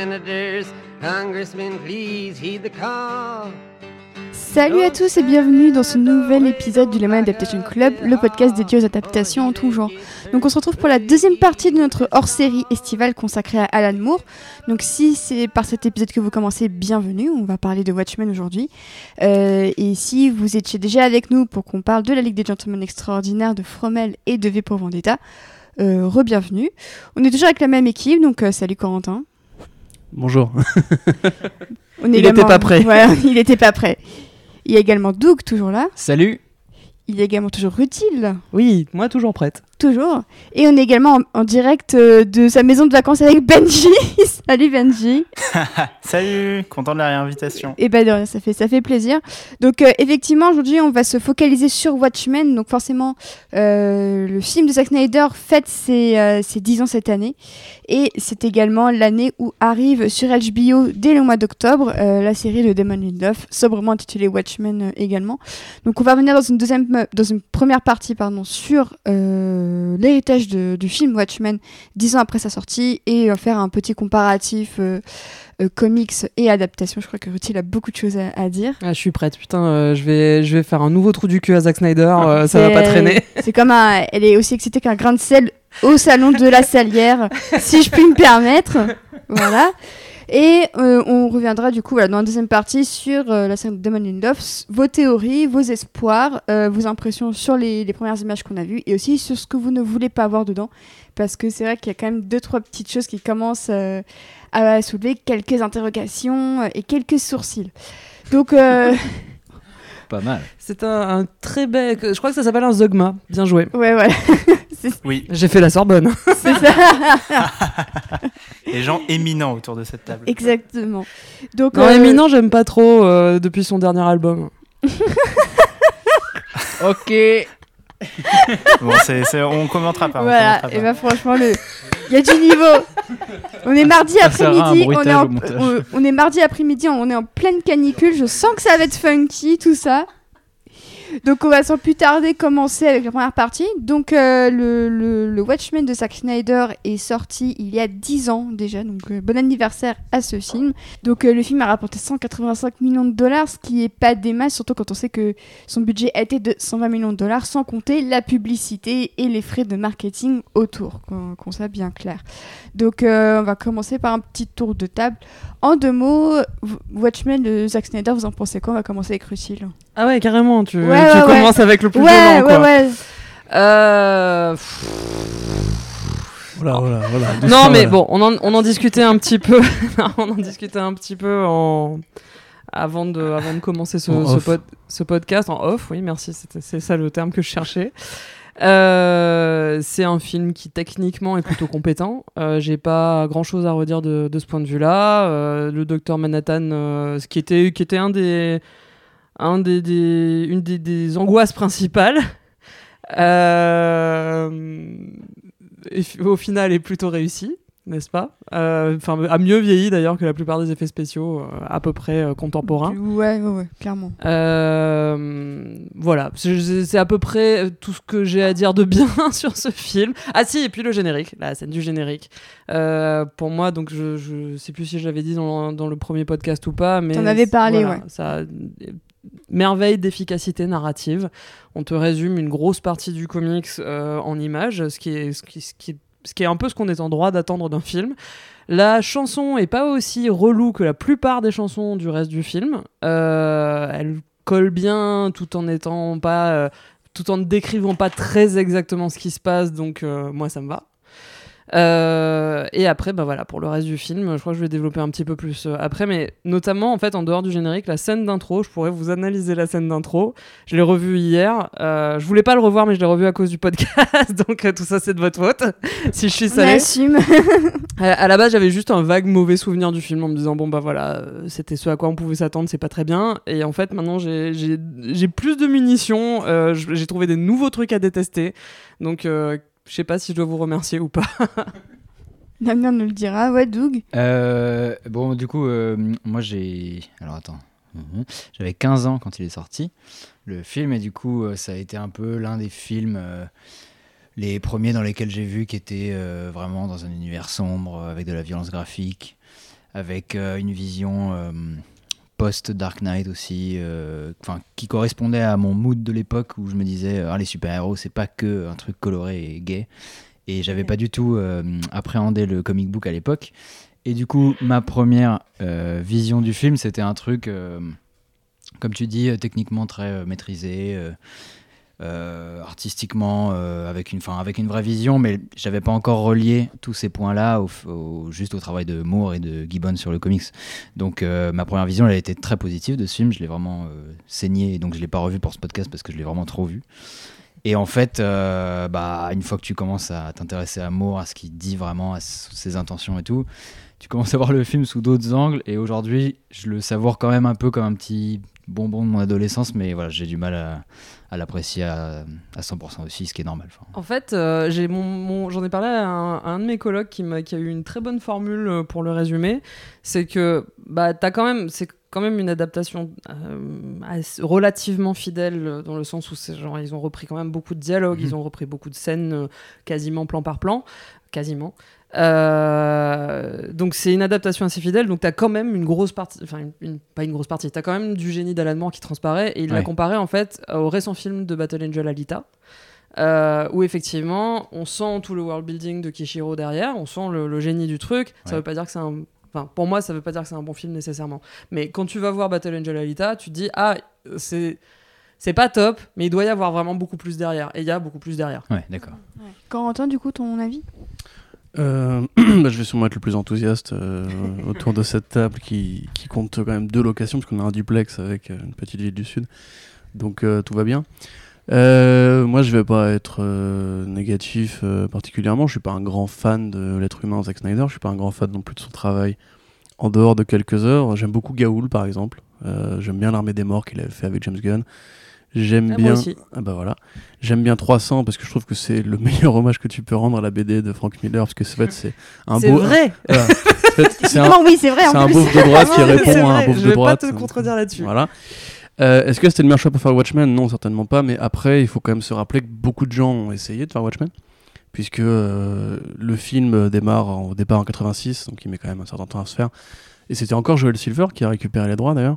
Senators, congressmen, please heed the call. Salut à tous et bienvenue dans ce nouvel épisode du Lemon Adaptation Club, le podcast dédié aux adaptations en tout genre. Donc on se retrouve pour la deuxième partie de notre hors-série estivale consacrée à Alan Moore. Donc si c'est par cet épisode que vous commencez, bienvenue, on va parler de Watchmen aujourd'hui. Euh, et si vous étiez déjà avec nous pour qu'on parle de la Ligue des Gentlemen Extraordinaires, de Fromel et de V pour Vendetta, euh, re-bienvenue. On est toujours avec la même équipe, donc euh, salut Corentin. Bonjour. On Il était également- pas prêt. Ouais, il était pas prêt. Il y a également Doug, toujours là. Salut. Il y a également toujours Rutil, Oui, moi toujours prête. Toujours. Et on est également en, en direct euh, de sa maison de vacances avec Benji. Salut Benji. Salut, content de la réinvitation. Et ben de rien, ça fait, ça fait plaisir. Donc euh, effectivement, aujourd'hui, on va se focaliser sur Watchmen. Donc forcément, euh, le film de Zack Snyder fête ses, ses 10 ans cette année. Et c'est également l'année où arrive sur HBO, dès le mois d'octobre, la série de Damon Lindelof, sobrement intitulée Watchmen également. Donc on va revenir dans une, deuxième, dans une première partie pardon, sur euh, l'héritage du film Watchmen 10 ans après sa sortie et euh, faire un petit comparatif euh, euh, comics et adaptation. Je crois que Rutil a beaucoup de choses à, à dire. Ah, je suis prête. Putain, je vais, je vais faire un nouveau trou du cul à Zack Snyder. euh, ça va pas traîner. C'est comme un, elle est aussi excitée qu'un grain de sel au salon de la salière, si je puis me permettre. Voilà. Et euh, on reviendra du coup voilà, dans la deuxième partie sur euh, la scène de Damon Lindelof, vos théories, vos espoirs, euh, vos impressions sur les, les premières images qu'on a vues et aussi sur ce que vous ne voulez pas voir dedans. Parce que c'est vrai qu'il y a quand même deux, trois petites choses qui commencent euh, à soulever quelques interrogations euh, et quelques sourcils. Donc, euh, Pas mal. C'est un, un très bel. Je crois que ça s'appelle un Zogma. Bien joué. ouais, voilà. Oui, J'ai fait la Sorbonne. c'est ça. les gens éminents autour de cette table. Exactement. Donc, Non, euh, Éminent, j'aime pas trop euh, depuis son dernier album. Ok. Bon, c'est, c'est- on commentera pas. on Voilà, commentera et pas. bah franchement, le... il y a du niveau. On est mardi Ça après-midi, on, est en- on est mardi après-midi, on est en pleine canicule. Je sens que ça va être funky, tout ça. Donc on va sans plus tarder commencer avec la première partie. Donc euh, le, le, Watchmen de Zack Snyder est sorti il y a 10 ans déjà, donc euh, bon anniversaire à ce film. Donc euh, le film a rapporté 185 millions de dollars, ce qui est pas des masses, surtout quand on sait que son budget a été de 120 millions de dollars, sans compter la publicité et les frais de marketing autour, qu'on qu'on soit bien clair. Donc on va commencer par un petit tour de table. En deux mots, Watchmen de Zack Snyder, vous en pensez quoi? On va commencer avec Rutil. Ah ouais, carrément. Tu, Ouais, tu ouais, commences avec le plus Ouais, violent, ouais, quoi. ouais. Euh, Voilà, voilà, voilà. Non, mais bon, on en, on en discutait un petit peu. on en discutait un petit peu en avant de, avant de commencer ce, ce, off. pod- ce podcast en off. Oui, merci. c'était- C'est ça le terme que je cherchais. Euh, c'est un film qui techniquement est plutôt compétent. Euh, J'ai pas grand chose à redire de, de ce point de vue-là. Euh, le docteur Manhattan, euh, ce qui était, qui était un des, un des, des- une des, des angoisses principales. Euh, et au final est plutôt réussi. n'est-ce pas? Euh, Enfin, a mieux vieilli d'ailleurs que la plupart des effets spéciaux euh, à peu près contemporains. Ouais, ouais, ouais, clairement. Voilà, c'est à peu près tout ce que j'ai à dire de bien sur ce film. Ah si, et puis le générique, la scène du générique. Euh, pour moi, donc je, je sais plus si je l'avais dit dans, dans le premier podcast ou pas, mais T'en avais parlé, voilà, ouais. Ça, merveille d'efficacité narrative. On te résume une grosse partie du comics euh, en images, ce qui est ce qui, ce qui un peu ce qu'on est en droit d'attendre d'un film. La chanson est pas aussi relou que la plupart des chansons du reste du film. Euh, elle colle bien tout en étant pas, euh, tout en ne décrivant pas très exactement ce qui se passe. Donc moi ça me va. Euh, et après, bah voilà, pour le reste du film, je crois que je vais développer un petit peu plus euh, après, mais notamment en fait en dehors du générique, la scène d'intro, je pourrais vous analyser la scène d'intro. Je l'ai revue hier. Euh, je voulais pas le revoir, mais je l'ai revu à cause du podcast, donc euh, tout ça c'est de votre faute. si je suis On salée. assume. Euh, à la base, j'avais juste un vague mauvais souvenir du film en me disant bon bah voilà, c'était ce à quoi on pouvait s'attendre, c'est pas très bien. Et en fait, maintenant j'ai plus de munitions, euh, j'ai trouvé des nouveaux trucs à détester. Donc euh, je sais pas si je dois vous remercier ou pas. Damien nous le dira. Ouais, Doug. Euh, bon, du coup, euh, moi j'ai. Alors attends. Mhm. J'avais 15 ans quand il est sorti, le film, et du coup, euh, ça a été un peu l'un des films, euh, les premiers dans lesquels j'ai vu qui était euh, vraiment dans un univers sombre, avec de la violence graphique, avec euh, une vision euh, post-Dark Knight aussi, euh, enfin, qui correspondait à mon mood de l'époque où je me disais, ah, les super-héros, c'est pas que un truc coloré et gay. Et j'avais pas du tout euh, appréhendé le comic book à l'époque. Et du coup, ma première euh, vision du film, c'était un truc, comme tu dis, techniquement très maîtrisé, artistiquement, euh, avec, une, 'fin, avec une vraie vision, mais j'avais pas encore relié tous ces points-là juste au travail de Moore et de Gibbon sur le comics. Donc euh, ma première vision, elle a été très positive de ce film, je l'ai vraiment euh, saigné, donc je l'ai pas revu pour ce podcast parce que je l'ai vraiment trop vu. Et en fait, euh, bah, une fois que tu commences à t'intéresser à Moore, à ce qu'il dit vraiment, à ses intentions et tout, tu commences à voir le film sous d'autres angles. Et aujourd'hui, je le savoure quand même un peu comme un petit bonbon de mon adolescence, mais voilà, j'ai du mal à, à l'apprécier à, à 100% aussi, ce qui est normal. Enfin, En fait, euh, j'ai mon, mon- j'en ai parlé à un, à un de mes colocs qui, m'a, qui a eu une très bonne formule euh, pour le résumer. C'est que bah, t'as quand même, c'est quand même une adaptation euh, relativement fidèle dans le sens où c'est genre, ils ont repris quand même beaucoup de dialogues, Mhm. ils ont repris beaucoup de scènes euh, quasiment plan par plan, quasiment. Euh, donc c'est une adaptation assez fidèle, donc t'as quand même une grosse partie, enfin une- une- pas une grosse partie, t'as quand même du génie d'Alan Moore qui transparaît et il l'a Ouais. comparé en fait au récent film de Battle Angel Alita. Euh, où effectivement on sent tout le world building de Kishiro derrière, on sent le, le génie du truc. Ça Ouais. veut pas dire que c'est un, enfin pour moi ça veut pas dire que c'est un bon film nécessairement. Mais quand tu vas voir Battle Angel Alita, tu te dis ah c'est c'est pas top, mais il doit y avoir vraiment beaucoup plus derrière. Et il y a beaucoup plus derrière. ouais, d'accord. Corentin, du coup, ton avis? Euh, bah, je vais sûrement être le plus enthousiaste euh, autour de cette table qui, qui compte quand même deux locations, parce qu'on a un duplex avec euh, une petite ville du Sud. Donc euh, tout va bien. Moi, je vais pas être négatif particulièrement. Je suis pas un grand fan de l'être humain Zack Snyder. Je suis pas un grand fan non plus de son travail en dehors de quelques heures. J'aime beaucoup Gaoul, par exemple. J'aime bien l'armée des morts qu'il avait fait avec James Gunn. J'aime Ah, bien. Ah bah voilà. J'aime bien 300 parce que je trouve que c'est le meilleur hommage que tu peux rendre à la BD de Frank Miller parce que c'est fait, c'est un C'est beau. vrai. Voilà. C'est un, Non, oui, c'est vrai. c'est un de droite qui Ah, mais répond à un vrai, beauf Je de vais droite. pas te contredire là-dessus. Voilà. Euh, Est-ce que c'était le meilleur choix pour faire Watchmen? Non, certainement pas. Mais après, il faut quand même se rappeler que beaucoup de gens ont essayé de faire Watchmen, puisque euh, le film démarre en- au départ en 86, donc il met quand même un certain temps à se faire. Et c'était encore Joel Silver qui a récupéré les droits d'ailleurs.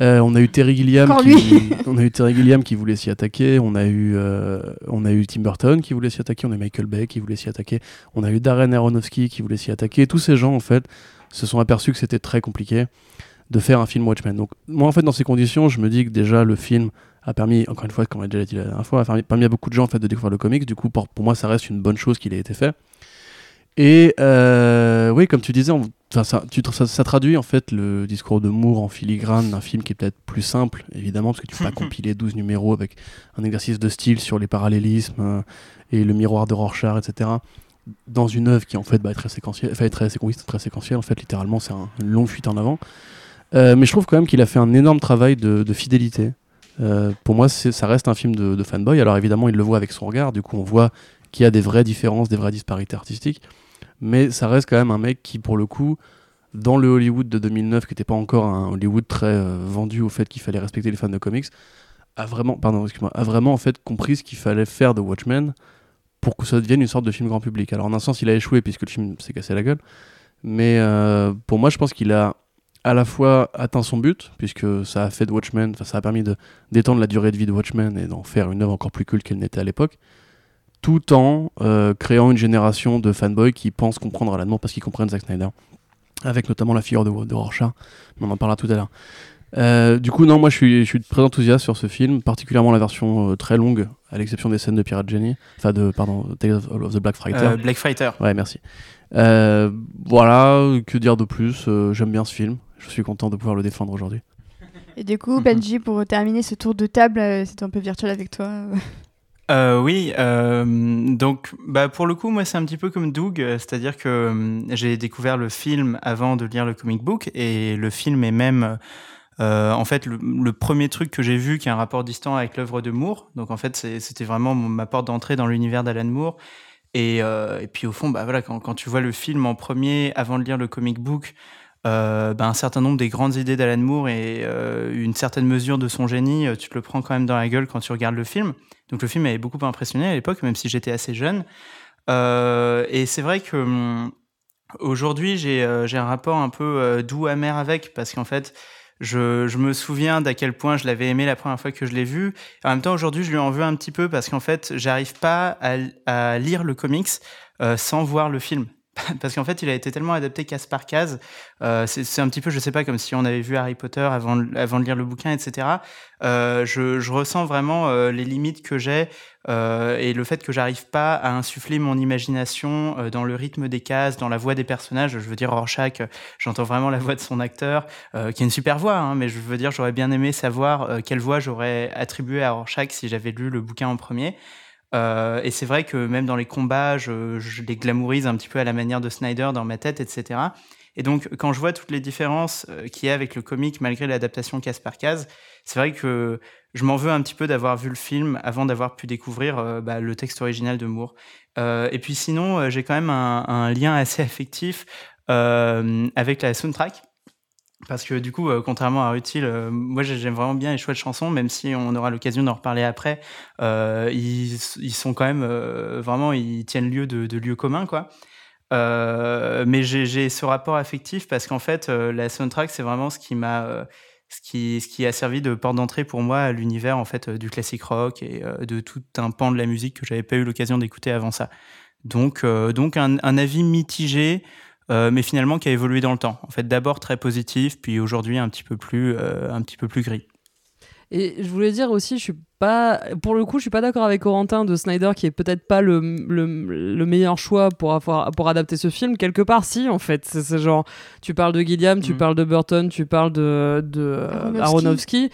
Euh, on a eu Terry Gilliam, qui, lui. on a eu Terry Gilliam qui voulait s'y attaquer. On a eu, euh, on a eu Tim Burton qui voulait s'y attaquer. On a eu Michael Bay qui voulait s'y attaquer. On a eu Darren Aronofsky qui voulait s'y attaquer. Tous ces gens en fait se sont aperçus que c'était très compliqué de faire un film Watchmen. Donc moi en fait dans ces conditions, je me dis que déjà le film a permis, encore une fois, comme on l'a déjà dit la dernière fois, a permis, permis à beaucoup de gens en fait de découvrir le comics. Du coup pour, pour moi ça reste une bonne chose qu'il ait été fait. Et euh, oui, comme tu disais, on- ça, tu, ça, ça traduit en fait le discours de Moore en filigrane d'un film qui est peut-être plus simple, évidemment, parce que tu peux pas compiler 12 numéros avec un exercice de style sur les parallélismes euh, et le miroir de Rorschach, etc. Dans une œuvre qui en fait bah, est très séquentielle, enfin, très, très séquentielle, en fait, littéralement, c'est un- une longue fuite en avant. Euh, mais je trouve quand même qu'il a fait un énorme travail de, de fidélité. Euh, pour moi, ça reste un film de, de fanboy. Alors évidemment, il le voit avec son regard. Du coup, on voit qu'il y a des vraies différences, des vraies disparités artistiques. Mais ça reste quand même un mec qui, pour le coup, dans le Hollywood de 2009, qui n'était pas encore un Hollywood très euh, vendu au fait qu'il fallait respecter les fans de comics, a vraiment, pardon, a vraiment en fait compris ce qu'il fallait faire de Watchmen pour que ça devienne une sorte de film grand public. Alors en un sens, il a échoué puisque le film s'est cassé la gueule, mais euh, pour moi, je pense qu'il a à la fois atteint son but, puisque ça a fait de Watchmen, ça a permis d'étendre la durée de vie de Watchmen et d'en faire une œuvre encore plus culte qu'elle n'était à l'époque, tout en euh, créant une génération de fanboys qui pensent comprendre Alan Moore parce qu'ils comprennent Zack Snyder, avec notamment la figure de, de Rorschach, mais on en parlera tout à l'heure. Euh, du coup, non, moi je suis, je suis très enthousiaste sur ce film, particulièrement la version euh, très longue, à l'exception des scènes de Pirate Jenny, enfin de, pardon, Tales of, of the Black Fighter. Euh, Black Fighter. Ouais, merci. Euh, voilà, que dire de plus euh, J'aime bien ce film. Je suis content de pouvoir le défendre aujourd'hui. Et du coup. Benji, pour terminer ce tour de table, euh, c'était un peu virtuel avec toi. Euh, oui, euh, donc bah, pour le coup, moi c'est un petit peu comme Doug, euh, c'est-à-dire que euh, j'ai découvert le film avant de lire le comic book et le film est même euh, en fait le, premier truc que j'ai vu qui a un rapport distant avec l'œuvre de Moore. Donc en fait c'était vraiment ma porte d'entrée dans l'univers d'Alan Moore. Et, et puis au fond, bah voilà, quand tu vois le film en premier avant de lire le comic book, euh, bah, un certain nombre des grandes idées d'Alan Moore et euh, une certaine mesure de son génie, euh, tu te le prends quand même dans la gueule quand tu regardes le film. Donc le film m'avait beaucoup impressionné à l'époque, même si j'étais assez jeune. Et c'est vrai que hum, aujourd'hui, j'ai un rapport un peu euh, doux amer avec, parce qu'en fait, je, me souviens d'à quel point je l'avais aimé la première fois que je l'ai vu. En même temps, aujourd'hui, je lui en veux un petit peu parce qu'en fait, j'arrive pas à, lire le comics sans voir le film. Parce qu'en fait, il a été tellement adapté case par case. Euh, c'est un petit peu, je sais pas, comme si on avait vu Harry Potter avant, de lire le bouquin, etc. Euh, je, ressens vraiment euh, les limites que j'ai et le fait que j'arrive pas à insuffler mon imagination dans le rythme des cases, dans la voix des personnages. Je veux dire, Rorschach, j'entends vraiment la voix de son acteur, qui a une super voix, hein, mais je veux dire, j'aurais bien aimé savoir quelle voix j'aurais attribué à Rorschach si j'avais lu le bouquin en premier. Euh, et c'est vrai que même dans les combats, je, les glamourise un petit peu à la manière de Snyder dans ma tête, etc. Et donc, quand je vois toutes les différences euh, qu'il y a avec le comic, malgré l'adaptation case par case, c'est vrai que je m'en veux un petit peu d'avoir vu le film avant d'avoir pu découvrir euh, bah, le texte original de Moore. Et puis sinon, j'ai quand même un, lien assez affectif avec la soundtrack. Parce que du coup, euh, contrairement à Rutil, euh, moi j'ai- j'aime vraiment bien les chouettes chansons, même si on aura l'occasion d'en reparler après. Euh, ils, sont quand même vraiment, ils tiennent lieu de, de lieu commun, quoi. Mais j'ai ce rapport affectif parce qu'en fait, la soundtrack, c'est vraiment ce qui m'a, ce qui, ce qui a servi de porte d'entrée pour moi à l'univers en fait du classique rock et de tout un pan de la musique que j'avais pas eu l'occasion d'écouter avant ça. Donc, donc un avis mitigé, euh, mais finalement qui a évolué dans le temps. En fait, d'abord très positif, puis aujourd'hui un petit peu plus, euh, un petit peu plus gris. Et je voulais dire aussi, je suis pas, pour le coup, je suis pas d'accord avec Corentin de Snyder, qui est peut-être pas le, le, le meilleur choix pour avoir, pour adapter ce film. Quelque part, si, en fait. C'est genre, tu parles de Gilliam, tu Mhm. parle de Burton, tu parles de, de Aronofsky. Aronofsky.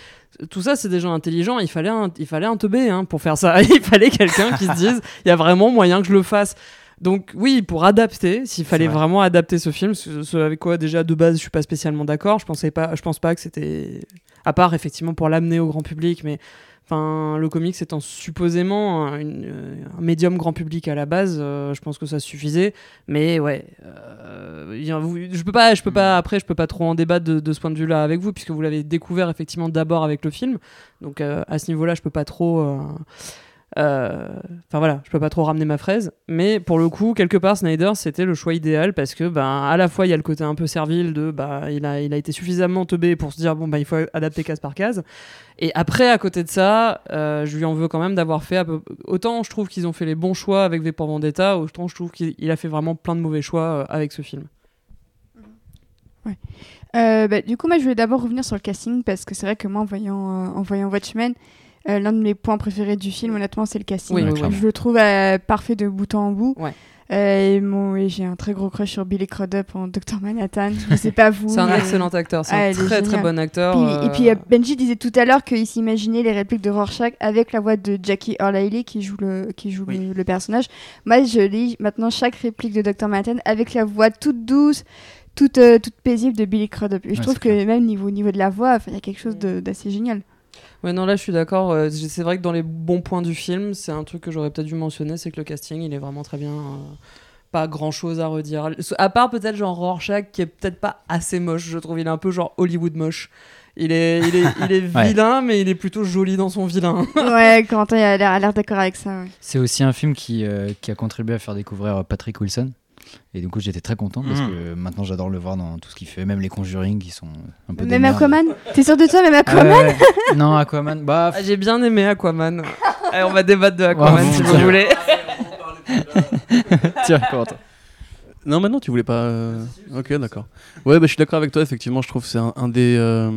Tout ça, c'est des gens intelligents. Il fallait un, il fallait un teubé hein, pour faire ça. Il fallait quelqu'un qui se dise, il y a vraiment moyen que je le fasse. Donc oui, pour adapter, s'il fallait vrai. vraiment adapter ce film, ce, ce avec quoi déjà de base je suis pas spécialement d'accord. Je pensais pas, je pense pas que c'était, à part effectivement pour l'amener au grand public, mais enfin le comics étant supposément un, une- euh, un médium grand public à la base, euh, je pense que ça suffisait. Mais ouais, euh, je peux pas, je peux pas après, je peux pas trop en débattre de, de ce point de vue-là avec vous puisque vous l'avez découvert effectivement d'abord avec le film. Donc euh, à ce niveau-là, je peux pas trop. Euh, Enfin voilà, je peux pas trop ramener ma fraise, mais pour le coup, quelque part, Snyder, c'était le choix idéal parce que, ben, à la fois, il y a le côté un peu servile de, bah, il a, il a été suffisamment teubé pour se dire, bon, bah, il faut adapter case par case. Et après, à côté de ça, euh, je lui en veux quand même d'avoir fait, autant je trouve qu'ils ont fait les bons choix avec V pour Vendetta, autant je trouve qu'il il a fait vraiment plein de mauvais choix euh, avec ce film. Euh, bah, du coup, moi, je voulais d'abord revenir sur le casting parce que c'est vrai que moi, en voyant, en voyant Watchmen, euh, l'un de mes points préférés du film, honnêtement, c'est le casting. Oui, Ouais, oui, oui. clairement. Je le trouve euh, parfait de bout en bout. Ouais. Euh, et j'ai un très gros crush sur Billy Crudup en Dr Manhattan. Je sais pas vous. C'est un mais- excellent acteur, c'est Ah, un est très très bon acteur. Puis- euh, Et puis Benji disait tout à l'heure qu'il s'imaginait les répliques de Rorschach avec la voix de Jackie Earle Haley qui joue le qui joue Oui. le, le personnage. Moi, je lis maintenant chaque réplique de Dr Manhattan avec la voix toute douce, toute euh, toute paisible de Billy Crudup. Et je Ouais, trouve que clair. même niveau niveau de la voix, il y a quelque chose de- d'assez génial. Ouais, non, là, je suis d'accord. euh, c'est vrai que dans les bons points du film, c'est un truc que j'aurais peut-être dû mentionner, c'est que le casting, il est vraiment très bien. euh, pas grand chose à redire. À part peut-être genre Rorschach qui est peut-être pas assez moche, je trouve. Il est un peu genre Hollywood moche. Il est, il est, il est Ouais. vilain, mais il est plutôt joli dans son vilain. ouais, Quentin a l'air, a l'air d'accord avec ça. ouais. C'est aussi un film qui, euh, qui a contribué à faire découvrir Patrick Wilson. Et du coup, j'étais très content parce Mm. que maintenant, j'adore le voir dans tout ce qu'il fait, même les Conjuring qui sont un peu Même. Aquaman T'es sûr de toi, même Ah Aquaman. Non, Aquaman, bah. Ah, J'ai bien aimé Aquaman. Allez, on va débattre de Aquaman Ouais, si vous voulez. Tiens, Corentin. Non, maintenant tu voulais pas. euh, Ok, d'accord. Ouais, bah, je suis d'accord avec toi. Effectivement, je trouve que c'est un, un des, euh,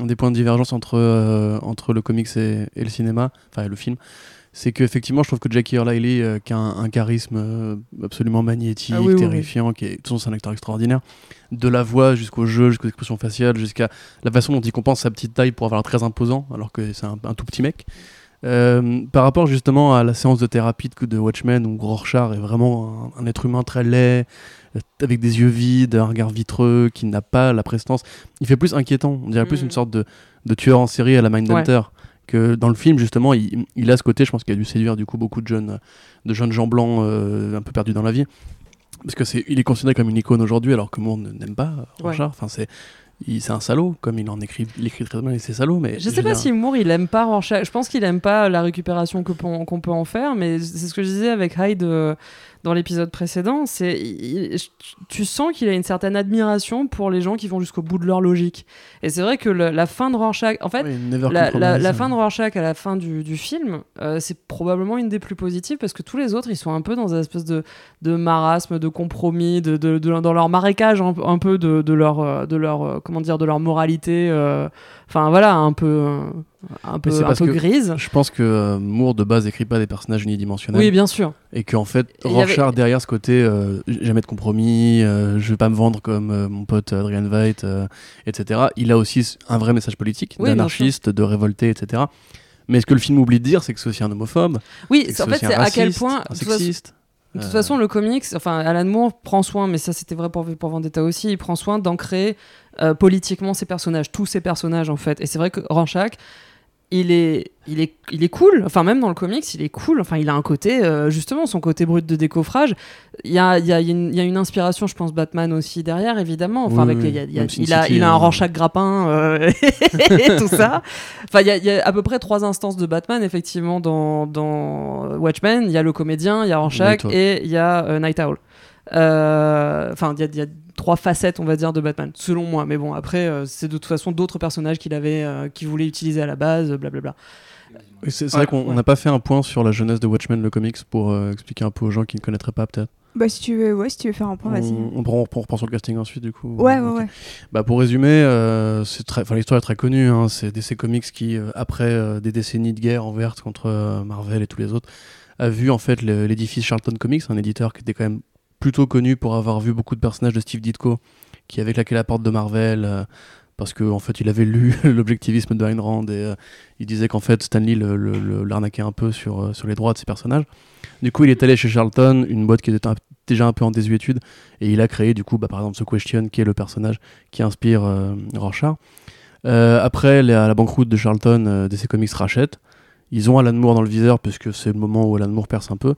un des points de divergence entre, euh, entre le comics et, et le cinéma, enfin le film. C'est qu'effectivement, je trouve que Jackie Earle Haley, euh, qui a un, un charisme euh, absolument magnétique, Ah oui, oui, oui. terrifiant, qui est, de toute façon, c'est un acteur extraordinaire, de la voix jusqu'au jeu, jusqu'aux expressions faciales, jusqu'à la façon dont il compense sa petite taille pour avoir l'air très imposant, alors que c'est un, un tout petit mec. Euh, par rapport justement à la séance de thérapie de, Watchmen où Rorschach est vraiment un, un être humain très laid, avec des yeux vides, un regard vitreux, qui n'a pas la prestance. Il fait plus inquiétant, on dirait plus Mhm. une sorte de, de tueur en série à la Mindhunter. Que dans le film, justement, il, il a ce côté, je pense qu'il a dû séduire du coup beaucoup de jeunes, de jeunes gens blancs euh, un peu perdus dans la vie. Parce que c'est, il est considéré comme une icône aujourd'hui, alors que le monde n'aime pas Rorschach. Enfin, c'est, c'est un salaud, comme il en écrit, il écrit très bien, et c'est salaud. Mais Je sais pas dire- si Moore il aime pas Rorschach. Je pense qu'il aime pas la récupération que qu'on peut en faire, mais c'est ce que je disais avec Hyde euh, dans l'épisode précédent. C'est tu sens qu'il a une certaine admiration pour les gens qui vont jusqu'au bout de leur logique. Et c'est vrai que le- la fin de Rorschach, en fait, Oui, la, la- compromise. la fin de Rorschach à la fin du, du film, euh, c'est probablement une des plus positives parce que tous les autres, ils sont un peu dans une espèce de, de marasme, de compromis, de, de- de- dans leur marécage un, un peu de, de leur, de leur, euh, comment dire, de leur moralité. euh, Enfin voilà, un peu, un peu, un peu grise. Je pense que euh, Moore de base écrit pas des personnages unidimensionnels. Oui, bien sûr. et qu'en fait avait- Rorschach derrière ce côté euh, jamais de compromis je vais pas me vendre comme mon pote Adrian Veidt etc il a aussi un vrai message politique Oui, d'anarchiste de révolté etc mais ce que le film oublie de dire c'est que c'est aussi un homophobe Oui, en fait, c'est à quel point. un de toute façon- sexiste De toute façon, le comics, enfin, Alan Moore prend soin, mais ça c'était vrai pour, pour Vendetta aussi, il prend soin d'ancrer euh, politiquement ses personnages, tous ses personnages en fait. Et c'est vrai que Rorschach, il est, il, est, il est cool, enfin même dans le comics, il est cool, enfin il a un côté, euh, justement, son côté brut de décoffrage. Il y a, il y, a, il y a une- il y a une inspiration, je pense, Batman aussi derrière, évidemment. Enfin, Oui, avec oui. il, y a- il a- Même Sin il a, City, il a un euh, Rorschach grappin euh, et tout ça. Enfin, il y, a- il y a à peu près trois instances de Batman, effectivement, dans, dans Watchmen. Il y a le comédien, il y a Rorschach et il y a euh, Night Owl. Euh, Enfin, il y a trois facettes, on va dire, de Batman, selon moi. Mais bon, après, euh, c'est de toute façon d'autres personnages qu'il avait, euh, qu'il voulait utiliser à la base, euh, blablabla. c'est c'est Ouais, vrai qu'on ouais. n'a pas fait un point sur la jeunesse de Watchmen le comics pour euh, expliquer un peu aux gens qui ne connaîtraient pas peut-être Bah, si tu veux, ouais, si tu veux faire un point, vas-y. on, on, prend- on reprend sur le casting ensuite du coup Ouais, ouais, ouais. Bah pour résumer, euh, c'est très, enfin l'histoire est très connue. Hein, c'est DC Comics qui, euh, après euh, des décennies de guerre envers contre euh, Marvel et tous les autres, a vu en fait le- l'édifice Charlton Comics, un éditeur qui était quand même plutôt connu pour avoir vu beaucoup de personnages de Steve Ditko, qui avait claqué la porte de Marvel. euh, parce qu'en en fait, il avait lu l'objectivisme de Ayn Rand et euh, il disait qu'en fait, Stanley le- le- le- l'arnaquait un peu sur, euh, sur les droits de ses personnages. Du coup, il est allé chez Charlton, une boîte qui était déjà un peu en désuétude, et il a créé, du coup, bah, par exemple, ce Question, qui est le personnage qui inspire euh, Rorschach. Après, la, la banqueroute de Charlton, DC Comics rachète. Ils ont Alan Moore dans le viseur, puisque c'est le moment où Alan Moore perce un peu.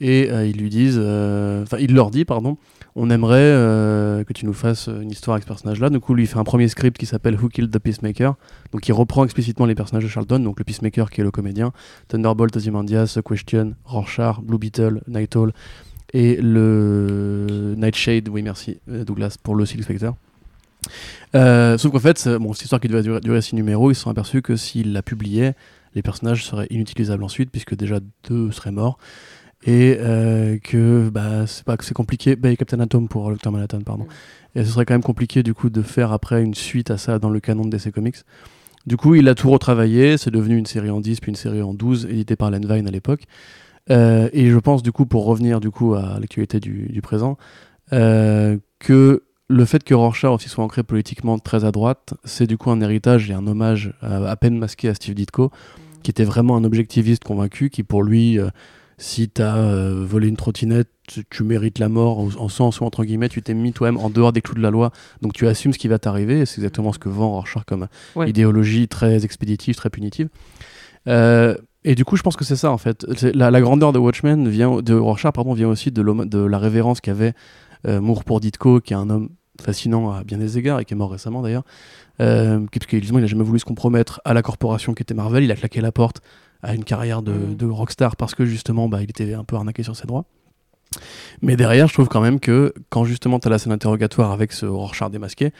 Et euh, ils lui disent, euh, enfin, il leur dit, pardon, on aimerait euh, que tu nous fasses une histoire avec ce personnage-là. Du coup, lui, il fait un premier script qui s'appelle Who Killed the Peacemaker. Donc, il reprend explicitement les personnages de Charlton. Donc, le Peacemaker qui est le comédien, Thunderbolt, Ozymandias, Question, Rorschach, Blue Beetle, Night Owl et le Nightshade, oui merci Douglas pour le Silk Spectre. Sauf qu'en fait, bon, cette histoire qui devait durer, durer six numéros, ils se sont aperçus que s'ils la publiaient, les personnages seraient inutilisables ensuite, puisque déjà deux seraient morts, et euh, que bah, c'est pas que c'est compliqué. Bah, et Captain Atom pour Dr Manhattan, pardon. Mm. Et ce serait quand même compliqué du coup de faire après une suite à ça dans le canon de DC Comics. Du coup, il a tout retravaillé, c'est devenu une série en 10 puis une série en 12, éditée par Len Vine à l'époque. Euh, et je pense du coup, pour revenir du coup à l'actualité du, du présent, euh, que le fait que Rorschach aussi soit ancré politiquement très à droite, c'est du coup un héritage et un hommage euh, à peine masqué à Steve Ditko, qui était vraiment un objectiviste convaincu, qui pour lui, si t'as euh, volé une trottinette, tu, tu mérites la mort, en sens où entre guillemets, tu t'es mis toi-même en dehors des clous de la loi, donc tu assumes ce qui va t'arriver, c'est exactement ce que vend Rorschach comme Ouais. idéologie très expéditive, très punitive. Euh, Et du coup, je pense que c'est ça en fait. La, la grandeur de Watchmen vient de Rorschach, pardon, vient aussi de, la révérence qu'avait euh, Moore pour Ditko, qui est un homme fascinant à bien des égards et qui est mort récemment d'ailleurs. Euh, parce qu'évidemment, il n'a jamais voulu se compromettre à la corporation qui était Marvel. Il a claqué la porte à une carrière de, Mm. de rockstar parce que justement, bah, il était un peu arnaqué sur ses droits. Mais derrière, je trouve quand même que quand justement tu as la scène interrogatoire avec ce Rorschach démasqué,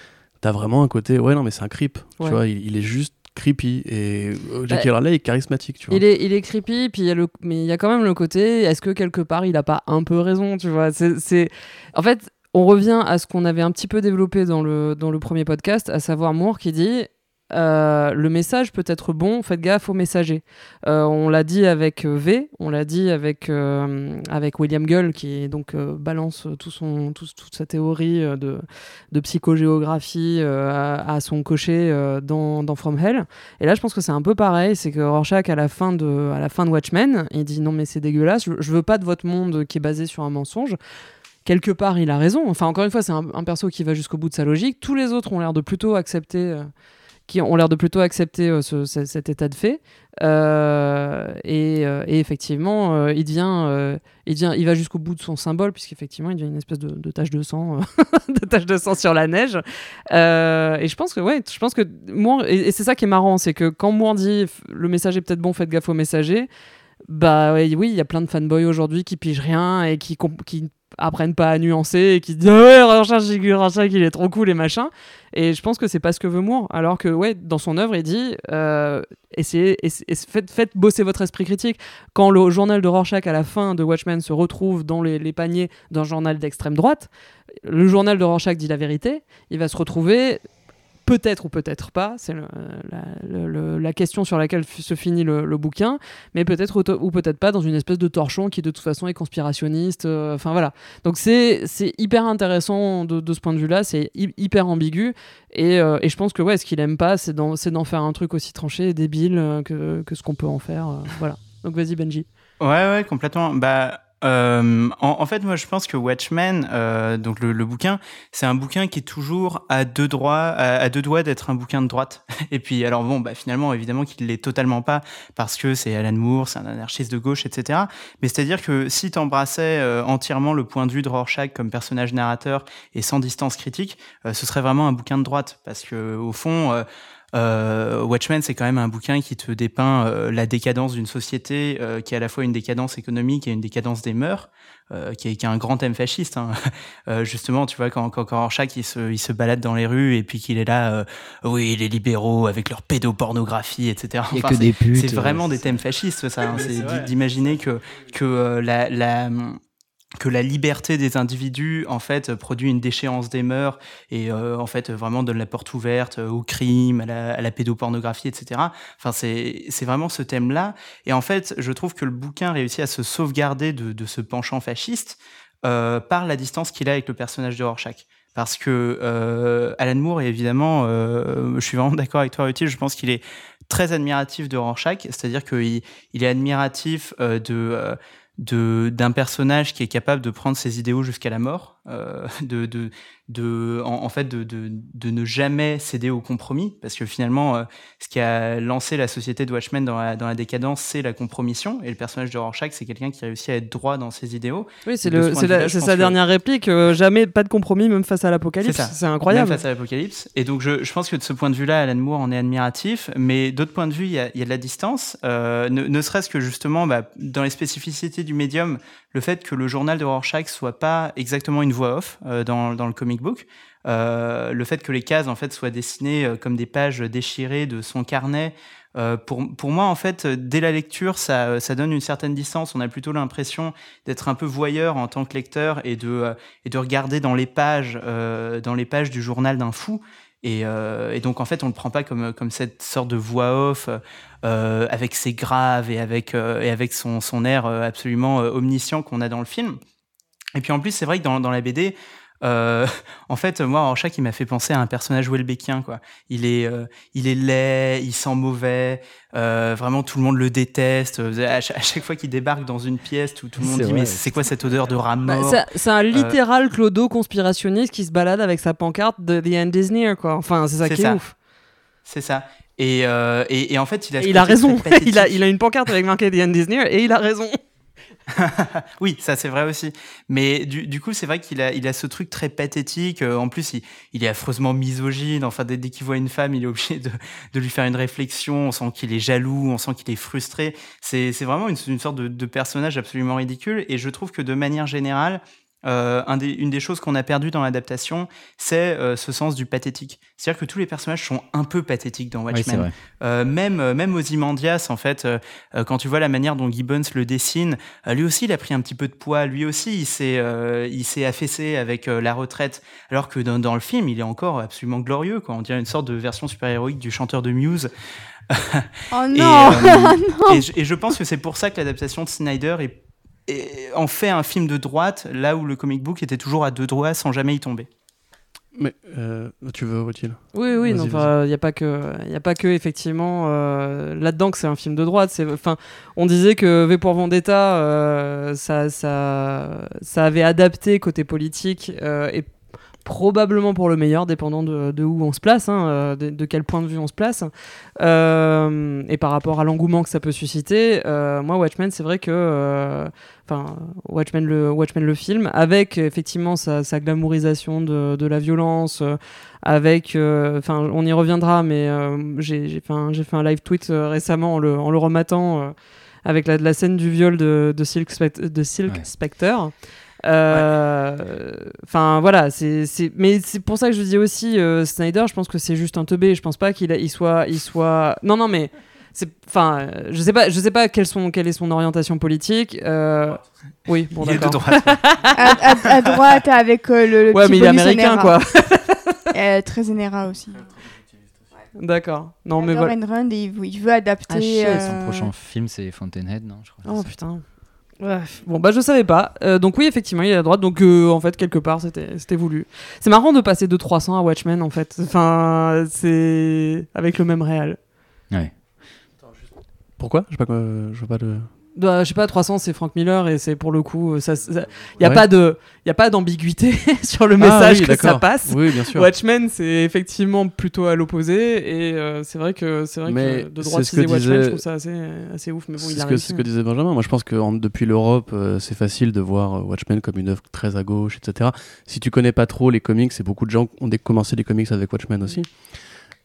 tu as vraiment un côté, ouais, non, mais c'est un creep. Ouais. Tu vois, il, il est juste creepy et euh, Jackie Bah, est charismatique, tu vois. Il est, il est creepy, puis il y a le, mais il y a quand même le côté, est-ce que quelque part il a pas un peu raison, tu vois? C'est- En fait, on revient à ce qu'on avait un petit peu développé dans le, dans le premier podcast, à savoir Moore qui dit euh, le message peut être bon, faites gaffe au messager. Euh, on l'a dit avec euh, V, on l'a dit avec, avec William Gull qui donc balance tout son, tout- toute sa théorie de, de psychogéographie à, à son cocher dans, dans From Hell. Et là, je pense que c'est un peu pareil, c'est que Rorschach, à la fin de, à la fin de Watchmen, il dit non mais c'est dégueulasse, je, je veux pas de votre monde qui est basé sur un mensonge. Quelque part, il a raison. Enfin, encore une fois, c'est un, perso qui va jusqu'au bout de sa logique. Tous les autres ont l'air de plutôt accepter, qui ont l'air de plutôt accepter euh, ce- ce- cet état de fait. Euh, et, euh, et effectivement, il devient, il devient, il va jusqu'au bout de son symbole, puisqu'effectivement, il devient une espèce de, tache de sang, de tache de sang sur la neige. Et je pense que, ouais, je pense que Moore, et, c'est ça qui est marrant, c'est que quand Moore dit le message est peut-être bon, faites gaffe au messager, bah oui, il y a plein de fanboys aujourd'hui qui pigent rien et qui, qui apprennent pas à nuancer et qui disent Ah ouais, Rorschach, il est trop cool et machin. Et je pense que c'est pas ce que veut Moore. Alors que, ouais, dans son œuvre, il dit euh, essayez, essa- essa- faites, faites bosser votre esprit critique. Quand le journal de Rorschach à la fin de Watchmen se retrouve dans les, les paniers d'un journal d'extrême droite, le journal de Rorschach dit la vérité, il va se retrouver peut-être ou peut-être pas, c'est la, question sur laquelle se finit le, bouquin, mais peut-être ou, peut-être pas dans une espèce de torchon qui de toute façon est conspirationniste. euh, Enfin voilà. Donc c'est hyper intéressant de, ce point de vue-là, c'est hy- hyper ambigu et, euh, et je pense que ouais, ce qu'il aime pas, c'est d'en faire un truc aussi tranché et débile euh, que, que ce qu'on peut en faire. voilà. Donc vas-y Benji. Ouais, ouais, complètement. Bah, euh, en, fait, moi, je pense que Watchmen, euh, donc le, bouquin, c'est un bouquin qui est toujours à deux doigts d'être un bouquin de droite. Et puis, alors bon, bah finalement, évidemment, qu'il l'est totalement pas parce que c'est Alan Moore, c'est un anarchiste de gauche, etc. Mais c'est-à-dire que si t'embrassais euh, entièrement le point de vue de Rorschach comme personnage narrateur et sans distance critique, euh, ce serait vraiment un bouquin de droite parce que au fond. Euh, Watchmen, c'est quand même un bouquin qui te dépeint euh, la décadence d'une société euh, qui est à la fois une décadence économique et une décadence des mœurs, euh, qui, est, qui est un grand thème fasciste. Hein. Euh, justement, tu vois, quand, quand, quand Rorschach il se, il se balade dans les rues et puis qu'il est là, euh, oui, les libéraux avec leur pédopornographie, etc. Enfin, que des putes. c'est vraiment des thèmes fascistes, ça. hein. C'est d'imaginer que que euh, la, la que la liberté des individus en fait produit une déchéance des mœurs et euh, en fait vraiment donne la porte ouverte euh, au crime, à la, pédopornographie, etc. Enfin c'est vraiment ce thème-là et en fait je trouve que le bouquin réussit à se sauvegarder de, ce penchant fasciste euh, par la distance qu'il a avec le personnage de Rorschach. Parce que Alan Moore évidemment, je suis vraiment d'accord avec toi, Rutil, je pense qu'il est très admiratif de Rorschach, c'est-à-dire qu'il il est admiratif de d'un personnage qui est capable de prendre ses idéaux jusqu'à la mort, euh, de, de, de en, en fait de, de, de ne jamais céder au compromis, parce que finalement, euh, ce qui a lancé la société de Watchmen dans la, dans la décadence, c'est la compromission, et le personnage de Rorschach, c'est quelqu'un qui réussit à être droit dans ses idéaux. Oui, c'est De ce sa que- dernière réplique. euh, jamais pas de compromis, même face à l'apocalypse. C'est incroyable. Même face à l'apocalypse. Et donc, je, je pense que de ce point de vue-là, Alan Moore en est admiratif. Mais d'autre point de vue, il y a, y a de la distance. Ne ne serait-ce que justement, bah, dans les spécificités du médium, le fait que le journal de Rorschach soit pas exactement une voix off euh, dans, le comic book. Euh, le fait que les cases en fait soient dessinées euh, comme des pages déchirées de son carnet. Euh, pour, moi, en fait, dès la lecture, ça, donne une certaine distance. On a plutôt l'impression d'être un peu voyeur en tant que lecteur et de, euh, regarder dans les pages, euh, dans les pages du journal d'un fou. Et, donc, en fait, on ne le prend pas comme, cette sorte de voix off avec ses graves et avec, son, air absolument omniscient qu'on a dans le film. Et puis en plus, c'est vrai que dans la BD, euh, en fait, moi, Rorschach, il m'a fait penser à un personnage Welbeckien, quoi. Il est, euh, il est laid, il sent mauvais, euh, vraiment tout le monde le déteste. À chaque, à chaque fois qu'il débarque dans une pièce, tout, tout le monde dit vrai. mais c'est quoi cette odeur de rat Bah, mort c'est- c'est un littéral clodo conspirationniste qui se balade avec sa pancarte de The End is Near, quoi. Enfin, c'est ça qui est ouf. C'est ça. Et, euh, et, et en fait, il a, il a raison. il, a, il a une pancarte avec marqué The End is Near et il a raison. oui, ça c'est vrai aussi. Mais du, coup, c'est vrai qu'il a, il a ce truc très pathétique. Euh, en plus, il, il est affreusement misogyne. Enfin, dès, qu'il voit une femme, il est obligé de, lui faire une réflexion. On sent qu'il est jaloux, on sent qu'il est frustré. C'est, vraiment une, sorte de personnage absolument ridicule. Et je trouve que de manière générale, euh, un des- une des choses qu'on a perdu dans l'adaptation, c'est euh, ce sens du pathétique. C'est-à-dire que tous les personnages sont un peu pathétiques dans Oui, Watchmen. vrai. Euh, même même Ozymandias en fait quand tu vois la manière dont Gibbons le dessine euh, lui aussi il a pris un petit peu de poids lui aussi il s'est euh, il s'est affaissé avec euh, la retraite alors que dans, dans le film il est encore absolument glorieux quoi on dirait une sorte de version super héroïque du chanteur de Muse Oh et, non et, je, et je pense que c'est pour ça que l'adaptation de Snyder est, en fait un film de droite là où le comic book était toujours à deux doigts sans jamais y tomber. Mais euh, tu veux, Rothil Oui, oui, il n'y a pas que, il y a pas que effectivement euh, là-dedans que c'est un film de droite. C'est, enfin, on disait que V pour Vendetta, euh, ça, ça, ça avait adapté côté politique euh, et probablement pour le meilleur, dépendant de, de où on se place, hein, euh, de, de quel point de vue on se place, Euh, et par rapport à l'engouement que ça peut susciter. euh, moi, Watchmen, c'est vrai que, euh, enfin, Watchmen le, Watchmen le film, avec effectivement sa, sa glamourisation de, de la violence. euh, avec, euh, enfin, on y reviendra, mais euh, j'ai j'ai fait, un- fait un live tweet récemment en le, en le rematant euh, avec la, la scène du viol de, de Silk, Spect- de Silk Ouais. Spectre. Euh, Enfin voilà, c'est c'est- mais c'est pour ça que je dis aussi euh, Snyder. Je pense que c'est juste un teubé. Je pense pas qu'il a- il soit il soit non non mais c'est enfin je sais pas je sais pas quelle est son orientation politique. euh, Oui bon il est de d'accord. droite à, à- à droite avec euh, le, le Ouais petit mais il est américain quoi. Euh, très NRA aussi. D'accord. Non mais Il voilà. Ayn Rand et il veut, il veut adapter. Ah, euh, son prochain film, c'est Fountainhead, non je crois. Oh putain. Ouais. Bon bah je savais pas. Euh, donc oui effectivement il est à droite. Donc euh, en fait quelque part c'était c'était voulu. C'est marrant de passer de 300 à Watchmen en fait. Enfin c'est avec le même réel. Ouais. Pourquoi? Je sais pas quoi, je vois pas le. Bah, je sais pas 300 c'est Frank Miller et c'est pour le coup euh, ça il y a Ouais. pas de il y a pas d'ambiguïté sur le Ah message oui, que ça passe. Oui, bien sûr. Watchmen c'est effectivement plutôt à l'opposé et euh, c'est vrai que c'est vrai Mais que de droite ce que Watchmen disait- je trouve ça assez assez ouf mais bon c'est ce que, ce que disait Benjamin. Moi, je pense que en- depuis l'Europe, euh, c'est facile de voir Watchmen comme une œuvre très à gauche, etc. Si tu connais pas trop les comics, et beaucoup de gens ont commencé les comics avec Watchmen aussi.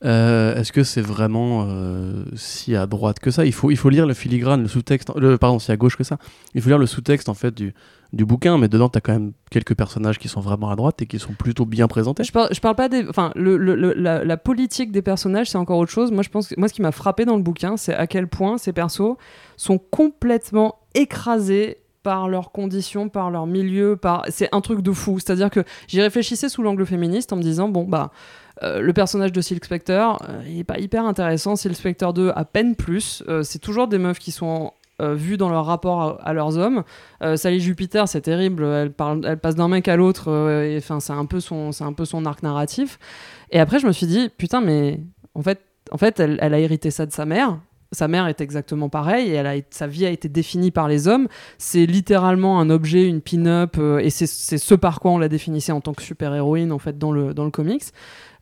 Euh, Est-ce que c'est vraiment euh, si à droite que ça? Il faut, il faut lire le filigrane, le sous-texte, le, pardon, si à gauche que ça. Il faut lire le sous-texte en fait du, du bouquin, mais dedans, tu as quand même quelques personnages qui sont vraiment à droite et qui sont plutôt bien présentés. Je parle, parle pas des. Enfin, la, politique des personnages, c'est encore autre chose. Moi, je pense moi, ce qui m'a frappé dans le bouquin, c'est à quel point ces persos sont complètement écrasés par leurs conditions, par leur milieu, par. C'est un truc de fou. C'est-à-dire que j'y réfléchissais sous l'angle féministe en me disant, bon, bah. Euh, le personnage de Silk Spectre, euh, il est pas hyper intéressant. Silk Spectre 2, à peine plus. Euh, c'est toujours des meufs qui sont vues dans leur rapport à, leurs hommes. Sally Jupiter, c'est terrible. Elle, parle, elle passe d'un mec à l'autre. et, c'est un peu son, c'est un peu son arc narratif. Et après, je me suis dit, putain, mais en fait, en fait, elle, a hérité ça de sa mère. Sa mère est exactement pareille et elle a, sa vie a été définie par les hommes. C'est littéralement un objet, une pin-up, et c'est c'est ce par quoi on la définissait en tant que super-héroïne en fait dans le, dans le comics.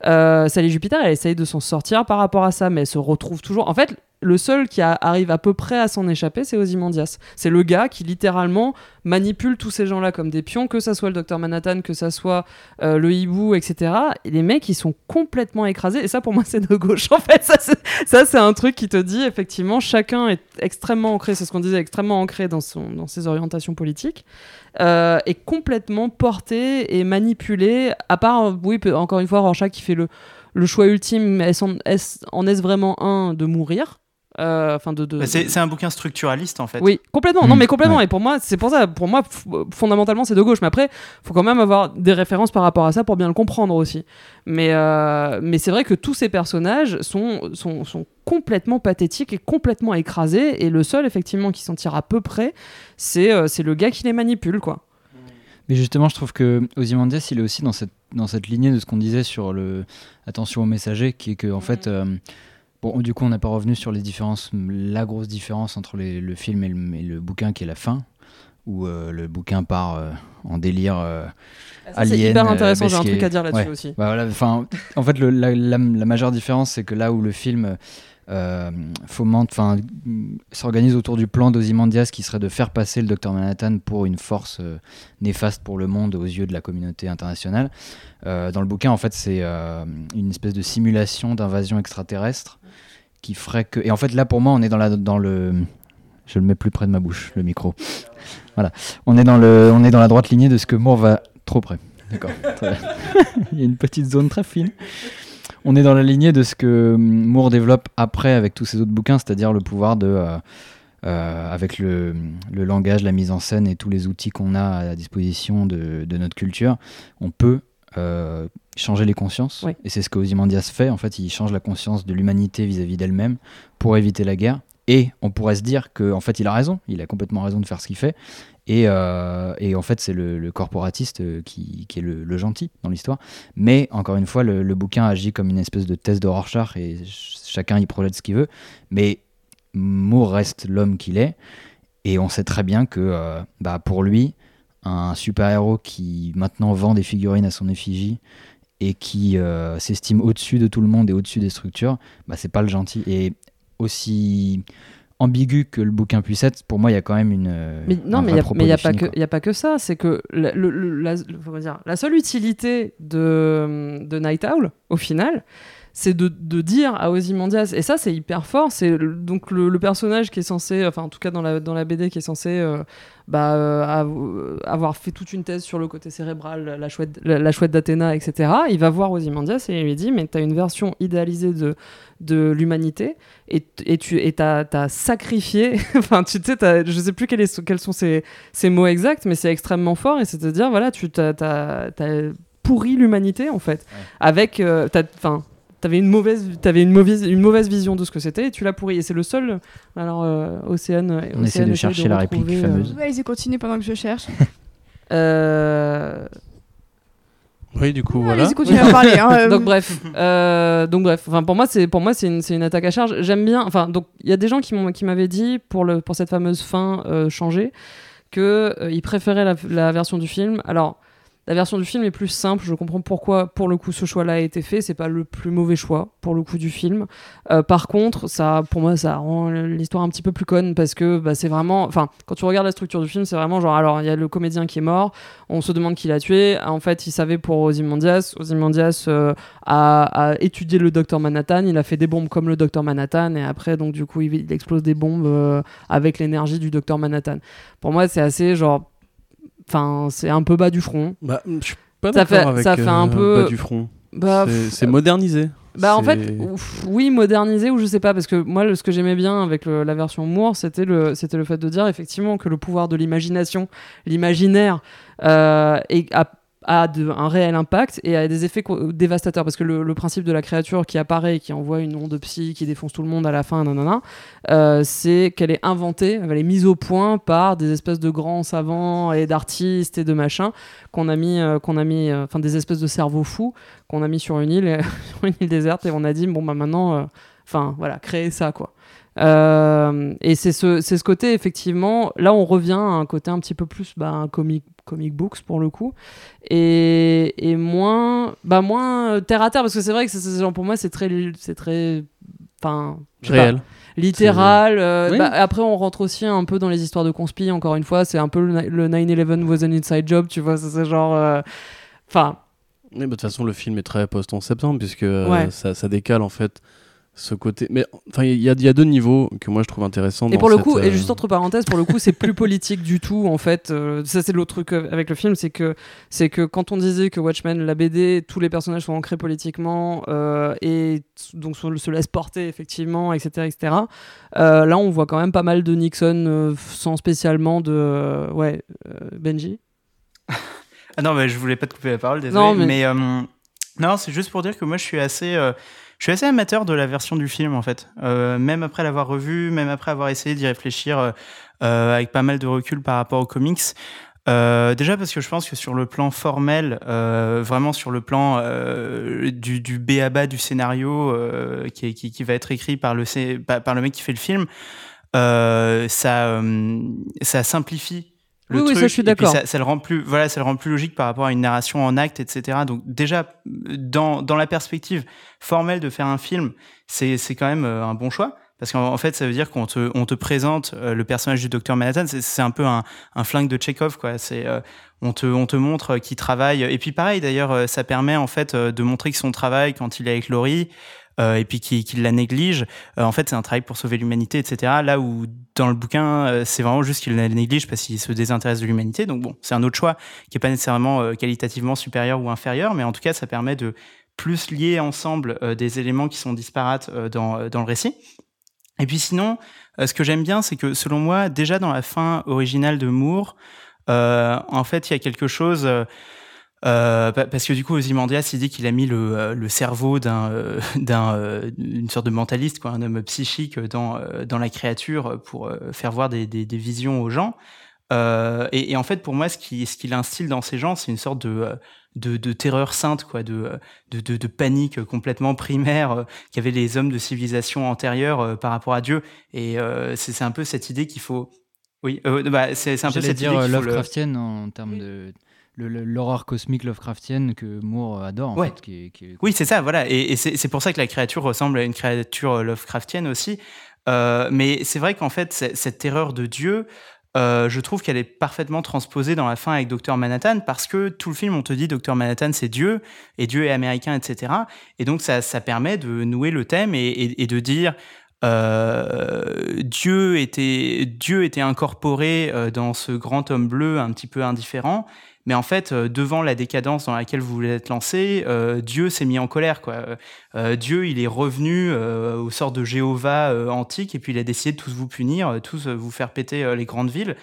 Euh, Sally Jupiter, elle essaye de s'en sortir par rapport à ça, mais se retrouve toujours. En fait, le seul qui arrive à peu près à s'en échapper, c'est Ozymandias. C'est le gars qui littéralement manipule tous ces gens-là comme des pions, que ça soit le docteur Manhattan, que ça soit euh, le hibou, etc. Et les mecs, ils sont complètement écrasés. Et ça, pour moi, c'est de gauche. En fait, ça, c'est- un truc qui te dit, effectivement, chacun est extrêmement ancré, c'est ce qu'on disait, extrêmement ancré dans, son, dans ses orientations politiques, euh, est complètement porté et manipulé, à part, oui, encore une fois, Rorschach qui fait le, choix ultime, est-ce en est-ce en est-ce vraiment un de mourir? Enfin, de, de, Bah, c'est c'est un bouquin structuraliste en fait oui, complètement. Non, Mm, mais complètement. ouais. Et pour moi, c'est pour ça. Pour moi, f- fondamentalement, c'est de gauche. Mais après, faut quand même avoir des références par rapport à ça pour bien le comprendre aussi. Mais, euh, mais c'est vrai que tous ces personnages sont, sont, sont complètement pathétiques et complètement écrasés. Et le seul, effectivement, qui s'en tire à peu près, c'est euh, c'est le gars qui les manipule, quoi. Mais justement, je trouve que Ozymandias, il est aussi dans cette, dans cette lignée de ce qu'on disait sur le attention aux messagers, qui est que, en fait, euh, bon, du coup, on n'a pas revenu sur les différences, la grosse différence entre les- le film et le, et le bouquin, qui est la fin. où euh, le bouquin part euh, en délire. euh, Ça, C'est hyper euh, intéressant, j'ai un truc à dire là-dessus Ouais. aussi. Bah voilà, en fait, le- la, la- la majeure différence, c'est que là où le film fomente, enfin, s'organise autour du plan d'Ozymandias qui serait de faire passer le docteur Manhattan pour une force néfaste pour le monde aux yeux de la communauté internationale. dans le bouquin, en fait, c'est une espèce de simulation d'invasion extraterrestre qui ferait que. Et en fait, là, pour moi, on est dans, la, dans le. Je le mets plus près de ma bouche, le micro. Voilà. On est dans, le, on est dans la droite lignée de ce que Moore va. Trop près. D'accord. Il y a une petite zone très fine. On est dans la lignée de ce que Moore développe après avec tous ses autres bouquins, c'est-à-dire le pouvoir de. euh, euh, avec le, langage, la mise en scène et tous les outils qu'on a à disposition de, de notre culture, on peut euh, changer les consciences. Et c'est ce que Ozymandias fait. En fait, il change la conscience de l'humanité vis-à-vis d'elle-même pour éviter la guerre. Et on pourrait se dire qu'en en fait, il a raison. Il a complètement raison de faire ce qu'il fait. Et, euh, et en fait, c'est le, le corporatiste euh, qui, qui est le, le gentil dans l'histoire. Mais encore une fois, le, le bouquin agit comme une espèce de thèse de Rorschach et ch- chacun y projette ce qu'il veut. Mais Moore reste l'homme qu'il est. Et on sait très bien que euh, bah, pour lui, un super-héros qui maintenant vend des figurines à son effigie et qui euh, s'estime au-dessus de tout le monde et au-dessus des structures, bah, c'est pas le gentil. Et aussi ambigu que le bouquin puisse être, pour moi, il y a quand même une. Mais non, un mais il n'y a, pas que- y a pas que ça. C'est que la, le- le- la- le- comment dire, la seule utilité de, de Night Owl, au final, c'est de, de dire à Ozymandias, et ça c'est hyper fort, c'est le- donc le, le personnage qui est censé, enfin en tout cas dans la, dans la BD, qui est censé euh, bah, euh, av- avoir fait toute une thèse sur le côté cérébral, la chouette, la, la chouette d'Athéna, etc. Il va voir Ozymandias et il lui dit, mais tu as une version idéalisée de, de l'humanité et, et tu et t'as, t'as sacrifié, enfin tu sais, t'as- je sais plus quel est- quels sont ces, ces mots exacts, mais c'est extrêmement fort et c'est-à-dire, voilà, tu t'as, t'as- t'as pourri l'humanité en fait, avec, euh, t'as- enfin. T'avais une mauvaise, t'avais une mauvaise, une mauvaise vision de ce que c'était et tu l'as pourri. Et c'est le seul. Alors, euh, Océane. On essaie de chercher la réplique fameuse. Ouais, allez-y, continuez pendant que je cherche. Euh, Oui, du coup, Ouais, voilà. Allez-y, continuez à parler. hein, euh, donc bref, euh, donc bref. Enfin pour moi c'est pour moi c'est une, c'est une attaque à charge. J'aime bien. Enfin donc il y a des gens qui m'ont qui m'avaient dit pour le pour cette fameuse fin euh, changée que euh, ils préféraient la, la version du film. Alors la version du film est plus simple. Je comprends pourquoi pour le coup ce choix-là a été fait. C'est pas le plus mauvais choix pour le coup du film. Euh, par contre ça pour moi ça rend l'histoire un petit peu plus conne parce que bah, c'est vraiment. Enfin quand tu regardes la structure du film c'est vraiment genre alors il y a le comédien qui est mort. On se demande qui l'a tué. En fait, il savait pour Ozymandias. Ozymandias euh, a, étudié le docteur Manhattan. Il a fait des bombes comme le docteur Manhattan. Et après, donc, du coup, il, il explose des bombes euh, avec l'énergie du docteur Manhattan. Pour moi, c'est assez genre. Enfin, c'est un peu bas du front. Bah, je suis pas Ça fait- avec ça fait un euh, peu- bas du front. Bah, C'est- modernisé. Bah en fait, oui, modernisé ou je sais pas, parce que moi, le- ce que j'aimais bien avec le- la version Moore, c'était le, c'était le fait de dire effectivement que le pouvoir de l'imagination, l'imaginaire, euh, est- a, a un réel impact et a des effets dévastateurs. Parce que le, principe de la créature qui apparaît, et qui envoie une onde psy, qui défonce tout le monde à la fin, nanana, euh, c'est qu'elle est inventée, elle est mise au point par des espèces de grands savants et d'artistes et de machins qu'on a mis, euh, qu'on a mis, euh, enfin des espèces de cerveaux fous qu'on a mis sur une île, une île déserte et on a dit bon bah maintenant, enfin voilà, créer ça quoi. Et c'est ce, ce côté effectivement. Là, on revient à un côté un petit peu plus bah, un comic, books pour le coup, et, et moins, bah moins euh, terre à terre parce que c'est vrai que c'est, genre, pour moi c'est très, c'est très, enfin pas, Réel. littéral. euh, Oui. bah, après, on rentre aussi un peu dans les histoires de conspi. Encore une fois, c'est un peu le, le 9/11 was an inside job, tu vois. C'est genre, euh, enfin, bah, de toute façon, le film est très post-11 septembre, puisque euh, Ouais. ça, ça décale en fait ce côté. Mais enfin, il y, a- il y a deux niveaux que moi je trouve intéressants. Et dans pour le cette, coup, euh, et juste entre parenthèses, pour le coup, c'est plus politique du tout en fait. Euh, ça c'est l'autre truc euh, avec le film, c'est que c'est que quand on disait que Watchmen, la BD, tous les personnages sont ancrés politiquement euh, et donc se se laissent porter effectivement, etc., etc. euh, là, on voit quand même pas mal de Nixon euh, sans spécialement de euh, ouais euh, Benji. Ah non, mais je voulais pas te couper la parole, désolé. Non, mais- mais euh, non, c'est juste pour dire que moi, je suis assez, euh, je suis assez amateur de la version du film en fait. Euh, même après l'avoir revu, même après avoir essayé d'y réfléchir euh, euh, avec pas mal de recul par rapport aux comics. Déjà parce que je pense que sur le plan formel, vraiment sur le plan du, B à bas du scénario qui, va être écrit par le, mec qui fait le film, ça simplifie le Oui, oui, truc. ça, je suis d'accord. Ça, ça le rend plus, voilà, ça le rend plus logique par rapport à une narration en acte, etc. Donc déjà, dans, dans la perspective formelle de faire un film, c'est c'est quand même euh, un bon choix. Parce qu'en en fait, ça veut dire qu'on te, on te présente euh, le personnage du docteur Manhattan, c'est- un peu un, un flingue de Chekhov, quoi. C'est, euh, on te, on te montre qu'il travaille. Et puis pareil, d'ailleurs, ça permet en fait de montrer que son travail quand il est avec Laurie, et puis qu'il la néglige, euh, en fait, c'est un travail pour sauver l'humanité, etc. Là où dans le bouquin, euh, c'est vraiment juste qu'il la néglige parce qu'il se désintéresse de l'humanité. Donc bon, c'est un autre choix qui est pas nécessairement euh, qualitativement supérieur ou inférieur, mais en tout cas, ça permet de plus lier ensemble euh, des éléments qui sont disparates euh, dans, dans le récit. Et puis sinon, euh, ce que j'aime bien, c'est que selon moi, déjà dans la fin originale de Moore, euh, en fait, il y a quelque chose. Euh, pa- parce que du coup, Ozymandias, il dit qu'il a mis le, euh, le cerveau d'un, euh, d'un, une sorte de mentaliste, quoi, un homme psychique dans, dans la créature pour faire voir des, des, des visions aux gens. Euh, et, et en fait, pour moi, ce qui, ce qu'il instille dans ces gens, c'est une sorte de, de, de terreur sainte, quoi, de, de, de, de panique complètement primaire qu'avaient les hommes de civilisation antérieure par rapport à Dieu. Et euh, c'est, c'est un peu cette idée qu'il faut. Oui, euh, bah, c'est, c'est un peu cette dire idée qu'il faut le- Lovecraftienne en termes de l'horreur cosmique Lovecraftienne que Moore adore en Ouais. fait, qui est- qui est- Oui, c'est ça, voilà. Et, et c'est pour ça que la créature ressemble à une créature euh, Lovecraftienne aussi. Euh, mais c'est vrai qu'en fait, cette terreur de Dieu, euh, je trouve qu'elle est parfaitement transposée dans la fin avec Docteur Manhattan parce que tout le film, on te dit Docteur Manhattan, c'est Dieu et Dieu est américain, etc. Et donc, ça, ça permet de nouer le thème et, et- et de dire. Euh, Dieu était Dieu était incorporé euh, dans ce grand homme bleu un petit peu indifférent mais en fait, euh, devant la décadence dans laquelle vous voulez être lancé, Dieu s'est mis en colère. Quoi. Dieu, il est revenu euh, aux sortes de Jéhovah antique et puis il a décidé de tous vous punir, tous vous faire péter les grandes villes.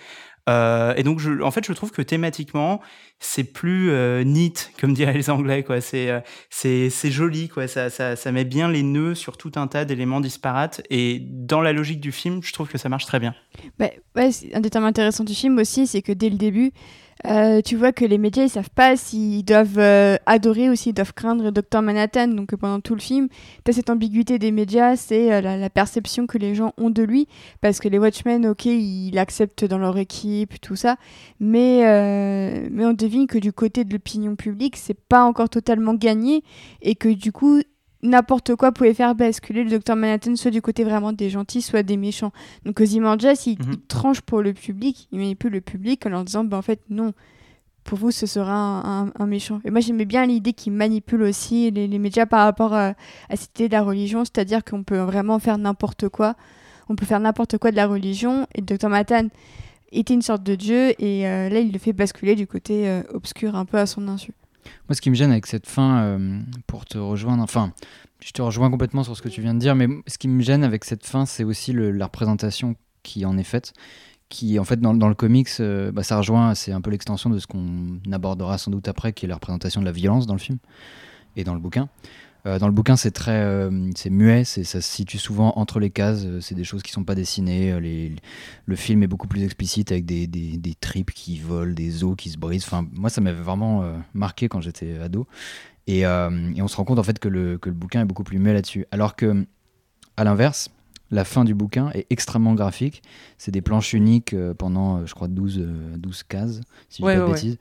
Et donc, en fait, je trouve que thématiquement, c'est plus euh, neat, comme diraient les Anglais. C'est, euh, c'est, c'est joli. Quoi. Ça, ça, ça met bien les nœuds sur tout un tas d'éléments disparates. Et dans la logique du film, je trouve que ça marche très bien. Bah, un des thèmes intéressants du film aussi, c'est que dès le début, euh, tu vois que les médias ils savent pas s'ils doivent adorer ou s'ils doivent craindre Dr Manhattan. Donc pendant tout le film, tu as cette ambiguïté des médias, c'est la, perception que les gens ont de lui. Parce que les Watchmen, ok, ils l'acceptent dans leur équipe, tout ça. Mais, mais on devine que du côté de l'opinion publique, c'est pas encore totalement gagné. Et que du coup, n'importe quoi pouvait faire basculer le Dr Manhattan soit du côté vraiment des gentils, soit des méchants. Donc Ozymandias, il, Mhm. il tranche pour le public, il manipule le public en leur disant, bah, en fait, non, pour vous, ce sera un, un- un méchant. Et moi, j'aimais bien l'idée qu'il manipule aussi les, les médias par rapport à, à cette idée de la religion, c'est-à-dire qu'on peut vraiment faire n'importe quoi. On peut faire n'importe quoi de la religion, et Dr Manhattan était une sorte de dieu, et euh, là, il le fait basculer du côté euh, obscur, un peu à son insu. Moi, ce qui me gêne avec cette fin, euh, pour te rejoindre, enfin, je te rejoins complètement sur ce que tu viens de dire, mais ce qui me gêne avec cette fin, c'est aussi la représentation qui en est faite. Qui, en fait, dans, dans le comics, bah, ça rejoint, c'est un peu l'extension de ce qu'on abordera sans doute après, qui est la représentation de la violence dans le film et dans le bouquin. Euh, dans le bouquin, c'est très, euh, c'est muet, c'est, ça se situe souvent entre les cases. euh, C'est des choses qui sont pas dessinées. Les, le film est beaucoup plus explicite avec des, des, des tripes qui volent, des os qui se brisent. Enfin, moi, ça m'avait vraiment marqué quand j'étais ado. Et, et on se rend compte en fait que le, que le bouquin est beaucoup plus muet là-dessus. Alors que, à l'inverse, la fin du bouquin est extrêmement graphique. C'est des planches uniques pendant, je crois, 12, euh, 12 cases, si je Ouais, dis pas de ouais, bêtises.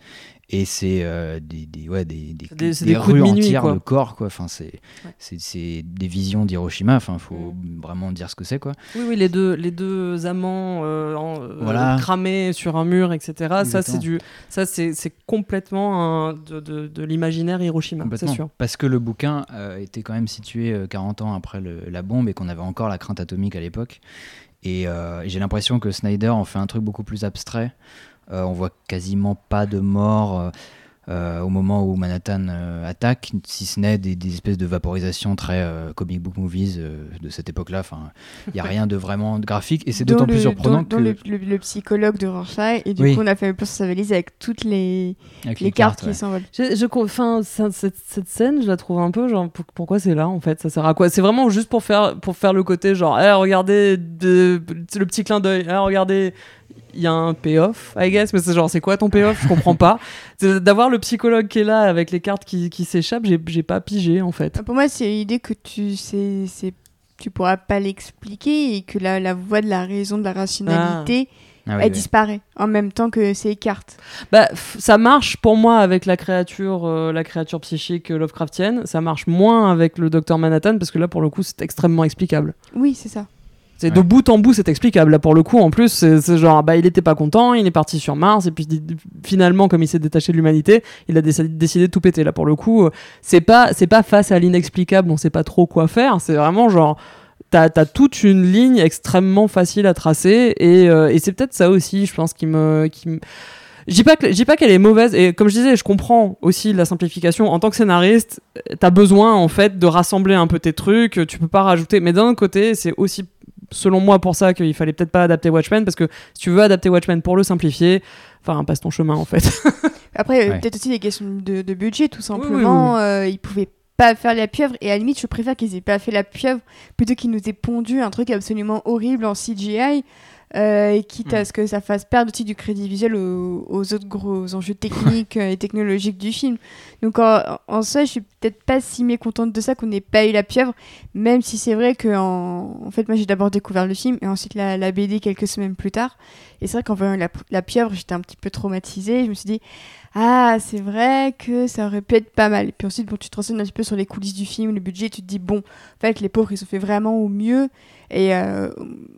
Et c'est euh, des, des, ouais, des, des, de rues minuit, entières quoi. de corps. Quoi. Enfin, c'est, c'est des visions d'Hiroshima. Enfin, faut vraiment dire ce que c'est. Quoi. Oui, oui, les deux, les deux amants euh, en- euh, Voilà. cramés sur un mur, etc. Ça, c'est du, ça, c'est, complètement un- de, de, de l'imaginaire Hiroshima, c'est sûr. Parce que le bouquin euh, était quand même situé euh, 40 ans après le- la bombe et qu'on avait encore la crainte atomique à l'époque. Et j'ai l'impression que Snyder en fait un truc beaucoup plus abstrait. Euh, on voit quasiment pas de morts euh, euh, au moment où Manhattan euh, attaque, si ce n'est des, des espèces de vaporisation très euh, comic book movies euh, de cette époque-là. Enfin, il n'y a rien de vraiment graphique et c'est d'autant plus surprenant dont- dont que le, le- le psychologue de Rorschach, et du Oui. coup, on a fait sur sa valise avec toutes les, avec les, cartes, ouais. qui s'envolent. Je, je, enfin, ça- cette, cette scène, je la trouve un peu genre, pour- pourquoi c'est là en fait? Ça sert à quoi? C'est vraiment juste pour faire, pour faire le côté genre, Eh, regardez de, le petit clin d'œil, Eh, regardez, il y a un payoff, I guess, mais c'est genre, c'est quoi ton payoff? Je comprends pas. D'avoir le psychologue qui est là avec les cartes qui, qui s'échappent, j'ai j'ai pas pigé en fait. Pour moi, c'est l'idée que tu c'est tu pourras pas l'expliquer et que la, la voie de la raison, de la rationalité Ah oui, elle oui. disparaît en même temps que ses cartes. Bah, ça marche pour moi avec la créature, euh, la créature psychique Lovecraftienne. Ça marche moins avec le docteur Manhattan parce que là, pour le coup, c'est extrêmement explicable. Oui, c'est ça. C'est de bout en bout, c'est explicable. Là, pour le coup, en plus, c'est genre, bah, il était pas content, il est parti sur Mars, et puis finalement, comme il s'est détaché de l'humanité, il a décidé, décidé de tout péter. Là, pour le coup, euh, c'est pas, c'est pas face à l'inexplicable, on sait pas trop quoi faire. C'est vraiment genre, t'as as toute une ligne extrêmement facile à tracer, et, euh, et c'est peut-être ça aussi, je pense, qui me, qui me- je dis pas qu'elle est mauvaise et comme je disais, je comprends aussi la simplification. En tant que scénariste, t'as besoin en fait de rassembler un peu tes trucs. Tu peux pas rajouter. Mais d'un côté, c'est aussi selon moi pour ça qu'il fallait peut-être pas adapter Watchmen parce que si tu veux adapter Watchmen pour le simplifier, enfin passe ton chemin en fait. Après, euh, Ouais. peut-être aussi des questions de, de budget, tout simplement. Euh, ils pouvaient pas faire la pieuvre, et à la limite, je préfère qu'ils aient pas fait la pieuvre plutôt qu'ils nous aient pondu un truc absolument horrible en CGI. Euh, et quitte à Mm. ce que ça fasse perdre aussi du crédit visuel aux, aux autres gros enjeux techniques euh, et technologiques du film. Donc en, en ça, je suis peut-être pas si mécontente de ça qu'on n'ait pas eu la pieuvre, même si c'est vrai que en, en fait moi j'ai d'abord découvert le film et ensuite la, la BD quelques semaines plus tard. Et c'est vrai qu'en voyant la, la pieuvre, j'étais un petit peu traumatisée. Je me suis dit ah c'est vrai que ça aurait pu être pas mal. Et puis ensuite bon tu te renseignes un petit peu sur les coulisses du film, le budget, tu te dis bon en fait les pauvres ils ont fait vraiment au mieux. Et euh,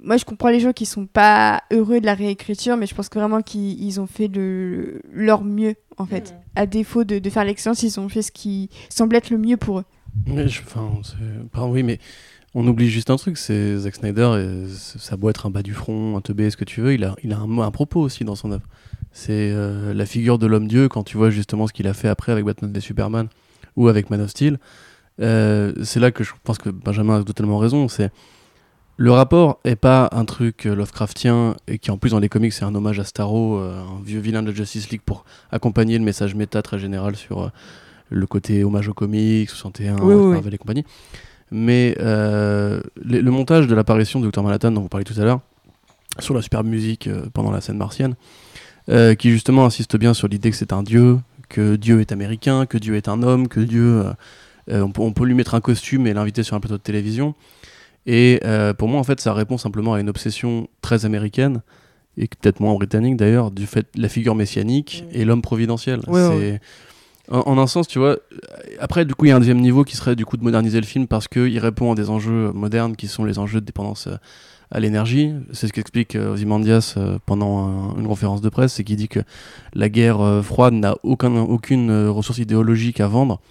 moi, je comprends les gens qui sont pas heureux de la réécriture, mais je pense que vraiment qu'ils ils ont fait le, leur mieux, en fait. À défaut de, de faire l'excellence, ils ont fait ce qui semble être le mieux pour eux. Mais je- Enfin, oui, mais on oublie juste un truc, c'est Zack Snyder, et ça a beau être un bas du front, un teubé, ce que tu veux, il a, il a un, propos aussi dans son œuvre. C'est euh, la figure de l'homme-dieu, quand tu vois justement ce qu'il a fait après avec Batman et Superman, ou avec Man of Steel, euh, c'est là que je pense que Benjamin a totalement raison, c'est... Le rapport est pas un truc euh, Lovecraftien et qui en plus dans les comics c'est un hommage à Starro, euh, un vieux vilain de la Justice League pour accompagner le message méta très général sur euh, le côté hommage aux comics, 61, Oui, oui, oui. Marvel et compagnie. Mais euh, le, le montage de l'apparition de Dr Manhattan dont vous parliez tout à l'heure, sur la superbe musique euh, pendant la scène martienne, euh, qui justement insiste bien sur l'idée que c'est un dieu, que Dieu est américain, que Dieu est un homme, que Dieu, on, peut, on peut lui mettre un costume et l'inviter sur un plateau de télévision. Et pour moi, en fait, ça répond simplement à une obsession très américaine, et peut-être moins britannique d'ailleurs, du fait de la figure messianique et l'homme providentiel. Ouais, ouais, C'est- En, un sens, tu vois, après, du coup, il y a un deuxième niveau qui serait du coup de moderniser le film parce qu'il répond à des enjeux modernes qui sont les enjeux de dépendance euh, à l'énergie. C'est ce qu'explique euh, Ozymandias euh, pendant un- une conférence de presse, c'est qu'il dit que la guerre euh, froide n'a aucun, aucune ressource idéologique à vendre.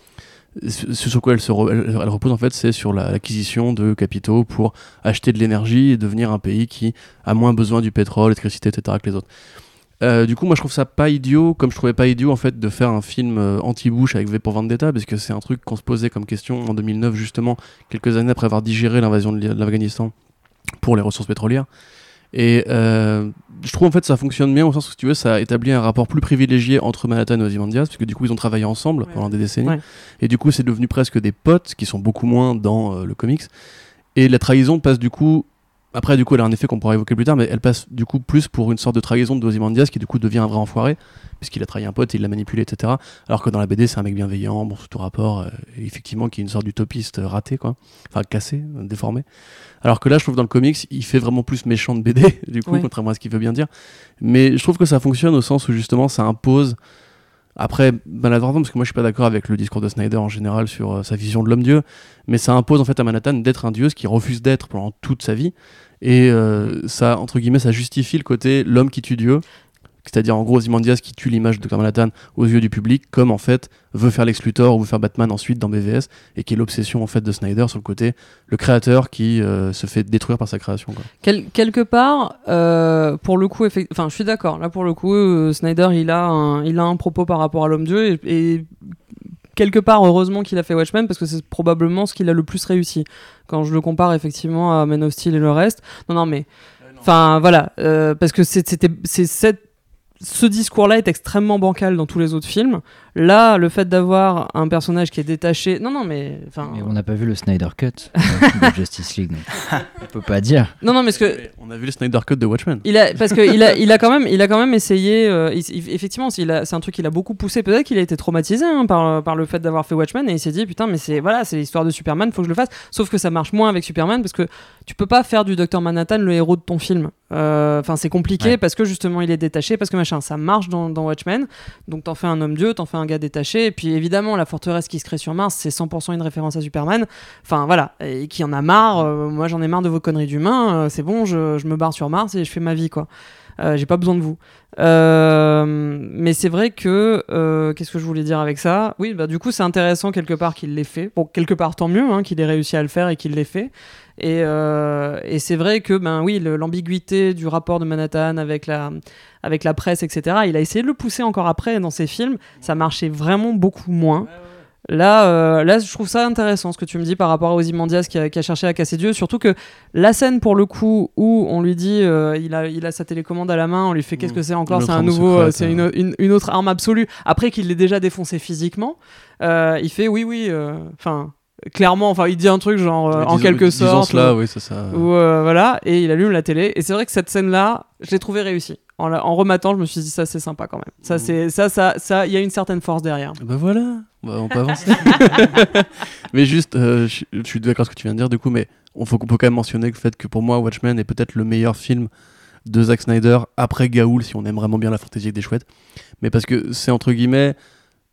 Ce sur quoi elle, se repose en fait, c'est sur la- l'acquisition de capitaux pour acheter de l'énergie et devenir un pays qui a moins besoin du pétrole, l'électricité, etc. que les autres. Euh, du coup, moi je trouve ça pas idiot, comme je trouvais pas idiot en fait de faire un film euh, anti-Bush avec V pour Vendetta, parce que c'est un truc qu'on se posait comme question en 2009 justement, quelques années après avoir digéré l'invasion de l'Afghanistan pour les ressources pétrolières. Et euh, je trouve en fait ça fonctionne bien au sens où si tu veux ça établit un rapport plus privilégié entre Manhattan et Ozymandias, parce que du coup ils ont travaillé ensemble Ouais. pendant des décennies, Ouais. et du coup c'est devenu presque des potes qui sont beaucoup moins dans le comics. Et la trahison passe du coup après, du coup, elle a un effet qu'on pourra évoquer plus tard, mais elle passe du coup plus pour une sorte de trahison de Ozymandias qui du coup devient un vrai enfoiré, puisqu'il a trahi un pote, il l'a manipulé, etc. Alors que dans la BD, c'est un mec bienveillant, bon, sous tout rapport, euh, effectivement, qui est une sorte d'utopiste euh, raté, quoi. Enfin, cassé, euh, déformé. Alors que là, je trouve dans le comics, il fait vraiment plus méchant de BD, du coup, Ouais. contrairement à ce qu'il veut bien dire. Mais je trouve que ça fonctionne au sens où justement, ça impose. Après, maladroitement, parce que moi je suis pas d'accord avec le discours de Snyder en général sur euh, sa vision de l'homme-dieu, mais ça impose en fait à Manhattan d'être un dieu, ce qu'il refuse d'être pendant toute sa vie. Et euh, ça, entre guillemets, ça justifie le côté l'homme qui tue Dieu, c'est-à-dire en gros Ozymandias qui tue l'image de Dr Manhattan aux yeux du public, comme en fait veut faire Lex Luthor ou veut faire Batman ensuite dans BVS, et qui est l'obsession en fait de Snyder sur le côté le créateur qui euh, se fait détruire par sa création. Quel- quelque part, euh, pour le coup, enfin, je suis d'accord. Là, pour le coup, Snyder, il a un, il a un propos par rapport à l'homme dieu et quelque part, heureusement qu'il a fait Watchmen parce que c'est probablement ce qu'il a le plus réussi. Quand je le compare effectivement à Man of Steel et le reste, non, non, mais, enfin, voilà, euh, parce que c'était, c'est cette ce discours-là est extrêmement bancal dans tous les autres films. Là, le fait d'avoir un personnage qui est détaché. Non, non, mais. Enfin. Mais on n'a pas vu le Snyder Cut de Justice League, donc on peut pas dire. Non, non, mais ce que. On a vu le Snyder Cut de Watchmen. Il a, parce qu'il a, il a quand même, il a quand même essayé. euh, il- il- effectivement, il a- c'est un truc qu'il a beaucoup poussé. Peut-être qu'il a été traumatisé hein, par, par le fait d'avoir fait Watchmen et il s'est dit putain, mais c'est voilà, c'est l'histoire de Superman, faut que je le fasse. Sauf que ça marche moins avec Superman parce que tu peux pas faire du Docteur Manhattan le héros de ton film. Euh, Enfin, c'est compliqué Ouais. parce que justement il est détaché, parce que machin, ça marche dans, dans Watchmen. Donc t'en fais un homme dieu, t'en fais un gars détaché. Et puis évidemment, la forteresse qui se crée sur Mars, c'est 100% une référence à Superman. Enfin voilà, et qui en a marre. euh, moi j'en ai marre de vos conneries d'humains. euh, c'est bon, je, je me barre sur Mars et je fais ma vie quoi. Euh, j'ai pas besoin de vous. Mais c'est vrai que qu'est-ce que je voulais dire avec ça? Oui, bah du coup c'est intéressant quelque part qu'il l'ait fait. Bon, quelque part tant mieux hein, qu'il ait réussi à le faire et qu'il l'ait fait. Et, et c'est vrai que ben oui, l'ambiguïté du rapport de Manhattan avec la avec la presse, etc. Il a essayé de le pousser encore après dans ses films. Ça marchait vraiment beaucoup moins. Là, euh, là, je trouve ça intéressant ce que tu me dis par rapport à Ozymandias qui a, qui a cherché à casser Dieu. Surtout que la scène, pour le coup, où on lui dit, euh, il, a, il a sa télécommande à la main, on lui fait qu'est-ce que c'est encore? C'est un nouveau, euh, c'est une, une- une autre arme absolue. Après qu'il l'ait déjà défoncé physiquement, il fait oui, oui. Enfin, clairement, enfin, il dit un truc genre euh, en quelque sorte. cela, ou- oui, ça. ou, euh, voilà, et il allume la télé. Et c'est vrai que cette scène-là, je l'ai trouvée réussie. En, la- en rematant, je me suis dit ça, c'est sympa quand même. Ça, Mm. c'est ça, ça, ça. Il y a une certaine force derrière. Bah voilà, Bah, on peut avancer. mais juste, euh, je je suis d'accord avec ce que tu viens de dire du coup, mais on faut, on peut quand même mentionner le fait que pour moi, Watchmen est peut-être le meilleur film de Zack Snyder après Gaoul, si on aime vraiment bien la fantaisie avec des chouettes. Mais parce que c'est entre guillemets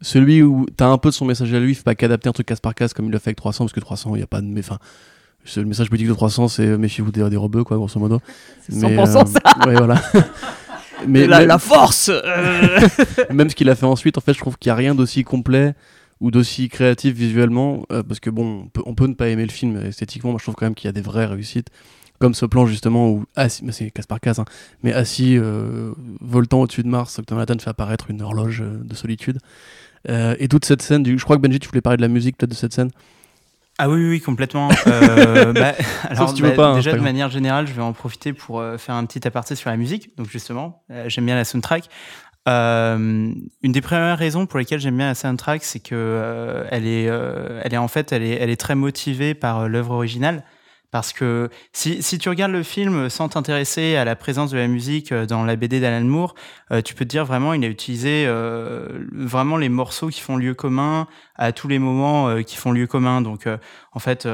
celui où t'as un peu de son message à lui, il faut pas qu'adapter un truc casse par casse comme il le fait avec 300, parce que 300, il y a pas de. mais, Enfin, le message politique de 300, c'est euh, méfiez-vous des, des rebeux, quoi, grosso modo. C'est Mais, 100% euh, ça. Ouais, voilà. mais la, la force. euh. même ce qu'il a fait ensuite, en fait, je trouve qu'il n'y a rien d'aussi complet ou d'aussi créatif visuellement, euh, parce que bon, on peut, on peut ne pas aimer le film esthétiquement, moi je trouve quand même qu'il y a des vraies réussites, comme ce plan justement où, assis, mais c'est casse par casse, hein, mais assis, euh, voltant au-dessus de Mars. Manhattan fait apparaître une horloge de solitude. Euh, et toute cette scène, du... je crois que Benji, tu voulais parler de la musique peut-être de cette scène? Ah oui, oui, oui, complètement. Euh, bah, alors, si tu bah, veux pas, déjà, de manière générale, je vais en profiter pour euh, faire un petit aparté sur la musique. Donc, justement, euh, j'aime bien la soundtrack. Une des premières raisons pour lesquelles j'aime bien la soundtrack, c'est que elle est, elle est en fait, elle est, elle est très motivée par l'œuvre originale. Parce que si, si tu regardes le film sans t'intéresser à la présence de la musique euh, dans la BD d'Alan Moore, euh, tu peux te dire vraiment, il a utilisé euh, vraiment les morceaux qui font lieu commun à tous les moments euh, qui font lieu commun. Donc, en fait,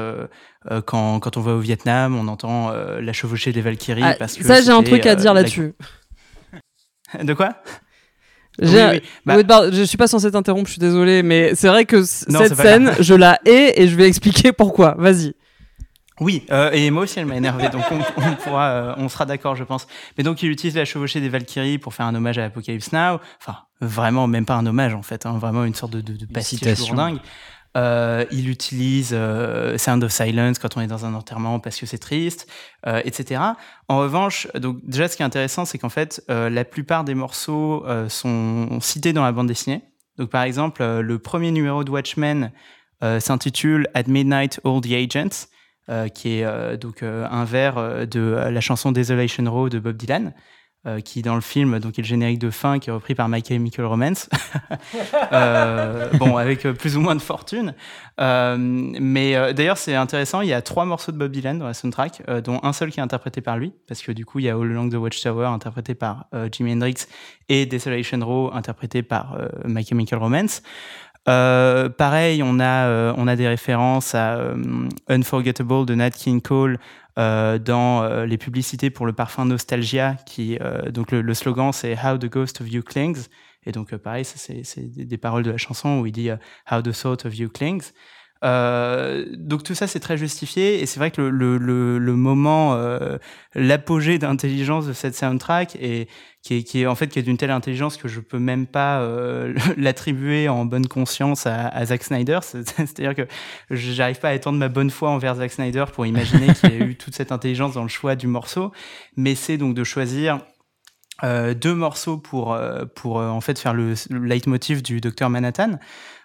quand, quand on va au Vietnam, on entend la chevauchée des Valkyries. Ah, parce que ça, j'ai un truc à dire la- là-dessus. De quoi? Oui, oui. Bah- je suis pas censé t'interrompre, je suis désolé, mais c'est vrai que Non, cette scène, je la hais et je vais expliquer pourquoi. Vas-y. Oui, euh, et moi aussi elle m'a énervé, donc on, on pourra, euh, on sera d'accord, je pense. Mais donc il utilise la chevauchée des Valkyries pour faire un hommage à Apocalypse Now. Enfin, vraiment même pas un hommage en fait, hein, vraiment une sorte de, de, de pastiche lourdingue. Euh, il utilise euh, Sound of Silence quand on est dans un enterrement parce que c'est triste, euh, etc. En revanche, donc déjà ce qui est intéressant, c'est qu'en fait euh, la plupart des morceaux euh, sont cités dans la bande dessinée. Donc par exemple, euh, le premier numéro de Watchmen euh, s'intitule At Midnight All the Agents, qui est euh, donc euh, un vers euh, de euh, la chanson Desolation Row de Bob Dylan. euh, qui dans le film donc est le générique de fin qui est repris par My Chemical Romance Euh, bon avec euh, plus ou moins de fortune Euh, mais euh, d'ailleurs c'est intéressant il y a trois morceaux de Bob Dylan dans la soundtrack euh, dont un seul qui est interprété par lui parce que du coup il y a All Along the Watchtower interprété par euh, Jimi Hendrix et Desolation Row interprété par euh, My Chemical Romance euh, pareil, on a, euh, on a des références à euh, Unforgettable de Nat King Cole dans les publicités pour le parfum Nostalgia, qui, donc le, slogan c'est How the Ghost of You Clings. Et donc, pareil, c'est des, paroles de la chanson où il dit How the Thought of You Clings. Donc tout ça c'est très justifié et c'est vrai que le, le, moment, l'apogée d'intelligence de cette soundtrack et qui est, en fait qui est d'une telle intelligence que je peux même pas euh, l'attribuer en bonne conscience à, à Zack Snyder. C'est- C'est-à-dire que j'arrive pas à étendre ma bonne foi envers Zack Snyder pour imaginer qu'il y a eu toute cette intelligence dans le choix du morceau, mais c'est donc de choisir euh, deux morceaux pour euh, pour en fait faire le, le leitmotiv du Docteur Manhattan.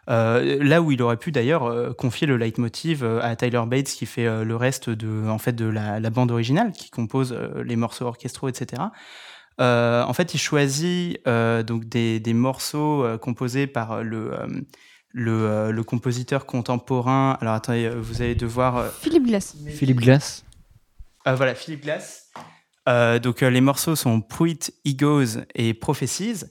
Là où il aurait pu d'ailleurs confier le leitmotiv à Tyler Bates qui fait le reste de en fait de la, bande originale qui compose les morceaux orchestraux etc Euh, en fait, il choisit euh, donc des, des morceaux euh, composés par le, euh, le, euh, le compositeur contemporain. Alors attendez, vous allez devoir. euh, Philippe Glass. Philippe Glass. euh, voilà, Philippe Glass. Euh, donc euh, les morceaux sont Puit, Egos et Prophecies,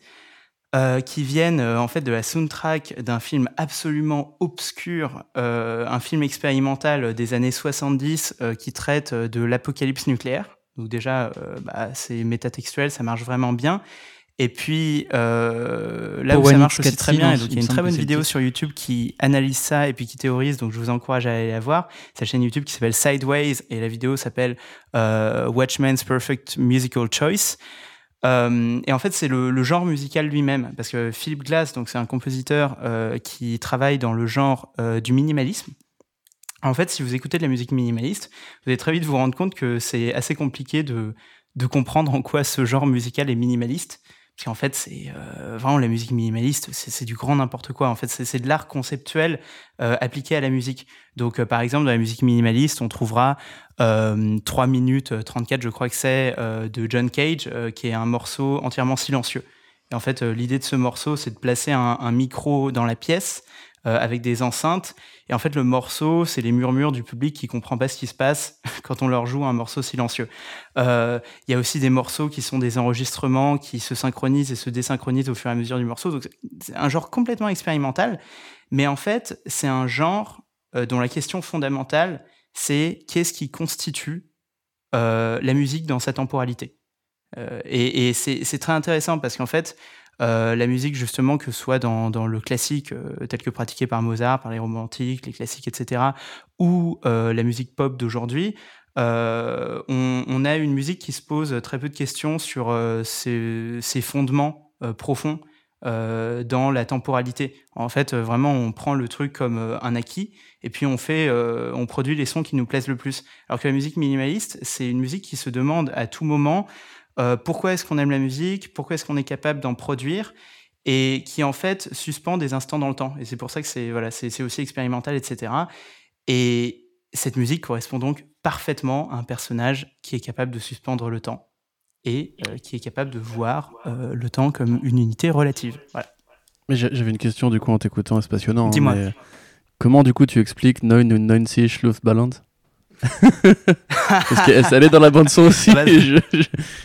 euh, qui viennent euh, en fait de la soundtrack d'un film absolument obscur, euh, un film expérimental des années 70 euh, qui traite de l'apocalypse nucléaire. Donc déjà, euh, bah, c'est métatextuel, ça marche vraiment bien. Et puis euh, là où ça marche aussi très bien, et il donc il y a une très bonne vidéo sur YouTube qui analyse ça et puis qui théorise, donc je vous encourage à aller la voir. C'est la chaîne YouTube qui s'appelle Sideways et la vidéo s'appelle euh, Watchman's Perfect Musical Choice. Euh, et en fait, c'est le, le genre musical lui-même, parce que Philip Glass, donc c'est un compositeur euh, qui travaille dans le genre du minimalisme. En fait, si vous écoutez de la musique minimaliste, vous allez très vite vous rendre compte que c'est assez compliqué de, comprendre en quoi ce genre musical est minimaliste. Parce qu'en fait, c'est euh, vraiment la musique minimaliste, c'est du grand n'importe quoi. En fait, c'est de l'art conceptuel euh, appliqué à la musique. Donc, euh, par exemple, dans la musique minimaliste, on trouvera euh, 3 minutes euh, 34, je crois que c'est, de John Cage, qui est un morceau entièrement silencieux. Et en fait, l'idée de ce morceau, c'est de placer un, micro dans la pièce avec des enceintes. Et en fait, le morceau, c'est les murmures du public qui comprend pas ce qui se passe quand on leur joue un morceau silencieux. Euh, Il y a aussi des morceaux qui sont des enregistrements qui se synchronisent et se désynchronisent au fur et à mesure du morceau. Donc, c'est un genre complètement expérimental. Mais en fait, c'est un genre euh, dont la question fondamentale, c'est qu'est-ce qui constitue euh, la musique dans sa temporalité. Euh, et c'est très intéressant parce qu'en fait, euh, la musique, justement, que ce soit dans, le classique euh, tel que pratiqué par Mozart, par les romantiques, les classiques, etc., ou euh, la musique pop d'aujourd'hui, on, a une musique qui se pose très peu de questions sur ses, ses fondements profonds dans la temporalité. En fait, vraiment, on prend le truc comme un acquis et puis on fait, on produit les sons qui nous plaisent le plus. Alors que la musique minimaliste, c'est une musique qui se demande à tout moment euh, pourquoi est-ce qu'on aime la musique, pourquoi est-ce qu'on est capable d'en produire? Et qui en fait suspend des instants dans le temps. Et c'est pour ça que c'est voilà, c'est aussi expérimental, etc. Et cette musique correspond donc parfaitement à un personnage qui est capable de suspendre le temps et euh, qui est capable de voir euh, le temps comme une unité relative. Voilà. Mais j'avais une question du coup en t'écoutant, c'est passionnant. hein, Dis-moi. Comment du coup tu expliques 9 und 90 Luftballons? Parce qu'elle est dans la bande son aussi.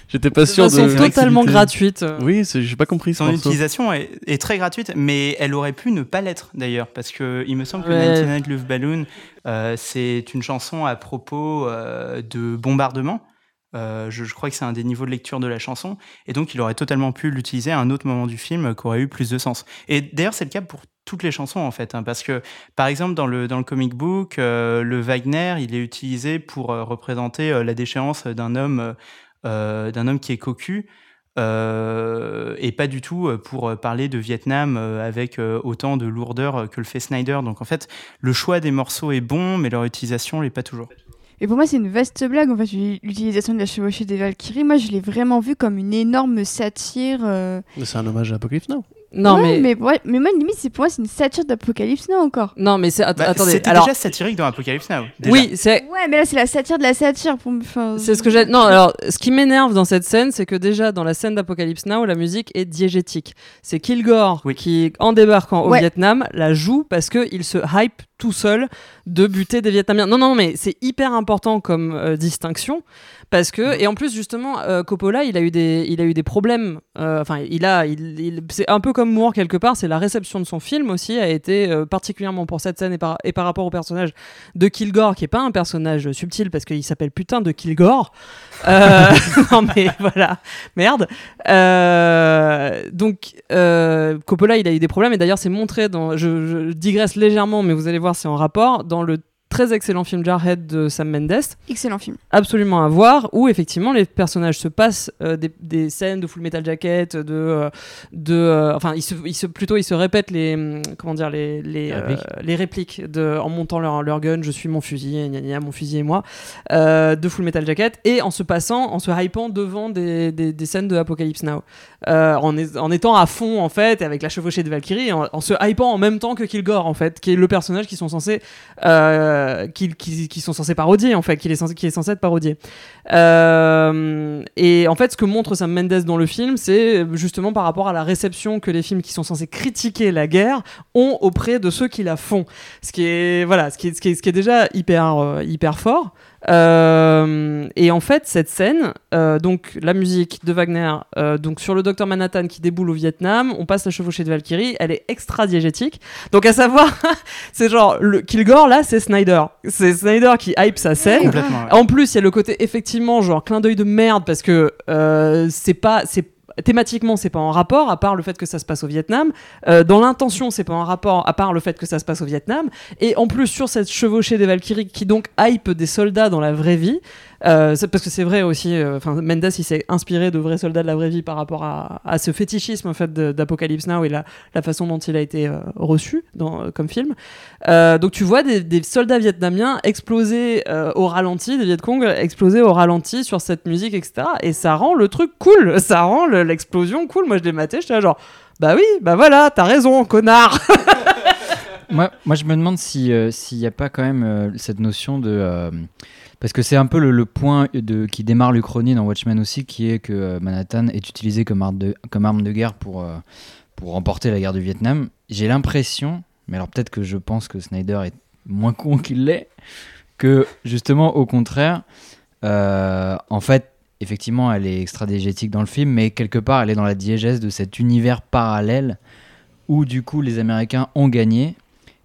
J'étais pas De sûr de. façon totalement gratuite. Oui, j'ai pas compris Son utilisation est, est très gratuite, mais elle aurait pu ne pas l'être d'ailleurs, parce que il me semble que Ouais. 99 Love Balloon, euh, c'est une chanson à propos euh, de bombardement. Euh, je, crois que c'est un des niveaux de lecture de la chanson, et donc il aurait totalement pu l'utiliser à un autre moment du film qui aurait eu plus de sens. Et d'ailleurs, c'est le cas pour toutes les chansons en fait, hein, parce que par exemple dans le dans le comic book, euh, le Wagner, il est utilisé pour euh, représenter la déchéance d'un homme, d'un homme qui est cocu. Et pas du tout pour parler de Vietnam avec autant de lourdeur que le fait Snyder. Donc en fait, le choix des morceaux est bon, mais leur utilisation l'est pas toujours. Et pour moi, c'est une vaste blague, en fait, l'utilisation de la chevauchée des Valkyries. Moi, je l'ai vraiment vu comme une énorme satire. euh, Mais C'est un hommage à Apocalypse Now. Non, ouais, mais... mais... ouais, mais moi, limite, c'est pour moi, c'est une satire d'Apocalypse Now encore. Non, mais c'est... att- Bah, attendez, C'était alors... déjà satirique dans Apocalypse Now. déjà. Oui, c'est... Ouais, mais là, c'est la satire de la satire. Pour... Enfin, C'est ce que j'ai. Non, alors, ce qui m'énerve dans cette scène, c'est que déjà dans la scène d'Apocalypse Now, la musique est diégétique. C'est Kilgore Oui. qui, en débarquant au Ouais. Vietnam, la joue parce que il se hype tout seul de buter des Vietnamiens. Non, non, mais c'est hyper important comme euh, distinction parce que et en plus justement euh, Coppola, il a eu des, il a eu des problèmes. euh, Enfin, il a, il, il- c'est un peu comme Moore quelque part. C'est la réception de son film aussi a été particulièrement pour cette scène et par, et par rapport au personnage de Kilgore, qui est pas un personnage subtil parce qu'il s'appelle putain de Kilgore. Non mais voilà, merde. Donc Coppola, il a eu des problèmes et d'ailleurs c'est montré dans, je, je digresse légèrement, mais vous allez voir, c'est en rapport dans le très excellent film Jarhead de Sam Mendes Excellent film. absolument à voir où effectivement les personnages se passent euh, des, des scènes de Full Metal Jacket de euh, de euh, enfin ils se, ils se plutôt ils se répètent les hum, comment dire les les Les euh, répliques. les répliques de en montant leur, leur gun je suis mon fusil gna gna, mon fusil et moi euh, de Full Metal Jacket et en se passant en se hypant devant des, des, des scènes de Apocalypse Now euh, en, est- en étant à fond en fait avec la chevauchée de Valkyrie en, en se hypant en même temps que Kilgore en fait qui est le personnage qu'ils sont censés euh, euh, qui, sont censés parodier en fait, qui est censé, qui est censé être parodié. Euh, et en fait, ce que montre Sam Mendes dans le film, c'est justement par rapport à la réception que les films qui sont censés critiquer la guerre ont auprès de ceux qui la font. Ce qui est voilà, qui est, ce qui est, ce qui est déjà hyper euh, hyper fort. Euh, et en fait, cette scène, euh, donc la musique de Wagner, euh, donc sur le docteur Manhattan qui déboule au Vietnam, on passe la chevauchée de Valkyrie, elle est extra diégétique. Donc à savoir, c'est genre le Kilgore là, c'est Snyder, c'est Snyder qui hype sa scène. Ouais. En plus, il y a le côté effectivement genre clin d'œil de merde parce que c'est pas c'est thématiquement c'est pas en rapport à part le fait que ça se passe au Vietnam. Euh, dans l'intention c'est pas en rapport à part le fait que ça se passe au Vietnam. Et en plus sur cette chevauchée des Valkyries qui donc hype des soldats dans la vraie vie euh, parce que c'est vrai aussi euh, enfin Mendes il s'est inspiré de vrais soldats de la vraie vie par rapport à, ce fétichisme en fait d'Apocalypse Now et la, façon dont il a été reçu comme film. Donc tu vois des, soldats vietnamiens exploser au ralenti, des Viet Cong exploser au ralenti sur cette musique, etc. Et ça rend le truc cool, ça rend le- l'explosion cool. Moi je l'ai maté, j'étais là genre, bah oui, bah voilà, t'as raison, connard. Moi, moi, je me demande euh, s'il n'y a pas quand même euh, cette notion de. euh, parce que c'est un peu le, point de, qui démarre l'Uchronie dans Watchmen aussi, qui est que Manhattan est utilisé comme arme de, comme arme de guerre pour, pour remporter la guerre du Vietnam. J'ai l'impression, mais alors peut-être que je pense que Snyder est moins con qu'il l'est, que justement, au contraire, en fait, effectivement, elle est extra-diégétique dans le film, mais quelque part, elle est dans la diégèse de cet univers parallèle où, du coup, les Américains ont gagné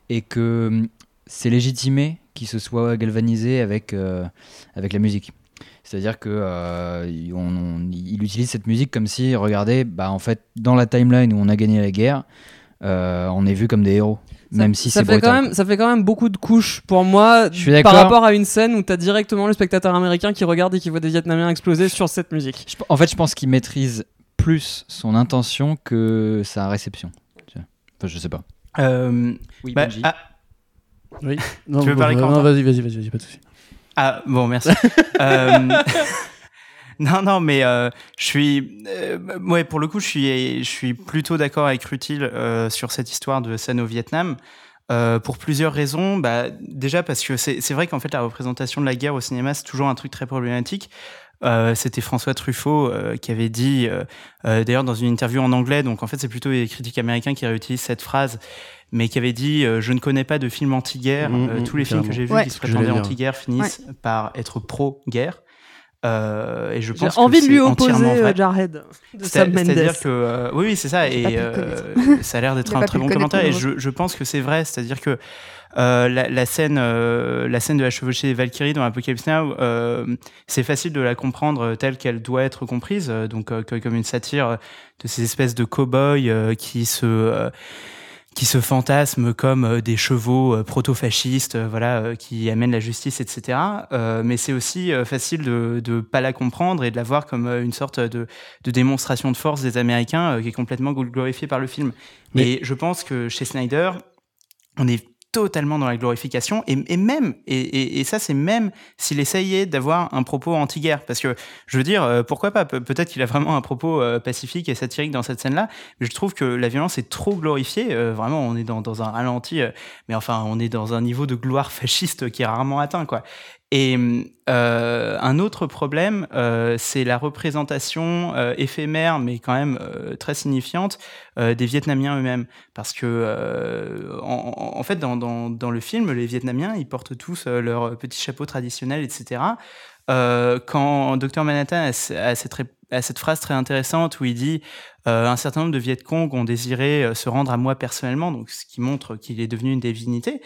et que hum, c'est légitimé qu'il se soit galvanisé avec, euh, avec la musique. C'est-à-dire que euh, on- il utilise cette musique comme si, regardez, bah en fait, dans la timeline où on a gagné la guerre, euh, on est vu comme des héros, même si ça c'est fait quand brutal. même, ça fait quand même beaucoup de couches pour moi Je suis par rapport à une scène où t'as directement le spectateur américain qui regarde et qui voit des Vietnamiens exploser sur cette musique. Je- en fait, je pense qu'il maîtrise plus son intention que sa réception. Enfin, je sais pas. Euh, Oui, bah, ah, Oui. Non, Tu veux bon, parler, non, vas-y, vas-y, vas-y, vas-y, pas de souci. Ah, bon, merci. Euh, non, non, mais euh, je suis. euh, ouais, pour le coup, je suis, je suis plutôt d'accord avec Rutil euh, sur cette histoire de scène au Vietnam. euh, pour plusieurs raisons. Bah, déjà parce que c'est vrai qu'en fait la représentation de la guerre au cinéma c'est toujours un truc très problématique. Euh, C'était François Truffaut euh, qui avait dit, euh, euh, d'ailleurs dans une interview en anglais, donc en fait c'est plutôt les critiques américains qui réutilisent cette phrase, mais qui avait dit euh, Je ne connais pas de film anti-guerre. Mmh, Euh, mmh, tous les films que j'ai vus Ouais. qui se prétendaient dire. anti-guerre finissent par être pro-guerre. Euh, et je J'ai pense envie que de lui opposer euh, Jarhead de Sam Mendes. C'est-à-dire que euh, oui, oui, c'est ça, et euh, ça a l'air d'être un très bon commentaire. Et je, je pense que c'est vrai, c'est-à-dire que la, la scène, la scène de la chevauchée des Valkyries dans Apocalypse Now, c'est facile de la comprendre telle qu'elle doit être comprise, donc comme une satire de ces espèces de cow-boys qui se qui se fantasment comme euh, des chevaux euh, proto-fascistes, euh, voilà, qui amènent la justice, etc. Euh, mais c'est aussi facile de ne pas la comprendre et de la voir comme une sorte de, de démonstration de force des Américains euh, qui est complètement glorifiée par le film. Mais- Et je pense que chez Snyder, on est totalement dans la glorification et, même et, ça c'est même s'il essayait d'avoir un propos anti-guerre. Parce que je veux dire euh, pourquoi pas? Pe- peut-être qu'il a vraiment un propos euh, pacifique et satirique dans cette scène là mais je trouve que la violence est trop glorifiée. Euh, vraiment on est dans, dans un ralenti mais enfin on est dans un niveau de gloire fasciste qui est rarement atteint quoi et euh, un autre problème, euh, c'est la représentation euh, éphémère, mais quand même très signifiante, des Vietnamiens eux-mêmes. Parce que, en, fait, dans, le film, les Vietnamiens, ils portent tous euh, leur petit chapeau traditionnel, etc. Quand Dr Manhattan a, ce- a cette, phrase très intéressante où il dit un certain nombre de Viet Cong ont désiré se rendre à moi personnellement, donc ce qui montre qu'il est devenu une divinité.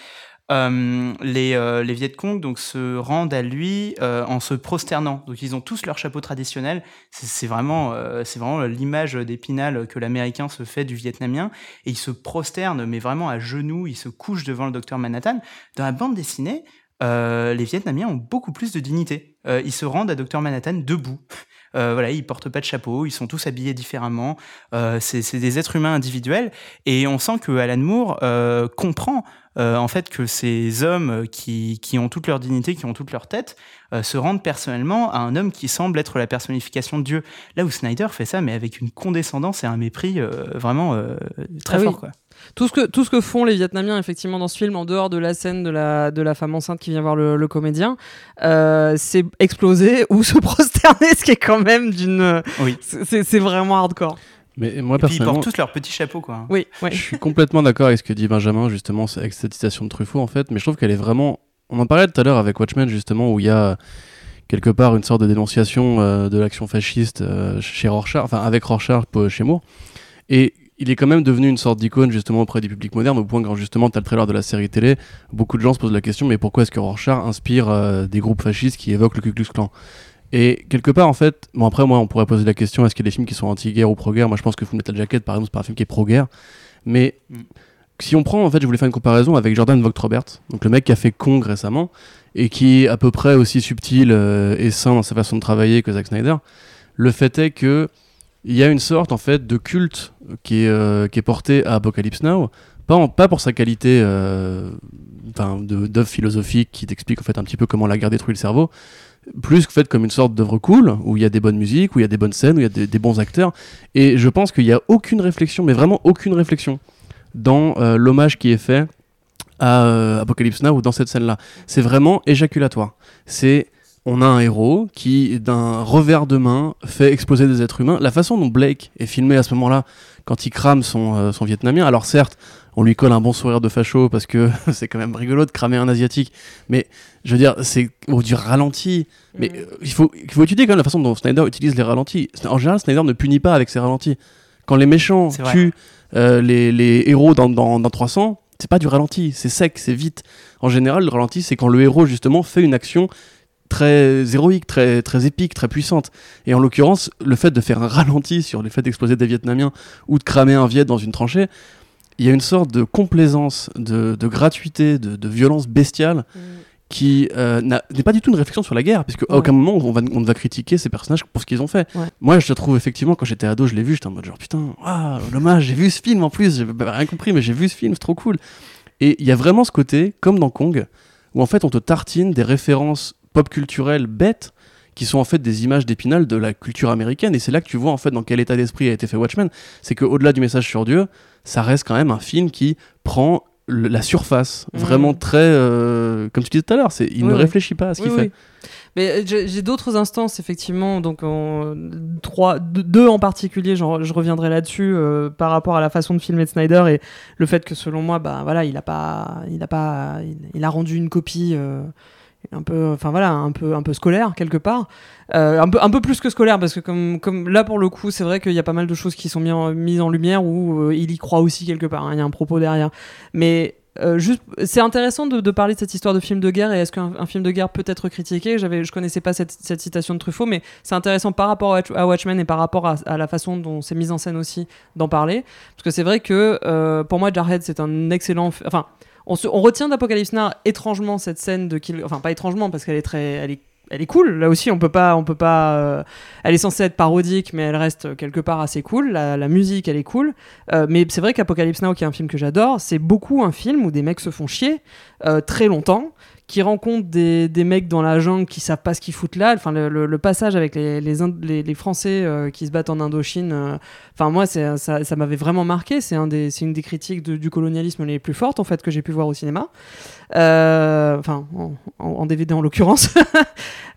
Euh, les, euh, Viet Cong donc se rendent à lui euh, en se prosternant. Donc ils ont tous leur chapeau traditionnel. C'est vraiment, euh, c'est vraiment l'image d'épinal que l'Américain se fait du Vietnamien. Et ils se prosternent, mais vraiment à genoux. Ils se couchent devant le docteur Manhattan. Dans la bande dessinée, les Vietnamiens ont beaucoup plus de dignité. Ils se rendent à docteur Manhattan debout. Euh, voilà, ils portent pas de chapeau, ils sont tous habillés différemment. Euh, c'est des êtres humains individuels, et on sent que Alan Moore euh, comprend euh, en fait que ces hommes qui, qui ont toute leur dignité, qui ont toute leur tête, euh, se rendent personnellement à un homme qui semble être la personnification de Dieu. Là où Snyder fait ça, mais avec une condescendance et un mépris euh, vraiment euh, très Ah oui. fort. Quoi. Tout ce que tout ce que font les Vietnamiens effectivement dans ce film, en dehors de la scène de la de la femme enceinte qui vient voir le, le comédien, euh, c'est exploser ou se prosterner, ce qui est quand même d'une. Oui. C'est c'est vraiment hardcore. Mais moi, Et puis ils personnellement, portent tous leur petit chapeau, quoi. Oui. ouais. je suis complètement d'accord avec ce que dit Benjamin, justement, avec cette citation de Truffaut, en fait. Mais je trouve qu'elle est vraiment. On en parlait tout à l'heure avec Watchmen, justement, où il y a quelque part une sorte de dénonciation euh, de l'action fasciste euh, chez Rorschach, enfin avec Rorschach chez Moore. Et il est quand même devenu une sorte d'icône justement auprès du public moderne, au point que justement tu as le trailer de la série télé, beaucoup de gens se posent la question mais pourquoi est-ce que Rorschach inspire euh, des groupes fascistes qui évoquent le Ku Klux Klan? Et quelque part en fait, bon après moi on pourrait poser la question est-ce qu'il y a des films qui sont anti-guerre ou pro-guerre? Moi je pense que Full Metal Jacket par exemple c'est pas un film qui est pro-guerre, mais Mm. si on prend en fait je voulais faire une comparaison avec Jordan Vogt Robert, donc le mec qui a fait Kong récemment et qui est à peu près aussi subtil euh, et sain dans sa façon de travailler que Zack Snyder. Le fait est que il y a une sorte en fait de culte qui est, euh, porté à Apocalypse Now, pas, en- pour sa qualité euh, d'œuvre philosophique qui t'explique en fait un petit peu comment la guerre détruit le cerveau, plus que fait comme une sorte d'œuvre cool où il y a des bonnes musiques, où il y a des bonnes scènes, où il y a des, bons acteurs. Et je pense qu'il n'y a aucune réflexion, mais vraiment aucune réflexion dans euh, l'hommage qui est fait à Apocalypse Now ou dans cette scène-là. C'est vraiment éjaculatoire. C'est on a un héros qui, d'un revers de main, fait exploser des êtres humains. La façon dont Blake est filmé à ce moment-là, quand il crame son, euh, son Vietnamien, alors certes, on lui colle un bon sourire de facho parce que c'est quand même rigolo de cramer un Asiatique, mais je veux dire, c'est au du ralenti. Mais euh, il, faut, il faut étudier quand même la façon dont Snyder utilise les ralentis. En général, Snyder ne punit pas avec ses ralentis. Quand les méchants tuent euh, les, les héros dans, dans, dans 300, c'est pas du ralenti, c'est sec, c'est vite. En général, le ralenti, c'est quand le héros, justement, fait une action très héroïque, très, très épique, très puissante. Et en l'occurrence, le fait de faire un ralenti sur le fait d'exploser des Vietnamiens ou de cramer un Viet dans une tranchée, il y a une sorte de complaisance, de, de gratuité, de, de violence bestiale qui euh, n'est pas du tout une réflexion sur la guerre, puisque à Ouais. aucun moment on, va, on ne va critiquer ces personnages pour ce qu'ils ont fait. Ouais. Moi, je trouve effectivement, quand j'étais ado, je l'ai vu, j'étais en mode genre putain, waouh, l'hommage, j'ai vu ce film en plus, j'ai rien compris, mais j'ai vu ce film, c'est trop cool. Et il y a vraiment ce côté, comme dans Kong, où en fait on te tartine des références pop culturelles bêtes qui sont en fait des images d'épinal de la culture américaine et c'est là que tu vois en fait dans quel état d'esprit a été fait Watchmen c'est que au-delà du message sur Dieu ça reste quand même un film qui prend le- la surface Mhm. vraiment très euh, comme tu disais tout à l'heure c'est il Oui, ne oui. réfléchit pas à ce qu'il fait. Mais euh, j'ai d'autres instances, effectivement, donc en- trois, deux- deux en particulier, genre, je reviendrai là-dessus euh, par rapport à la façon de filmer de Snyder et le fait que selon moi, bah voilà, il a pas, il a pas, il, il a rendu une copie euh, un peu, enfin voilà, un peu, un peu scolaire quelque part, Euh, un peu, un peu plus que scolaire parce que comme, comme là pour le coup, c'est vrai qu'il y a pas mal de choses qui sont mises en, mises en lumière où euh, il y croit aussi quelque part, hein, il y a un propos derrière, mais euh, juste, c'est intéressant de, parler de cette histoire de film de guerre et est-ce qu'un un film de guerre peut être critiqué? J'avais, je connaissais pas cette, cette citation de Truffaut, mais c'est intéressant par rapport à, Watch- à Watchmen et par rapport à, la façon dont c'est mis en scène aussi d'en parler, parce que c'est vrai que pour moi Jarhead c'est un excellent, enfin on, retient d'Apocalypse Now étrangement cette scène de Kill, enfin pas étrangement parce qu'elle est très, elle est elle est cool. Là aussi, on peut pas, on peut pas. euh, elle est censée être parodique, mais elle reste quelque part assez cool. La, la musique, elle est cool. Euh, mais c'est vrai qu'Apocalypse Now, qui est un film que j'adore, c'est beaucoup un film où des mecs se font chier euh, très longtemps, qui rencontrent des, des mecs dans la jungle qui savent pas ce qu'ils foutent là. Enfin, le, le- le passage avec les, les, les- les Français euh, qui se battent en Indochine, euh, enfin, moi, ça, ça m'avait vraiment marqué. C'est un des, une des critiques du colonialisme les plus fortes, en fait, que j'ai pu voir au cinéma. Euh, Enfin, en, DVD en l'occurrence.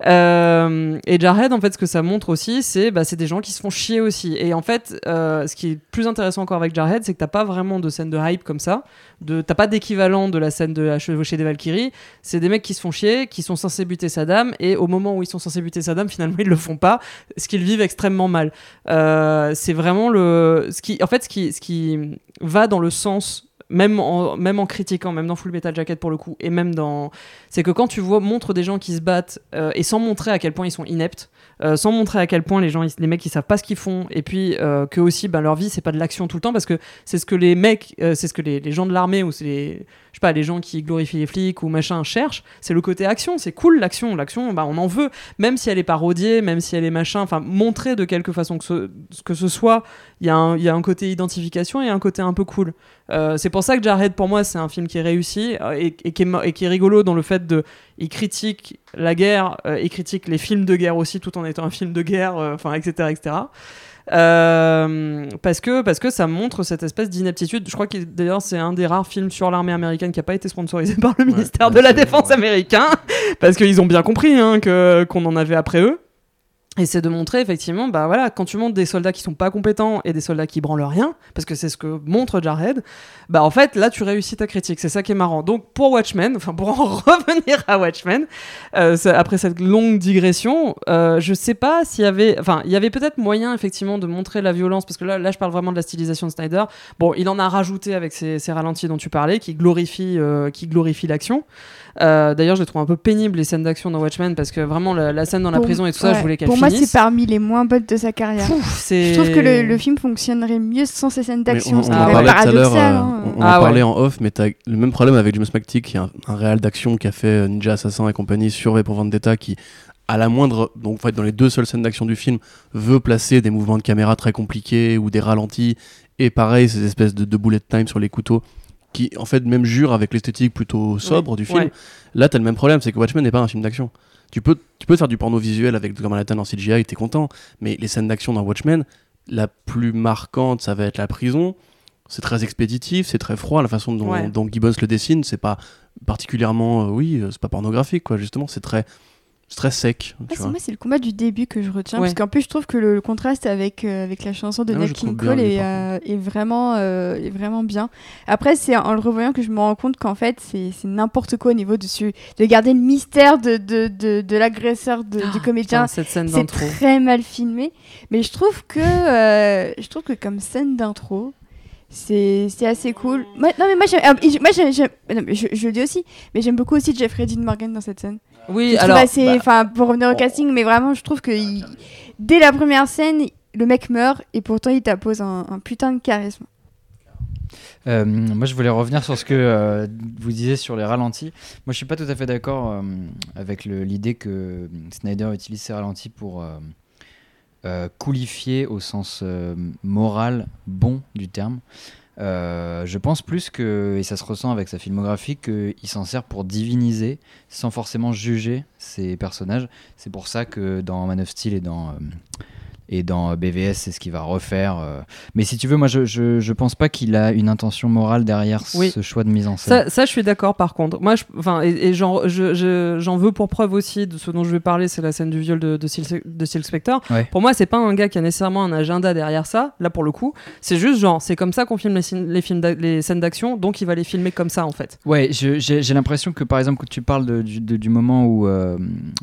Euh, et Jarhead, en fait, ce que ça montre aussi, c'est bah, c'est des gens qui se font chier aussi. Et en fait, euh, ce qui est plus intéressant encore avec Jarhead, c'est que t'as pas vraiment de scène de hype comme ça. T'as pas d'équivalent de la scène de la chevauchée des Valkyries. C'est des mecs qui se font chier, qui sont censés buter Saddam, et au moment où ils sont censés buter Saddam, finalement ils le font pas, ce qu'ils vivent extrêmement mal. C'est vraiment le, en fait, ce qui, ce qui va dans le sens même en, critiquant, même dans Full Metal Jacket pour le coup, et même dans. C'est que quand tu vois, montre des gens qui se battent, euh, et sans montrer à quel point ils sont ineptes, euh, sans montrer à quel point les gens, les mecs, ils savent pas ce qu'ils font, et puis euh, que aussi, ben, leur vie, c'est pas de l'action tout le temps, parce que c'est ce que les mecs, euh, c'est ce que les, les gens de l'armée, ou c'est les. Je sais pas, les gens qui glorifient les flics ou machin cherchent, c'est le côté action, c'est cool l'action, l'action, bah, on en veut, même si elle est parodiée, même si elle est machin, enfin, montrer de quelque façon que ce, que ce soit, il y, a un- y a un côté identification et un côté un peu cool. Euh, c'est pour ça que Jarhead, pour moi, c'est un film qui est réussi euh, et, et qui est, mo- et qui est rigolo dans le fait de. Il critique la guerre, euh, il critique les films de guerre aussi, tout en étant un film de guerre, euh, enfin, etc. etc. Euh, parce que parce que ça montre cette espèce d'inaptitude. Je crois que d'ailleurs c'est un des rares films sur l'armée américaine qui a pas été sponsorisé par le ministère de la Défense ouais. américain, parce qu'ils ont bien compris hein, que qu'on en avait après eux. Et c'est de montrer effectivement, bah voilà, quand tu montres des soldats qui sont pas compétents et des soldats qui branlent rien, parce que c'est ce que montre Jarhead, bah en fait là tu réussis ta critique, c'est ça qui est marrant. Donc pour Watchmen, enfin pour en revenir à Watchmen, euh, après cette longue digression, euh, je sais pas s'il y avait, enfin il y avait peut-être moyen effectivement de montrer la violence, parce que là, là je parle vraiment de la stylisation de Snyder. Bon, il en a rajouté avec ces, ces ralentis dont tu parlais, qui glorifient, euh, qui glorifient l'action. Euh, D'ailleurs, je les trouve un peu pénibles les scènes d'action dans Watchmen parce que vraiment la, la scène dans la prison et tout ça, je voulais qu'elle moi, c'est parmi les moins bonnes de sa carrière. Pouf, Je trouve que le, le film fonctionnerait mieux sans ces scènes d'action. on, ce on qui Ah en est ouais. parlait tout à l'heure, paradoxal. euh, hein. on, on Ah en ouais. parlait en off, mais t'as le même problème avec James McTeague, qui est un, un réal d'action qui a fait euh, Ninja Assassin et compagnie sur V pour Vendetta, qui à la moindre, donc en fait dans les deux seules scènes d'action du film, veut placer des mouvements de caméra très compliqués ou des ralentis, et pareil ces espèces de, de bullet time sur les couteaux, qui en fait même jurent avec l'esthétique plutôt sobre du film. ouais. Là t'as le même problème, c'est que Watchmen n'est pas un film d'action. Tu peux, tu peux faire du porno visuel avec Dr. Manhattan en CGI, t'es content, mais les scènes d'action dans Watchmen, la plus marquante, ça va être la prison. C'est très expéditif, c'est très froid, la façon dont, Ouais. dont Gibbons le dessine, c'est pas particulièrement, euh, oui, euh, c'est pas pornographique, quoi, justement, c'est très, c'est très sec. Ah, c'est moi, c'est le combat du début que je retiens. Ouais. Parce qu'en plus, je trouve que le, le contraste avec, euh, avec la chanson de Ah, Nat King Cole est, euh, est, vraiment, euh, est vraiment bien. Après, c'est en le revoyant que je me rends compte qu'en fait, c'est c'est n'importe quoi au niveau de, su- de garder le mystère de, de, de, de l'agresseur, de- du comédien. Putain, cette scène C'est d'intro. très mal filmé. Mais je trouve que, euh, je trouve que comme scène d'intro, c'est c'est assez cool. Moi, non, mais moi, ah, moi non, je, je le dis aussi, mais j'aime beaucoup aussi Jeffrey Dean Morgan dans cette scène. Oui, Je trouve alors. assez, bah, enfin, pour revenir au casting, mais vraiment, je trouve que il- dès la première scène, le mec meurt et pourtant il t'impose un, un putain de charisme. Euh, moi, je voulais revenir sur ce que euh, vous disiez sur les ralentis. Moi, je suis pas tout à fait d'accord euh, avec l'idée que Snyder utilise ces ralentis pour euh, coulifier au sens euh, moral bon du terme. Euh, je pense plus que, et ça se ressent avec sa filmographie, qu'il s'en sert pour diviniser sans forcément juger ses personnages. C'est pour ça que dans Man of Steel et dans, et dans BVS, c'est ce qu'il va refaire. euh. Mais si tu veux, moi, je, je, je pense pas qu'il a une intention morale derrière Oui. ce choix de mise en scène. Ça, ça, je suis d'accord par contre. Moi, je, enfin, et, et j'en, je- je- j'en veux pour preuve aussi de ce dont je vais parler, c'est la scène du viol de, de, Sil- de Spector. Ouais. Pour moi, c'est pas un gars qui a nécessairement un agenda derrière ça, là pour le coup. C'est juste genre, c'est comme ça qu'on filme les, films les scènes d'action, donc il va les filmer comme ça en fait. Ouais, j'ai l'impression que par exemple, quand tu parles de- du, de- du moment où, euh,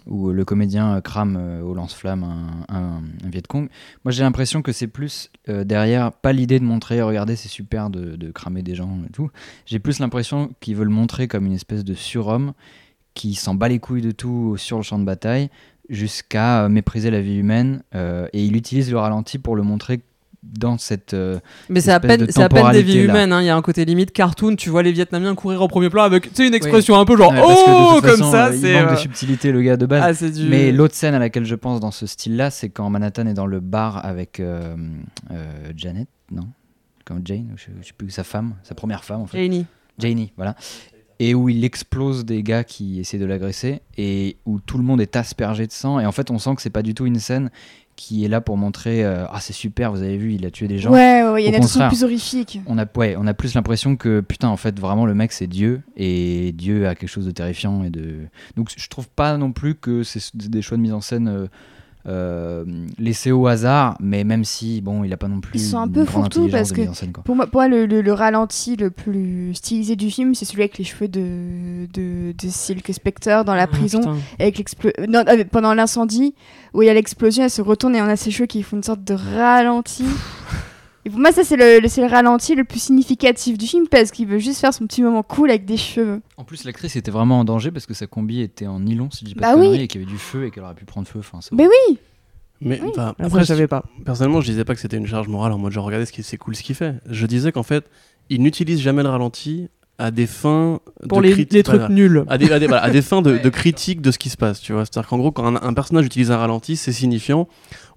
où le comédien euh, crame euh, au lance-flamme un, un, un Viet Cong, moi j'ai l'impression que c'est plus euh, derrière, pas l'idée de montrer, regardez, c'est super de, cramer des gens et tout. J'ai plus l'impression qu'ils veulent montrer comme une espèce de surhomme qui s'en bat les couilles de tout sur le champ de bataille jusqu'à euh, mépriser la vie humaine. euh, et il utilise le ralenti pour le montrer dans cette. euh, Mais c'est à peine, c'est à peine des vies humaines. hein. Il y a un côté limite cartoon. Tu vois les Vietnamiens courir au premier plan avec, tu sais, une expression un peu genre ouais, parce que de oh toute comme façon, ça. euh, il C'est manque euh, de subtilité, le gars de base. ah, c'est du. Mais l'autre scène à laquelle je pense dans ce style-là, c'est quand Manhattan est dans le bar avec euh, euh, Janet, non? Comme Jane, je, je sais plus, sa femme, sa première femme en fait. Janie. Janie, voilà. Et où il explose des gars qui essaient de l'agresser et où tout le monde est aspergé de sang. Et en fait, on sent que c'est pas du tout une scène qui est là pour montrer euh, Ah, c'est super, vous avez vu, il a tué des gens. Ouais, ouais, il y a contraire. plus horrifique. On a, ouais, on a plus l'impression que putain, en fait, vraiment, le mec c'est Dieu et Dieu a quelque chose de terrifiant et de. Donc, je trouve pas non plus que c'est des choix de mise en scène euh, euh, laissés au hasard, mais même si, bon, il a pas non plus. Ils sont un peu fourre-tout parce que- scène. Pour moi, pour moi, le, le- le ralenti le plus stylisé du film, c'est celui avec les cheveux de, de, de Silk Spectre dans la Ah, prison. putain. avec l'explo- non, euh, pendant l'incendie où il y a l'explosion, elle se retourne et on a ses cheveux qui font une sorte de ralenti. et pour moi, ça, c'est le, le- c'est le ralenti le plus significatif du film parce qu'il veut juste faire son petit moment cool avec des cheveux. En plus, l'actrice était vraiment en danger parce que sa combi était en nylon, si je dis pas Bah de oui. conneries, et qu'il y avait du feu et qu'elle aurait pu prendre feu. Enfin, c'est Mais oui, Mais Oui. Après, après, je savais pas. personnellement, je disais pas que c'était une charge morale en mode genre regardez ce qui c'est cool ce qu'il fait. Je disais qu'en fait, il n'utilise jamais le ralenti à des fins Pour de les, criti- les trucs voilà. nuls. à des, à des- voilà, à des fins de, de critique de ce qui se passe, tu vois. C'est-à-dire qu'en gros, quand un, un personnage utilise un ralenti, c'est signifiant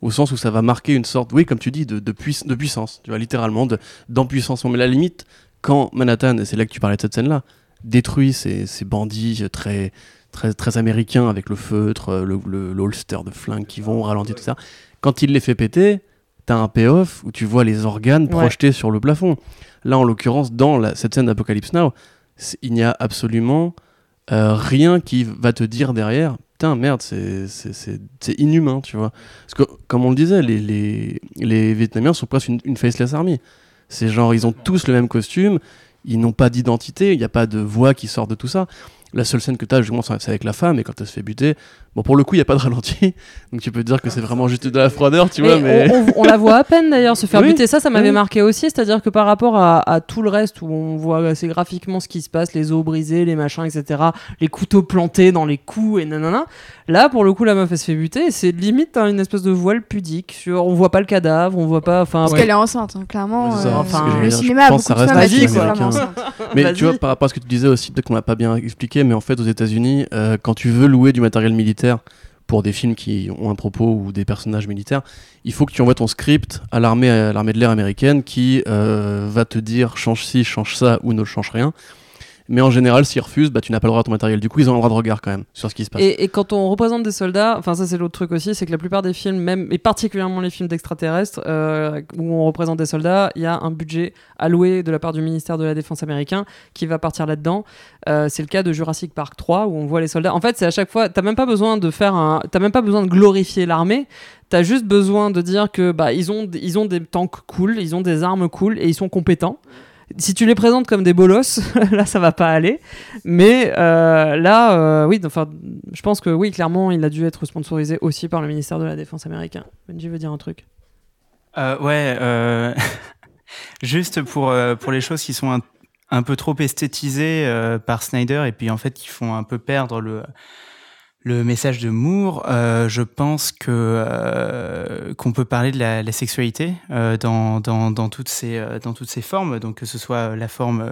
au sens où ça va marquer une sorte, oui, comme tu dis, de, de, puiss- de puissance, tu vois, littéralement, de- d'empuissance. Mais la limite, quand Manhattan, et c'est là que tu parlais de cette scène-là, détruit ces, ces bandits très, très, très américains avec le feutre, le, le, le holster de flingue qui vont au ralenti, tout ça, quand il les fait péter, t'as un payoff où tu vois les organes projetés sur le plafond. Là, en l'occurrence, dans cette scène d'Apocalypse Now, il n'y a absolument euh, rien qui va te dire derrière putain merde c'est inhumain tu vois. Parce que comme on le disait les Vietnamiens sont presque une, une faceless army. C'est genre ils ont tous le même costume ils n'ont pas d'identité il n'y a pas de voix qui sort de tout ça. La seule scène que tu as, justement, c'est avec la femme, et quand elle se fait buter, bon, pour le coup, il n'y a pas de ralenti, donc tu peux te dire que c'est vraiment juste de la froideur, tu vois. Mais... On, la voit à peine d'ailleurs se faire buter, ça, ça m'avait marqué aussi, c'est-à-dire que par rapport à, tout le reste où on voit assez graphiquement ce qui se passe, les os brisés, les machins, etc., les couteaux plantés dans les coups, et nanana, là, pour le coup, la meuf, elle se fait buter, c'est limite hein, une espèce de voile pudique, sur, on voit pas le cadavre, on voit pas. Parce qu'elle est enceinte, hein, clairement. Euh, enfin, le cinéma a beaucoup de femmes Mais tu vois, par rapport à ce que tu disais aussi, peut-être qu'on l'a pas bien expliqué, mais en fait, aux États-Unis, euh, quand tu veux louer du matériel militaire pour des films qui ont un propos ou des personnages militaires, il faut que tu envoies ton script à l'armée, de l'air américaine qui euh, va te dire change ci, change ça ou ne change rien. Mais en général, s'ils refusent, bah, tu n'as pas le droit à ton matériel. Du coup, ils ont un droit de regard quand même sur ce qui se passe. Et, quand on représente des soldats, enfin ça c'est l'autre truc aussi, c'est que la plupart des films, même et particulièrement les films d'extraterrestres, euh, où on représente des soldats, il y a un budget alloué de la part du ministère de la Défense américain qui va partir là-dedans. Euh, c'est le cas de Jurassic Park 3 où on voit les soldats. En fait, c'est à chaque fois, t'as même pas besoin de faire un, t'as même pas besoin de glorifier l'armée. T'as juste besoin de dire que bah ils ont, ils ont des tanks cool, ils ont des armes cool et ils sont compétents si tu les présentes comme des bolos, là ça va pas aller. Mais euh, là, euh, oui, enfin, je pense que oui, clairement, il a dû être sponsorisé aussi par le ministère de la Défense américain. Benji veut dire un truc. Euh, ouais, juste pour pour les choses qui sont un peu trop esthétisées par Snyder et puis en fait qui font un peu perdre le le message de Moore, euh, je pense que euh, qu'on peut parler de la, la sexualité euh, dans, dans, dans, toutes ces dans toutes ces formes, donc que ce soit la forme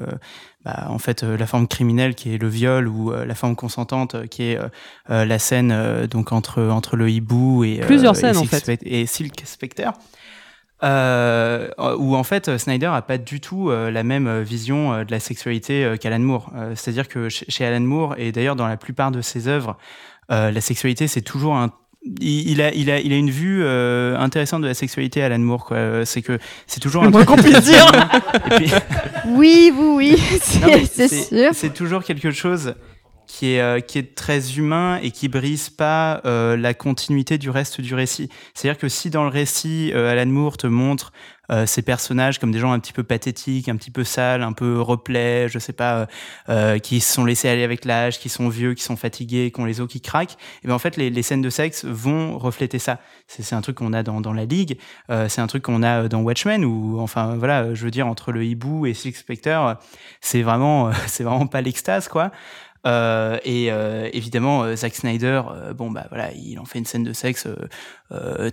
bah, en fait la forme criminelle qui est le viol ou la forme consentante qui est la scène donc entre entre le hibou et plusieurs scènes en fait et Silk Spectre. Euh, où en fait Snyder a pas du tout la même vision de la sexualité qu'Alan Moore. C'est-à-dire que chez Alan Moore et d'ailleurs dans la plupart de ses œuvres, euh, la sexualité, c'est toujours un il, a, il, a, il a une vue euh, intéressante de la sexualité, Alan Moore. Quoi. Euh, c'est que c'est toujours un truc qu'on puisse dire. oui, oui, oui, c'est sûr. C'est toujours quelque chose qui est, qui est très humain et qui brise pas la continuité du reste du récit. C'est-à-dire que si dans le récit, Alan Moore te montre euh, ces personnages comme des gens un petit peu pathétiques, un petit peu sales, un peu replets, je sais pas, euh, euh, qui se sont laissés aller avec l'âge, qui sont vieux, qui sont fatigués, qui ont les os qui craquent. Et bien en fait, les, scènes de sexe vont refléter ça. C'est un truc qu'on a dans, dans la ligue, c'est un truc qu'on a dans Watchmen ou enfin voilà, je veux dire entre le hibou et Six Spectre, c'est vraiment c'est vraiment pas l'extase quoi. Euh, et euh, évidemment, euh, Zack Snyder, bon bah voilà, il en fait une scène de sexe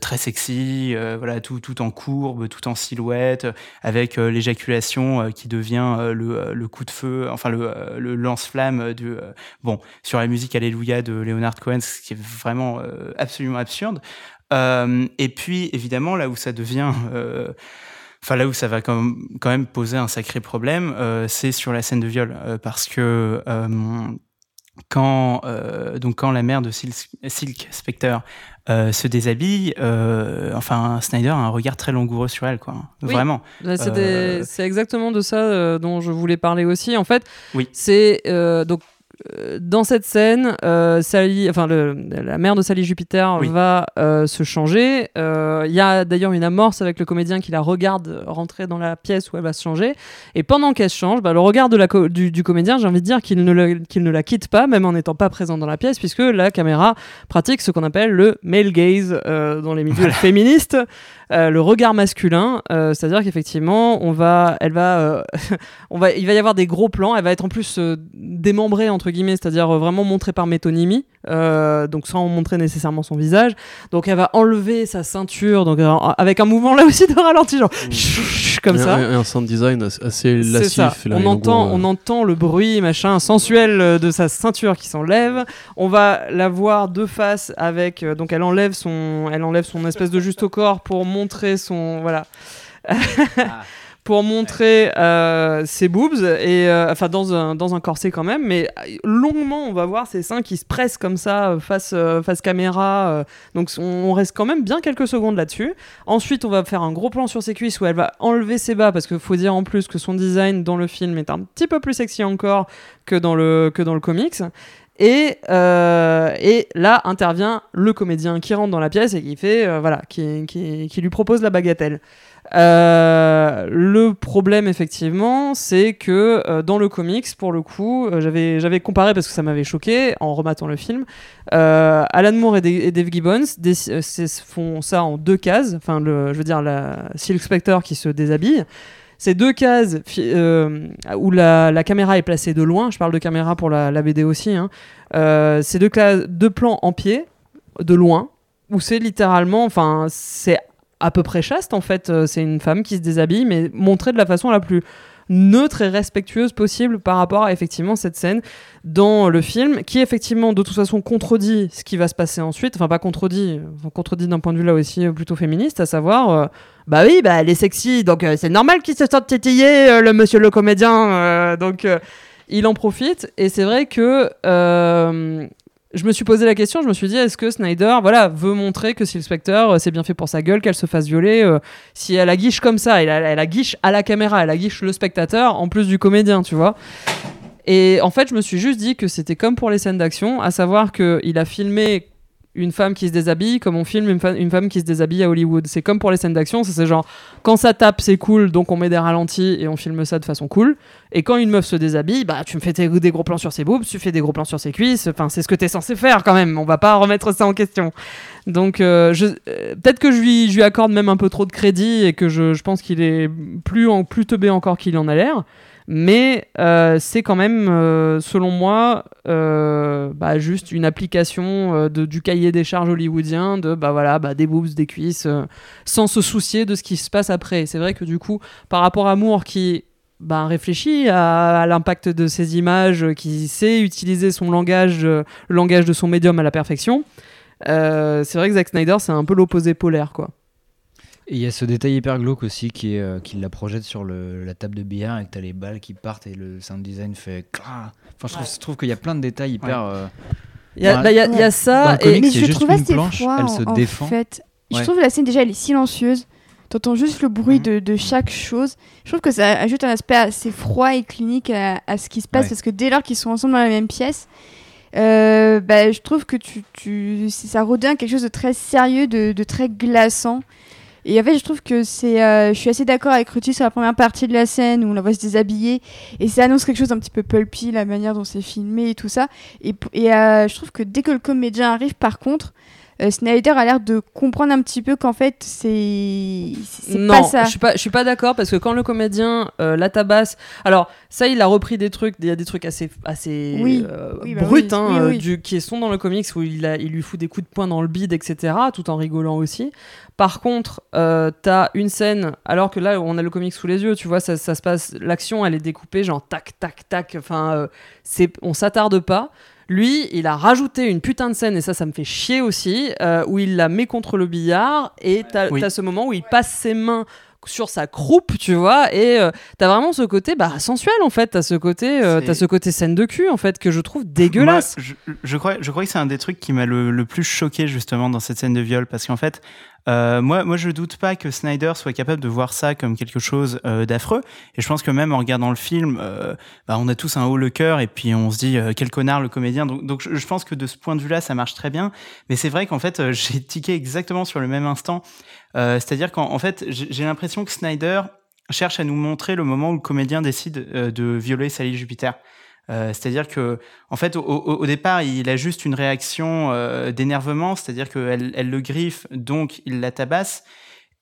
très sexy, voilà tout tout en courbe, tout en silhouette, avec l'éjaculation qui devient le, le, coup de feu, enfin le, lance-flamme du bon sur la musique Alléluia de Leonard Cohen, ce qui est vraiment absolument absurde. et puis évidemment là où ça devient enfin là où ça va quand même, poser un sacré problème, euh, c'est sur la scène de viol, euh, parce que euh, quand donc quand la mère de Silk, Spectre se déshabille, enfin Snyder a un regard très langoureux sur elle, quoi. Vraiment. Bah, c'est exactement de ça dont je voulais parler aussi. En fait, oui. c'est donc dans cette scène, euh, Sally, enfin la mère de Sally Jupiter va euh, se changer. Il y a d'ailleurs une amorce avec le comédien qui la regarde rentrer dans la pièce où elle va se changer. Et pendant qu'elle se change, bah, le regard de la du, comédien, j'ai envie de dire qu'il ne, qu'il ne la quitte pas, même en n'étant pas présent dans la pièce, puisque la caméra pratique ce qu'on appelle le male gaze dans les milieux féministes. Euh, le regard masculin, euh, c'est-à-dire qu'effectivement, on va, elle va, euh, on va, il va y avoir des gros plans. Elle va être en plus démembrée entre guillemets, c'est-à-dire vraiment montrée par métonymie, donc sans montrer nécessairement son visage. Donc elle va enlever sa ceinture, donc avec un mouvement là aussi de ralenti, genre mmh. comme ça. Un, un sound design assez lassif. on entend, on entend le bruit machin sensuel de sa ceinture qui s'enlève. On va la voir de face avec, donc elle enlève son, elle enlève son espèce de juste au corps pour montrer son voilà. Ah. pour montrer euh, ses boobs et euh, enfin dans un, dans un corset quand même mais longuement on va voir ses seins qui se pressent comme ça euh, face euh, face caméra euh, donc on, on reste quand même bien quelques secondes là-dessus ensuite on va faire un gros plan sur ses cuisses où elle va enlever ses bas parce qu'il faut dire en plus que son design dans le film est un petit peu plus sexy encore que dans le que dans le comics et, euh, et là intervient le comédien qui rentre dans la pièce et qui fait euh, voilà qui, qui, lui propose la bagatelle euh, le problème, effectivement, c'est que euh, dans le comics, pour le coup, euh, j'avais, j'avais comparé parce que ça m'avait choqué en rematant le film. Alan Moore et, Da- et Dave Gibbons font ça en deux cases. Enfin, je veux dire, la Silk Spectre qui se déshabille. Ces deux cases euh, où la, caméra est placée de loin, je parle de caméra pour la, BD aussi, hein, euh, ces deux, plans en pied, de loin, où c'est littéralement, enfin, c'est à peu près chaste en fait. Euh, C'est une femme qui se déshabille, mais montrée de la façon la plus neutre et respectueuse possible par rapport à effectivement cette scène dans le film qui effectivement de toute façon contredit ce qui va se passer ensuite enfin pas contredit contredit d'un point de vue là aussi plutôt féministe à savoir bah oui bah elle est sexy donc euh, c'est normal qu'il se sente titillé euh, le monsieur le comédien euh, donc il en profite. Et c'est vrai que je me suis posé la question, je me suis dit, est-ce que Snyder voilà, veut montrer que si le Spectre, euh, c'est bien fait pour sa gueule, qu'elle se fasse violer Si elle a guiche comme ça, elle elle guiche à la caméra, elle a guiche le spectateur, en plus du comédien, tu vois. Et en fait, je me suis juste dit que c'était comme pour les scènes d'action, à savoir qu'il a filmé une femme qui se déshabille comme on filme une, une femme qui se déshabille à Hollywood. C'est comme pour les scènes d'action, c'est genre quand ça tape c'est cool donc on met des ralentis et on filme ça de façon cool. Et quand une meuf se déshabille, bah tu me fais des gros plans sur ses boobs, tu fais des gros plans sur ses cuisses, enfin c'est ce que t'es censé faire quand même, on va pas remettre ça en question. Donc euh, euh, peut-être que je lui, je lui accorde même un peu trop de crédit et que je, je pense qu'il est plus, en, plus teubé encore qu'il en a l'air. Mais euh, c'est quand même, euh, selon moi, euh, bah, juste une application de, du cahier des charges hollywoodien de bah voilà, bah, des boobs, des cuisses, sans se soucier de ce qui se passe après. C'est vrai que du coup, par rapport à Moore qui bah, réfléchit à, l'impact de ces images, qui sait utiliser son langage, le langage de son médium à la perfection, c'est vrai que Zack Snyder, c'est un peu l'opposé polaire, quoi. Et il y a ce détail hyper glauque aussi qui, est, euh, qui la projette sur le- la table de billard et que t'as les balles qui partent et le sound design fait. Enfin, je trouve, qu'il y a plein de détails hyper. euh, Il y a, bah, il y a- il y a Dans ça, comics, mais je trouve assez planche, froid elle se en, en défend. fait. Je trouve la scène déjà elle est silencieuse. T'entends juste le bruit Mhm. de, de chaque chose. Je trouve que ça ajoute un aspect assez froid et clinique à, à ce qui se passe Ouais. parce que dès lors qu'ils sont ensemble dans la même pièce, euh, bah, je trouve que tu, tu, ça redonne quelque chose de très sérieux, de, de très glaçant. Et en fait, je trouve que c'est. euh, je suis assez d'accord avec Ruti sur la première partie de la scène où on la voit se déshabiller. Et ça annonce quelque chose d'un petit peu pulpy, la manière dont c'est filmé et tout ça. Et, et euh, je trouve que dès que le comédien arrive, par contre, euh, Snyder a l'air de comprendre un petit peu qu'en fait, c'est. Non, pas ça. je suis pas, je suis pas d'accord parce que quand le comédien euh, la tabasse, alors ça, il a repris des trucs, il y a des trucs assez, assez Oui. euh, Oui, bah bruts, oui. hein, du, qui sont dans le comics où il, a, il lui fout des coups de poing dans le bide, etc., tout en rigolant aussi. Par contre, t'as une scène, alors que là, on a le comics sous les yeux, tu vois, ça, ça se passe, l'action, elle est découpée, genre tac, tac, tac, enfin, c'est, on s'attarde pas. Lui, il a rajouté une putain de scène, et ça, ça me fait chier aussi, euh, où il la met contre le billard, et t'as Oui. ce moment où il passe ses mains sur sa croupe, tu vois, et euh, t'as vraiment ce côté bah, sensuel, en fait, t'as ce côté, euh, t'as ce côté scène de cul, en fait, que je trouve dégueulasse. Moi, je, je crois, je crois que c'est un des trucs qui m'a le, le plus choqué justement dans cette scène de viol parce qu'en fait, euh, moi, moi, je doute pas que Snyder soit capable de voir ça comme quelque chose euh, d'affreux. Et je pense que même en regardant le film, bah, on a tous un haut le cœur et puis on se dit quel connard le comédien. Donc, donc je, je pense que de ce point de vue-là, ça marche très bien. Mais c'est vrai qu'en fait, j'ai tiqué exactement sur le même instant. Euh, C'est-à-dire qu'en en fait, j'ai l'impression que Snyder cherche à nous montrer le moment où le comédien décide euh, de violer Sally Jupiter. Euh, c'est-à-dire que, en fait, au, départ, il a juste une réaction euh, d'énervement, c'est-à-dire qu'elle elle le griffe, donc il la tabasse.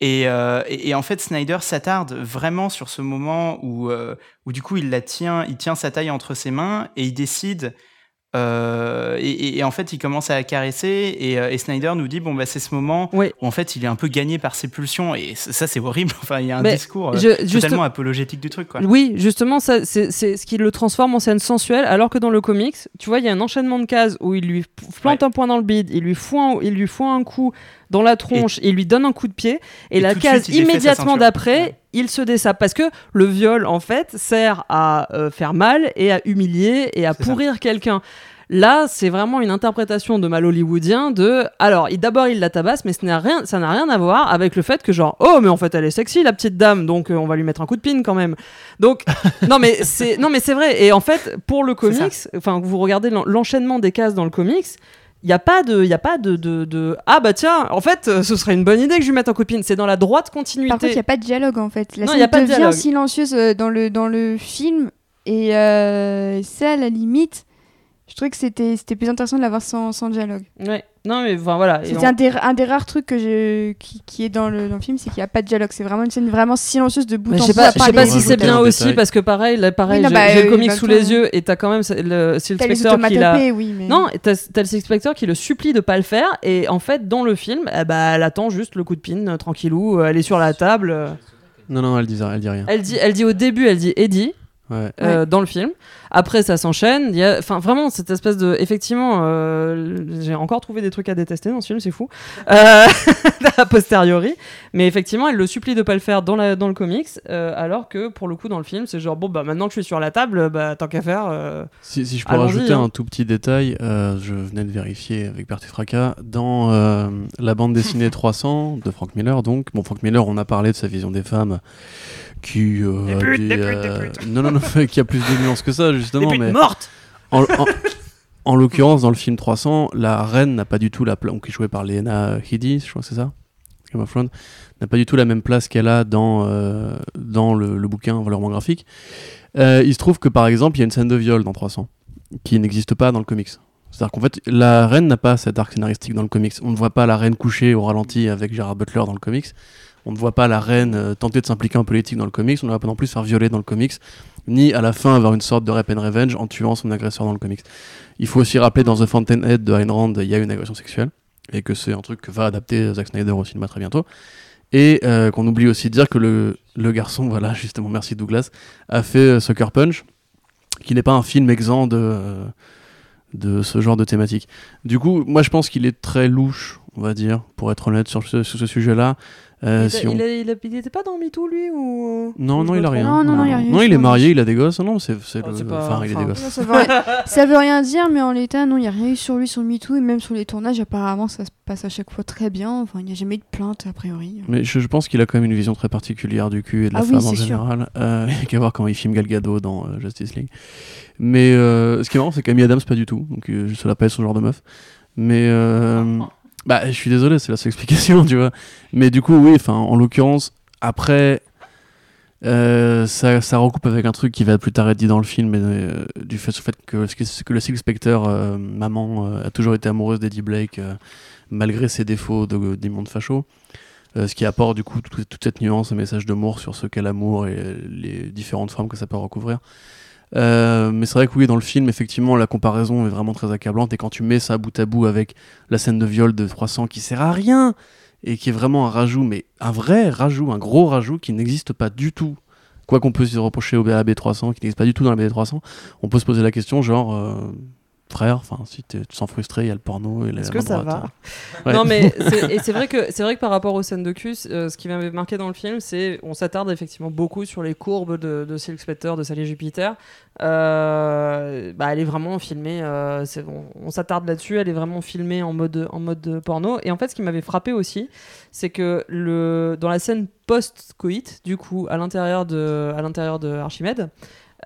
Et, euh, et, en fait, Snyder s'attarde vraiment sur ce moment où, où du coup, il la tient, il tient sa taille entre ses mains et il décide. Euh, et, et- et en fait, il commence à la caresser et, euh, et Snyder nous dit bon bah c'est ce moment Oui. où en fait il est un peu gagné par ses pulsions et ça c'est horrible. Enfin, il y a un Mais discours euh, juste- totalement apologétique du truc quoi. Oui, justement, ça, c'est ce qui le transforme en scène sensuelle, alors que dans le comics, tu vois, il y a un enchaînement de cases où il lui plante un point dans le bide, il lui fout un, il lui fout un coup dans la tronche, il lui donne un coup de pied, et, Et la case suite, immédiatement d'après, Ouais. Il se dessape parce que le viol en fait sert à euh, faire mal et à humilier et à pourrir quelqu'un. Là, c'est vraiment une interprétation de mal hollywoodien de. Alors, d'abord, il la tabasse, mais ce rien, ça n'a rien à voir avec le fait que, genre, oh, mais en fait, elle est sexy, la petite dame, donc euh, on va lui mettre un coup de pin quand même. Donc, non, mais c'est, non, mais c'est vrai. Et en fait, pour le comics, enfin, vous regardez l'en- l'enchaînement des cases dans le comics. Il n'y a pas de, y a pas de, de, de- ah bah tiens, en fait, euh, ce serait une bonne idée que je lui mette de pin. C'est dans la droite continuité. Par contre, il n'y a pas de dialogue en fait. La Non, scène y a pas de devient dialogue. silencieuse euh, dans le, dans le film. Et euh, ça, à la limite, je trouvais que c'était c'était plus intéressant de l'avoir sans, sans dialogue. Ouais. Non mais enfin voilà. On- un, des, un des rares trucs que je, qui, qui est dans le, dans le film, c'est qu'il n'y a pas de dialogue. C'est vraiment une scène vraiment silencieuse de bout Mais en je sais bout. pas, je sais pas si c'est bien aussi détail. parce que pareil, là, pareil, Oui, j'ai bah, le euh, comic sous les yeux et t'as quand même le Spectre qui l'a. oui, mais... Non, t'as le qui le supplie de pas le faire et en fait dans le film, eh bah, elle attend juste le coup de pin euh, tranquillou, euh, elle est sur la table. Non, non, elle dit, elle dit rien. Elle dit, elle dit au début, elle dit Eddie. Ouais. euh, dans le film. Après, ça s'enchaîne. Il y a, enfin, vraiment, cette espèce de, effectivement, euh, j'ai encore trouvé des trucs à détester dans ce film, c'est fou. Euh, a posteriori, mais effectivement, elle le supplie de pas le faire dans la, dans le comics, euh, alors que pour le coup, dans le film, c'est genre bon, bah maintenant que je suis sur la table, bah tant qu'à faire. euh, Si, si je peux rajouter hein. un tout petit détail, euh, je venais de vérifier avec Bertie Fracas, dans euh, la bande dessinée 300 de Frank Miller, donc, bon, Frank Miller, on a parlé de sa vision des femmes qui, euh, a des, euh, non, non, non, qui a plus de nuances que ça, justement, mais morte. en, en- en l'occurrence, dans le film 300, la reine n'a pas du tout la place, qui est jouée par Lena Headey, je crois que c'est ça, Game of Thrones, n'a pas du tout la même place qu'elle a dans, euh, dans le, le bouquin Voleur graphique. Euh, il se trouve que par exemple, il y a une scène de viol dans 300 qui n'existe pas dans le comics. C'est-à-dire qu'en fait, la reine n'a pas cet arc scénaristique dans le comics. On ne voit pas la reine coucher au ralenti avec Gerard Butler dans le comics. On ne voit pas la reine euh, tenter de s'impliquer en politique dans le comics. On ne va pas non plus faire violer dans le comics. Ni à la fin avoir une sorte de rap and revenge en tuant son agresseur dans le comics. Il faut aussi rappeler dans The Fountainhead de Ayn Rand, il y a une agression sexuelle. Et que c'est un truc que va adapter Zack Snyder au cinéma très bientôt. Et euh, qu'on oublie aussi de dire que le, garçon, voilà, justement, merci Douglas, a fait euh, Sucker Punch, qui n'est pas un film exempt de, de ce genre de thématique. Du coup, moi je pense qu'il est très louche, on va dire, pour être honnête sur ce, sur ce sujet-là. Euh, il, si a- on- il, a- il a- il était pas dans MeToo lui ou? Non, ou non, il me a rien. Non, non, non, il y a rien Non, il est marié, il a des gosses. Non, c'est c'est Ah, le- pas- Enfin, il a des gosses. Ça veut, rien, ça veut rien dire, mais en l'état, non, il n'y a rien eu sur lui, sur MeToo, et même sur les tournages, apparemment, ça se passe à chaque fois très bien. Enfin, il n'y a jamais eu de plainte, a priori. Mais je, je pense qu'il a quand même une vision très particulière du cul et de la Ah oui, femme en général. Euh, Il n'y a qu'à voir comment il filme Gal Gadot dans euh, Justice League. Mais euh, ce qui est marrant, c'est qu'Amy Adams, pas du tout. Donc euh, ça l'a pas son genre de meuf. Mais euh, bah, je suis désolé, c'est la seule explication, tu vois. Mais du coup, oui, en l'occurrence, après, ça, ça recoupe avec un truc qui va plus tard être dit dans le film, mais, euh, du fait, fait que, que le Silk Spectre, maman, a toujours été amoureuse d'Eddie Blake, malgré ses défauts de- facho. Euh, ce qui apporte du coup toute, toute cette nuance, un message d'amour sur ce qu'est l'amour et les différentes formes que ça peut recouvrir. Euh, mais c'est vrai que oui, dans le film, effectivement, la comparaison est vraiment très accablante. Et quand tu mets ça bout à bout avec la scène de viol de 300 qui sert à rien et qui est vraiment un rajout, mais un vrai rajout, un gros rajout qui n'existe pas du tout. Quoi qu'on peut se reprocher au BAB 300, qui n'existe pas du tout dans la BD 300, on peut se poser la question genre, euh, frère, enfin, si tu te sens frustré, il y a le porno et la Est-ce que ça droite. va Ouais. Non mais c'est- et c'est vrai que c'est vrai que par rapport aux scènes de cul, euh, ce qui m'avait marqué dans le film, c'est on s'attarde effectivement beaucoup sur les courbes de, de Silk Spectre, de Sally Jupiter. Euh, bah, elle est vraiment filmée. euh, c'est- on on s'attarde là-dessus. Elle est vraiment filmée en mode en mode porno. Et en fait, ce qui m'avait frappé aussi, c'est que le dans la scène post-coït, du coup, à l'intérieur de à l'intérieur de Archimède,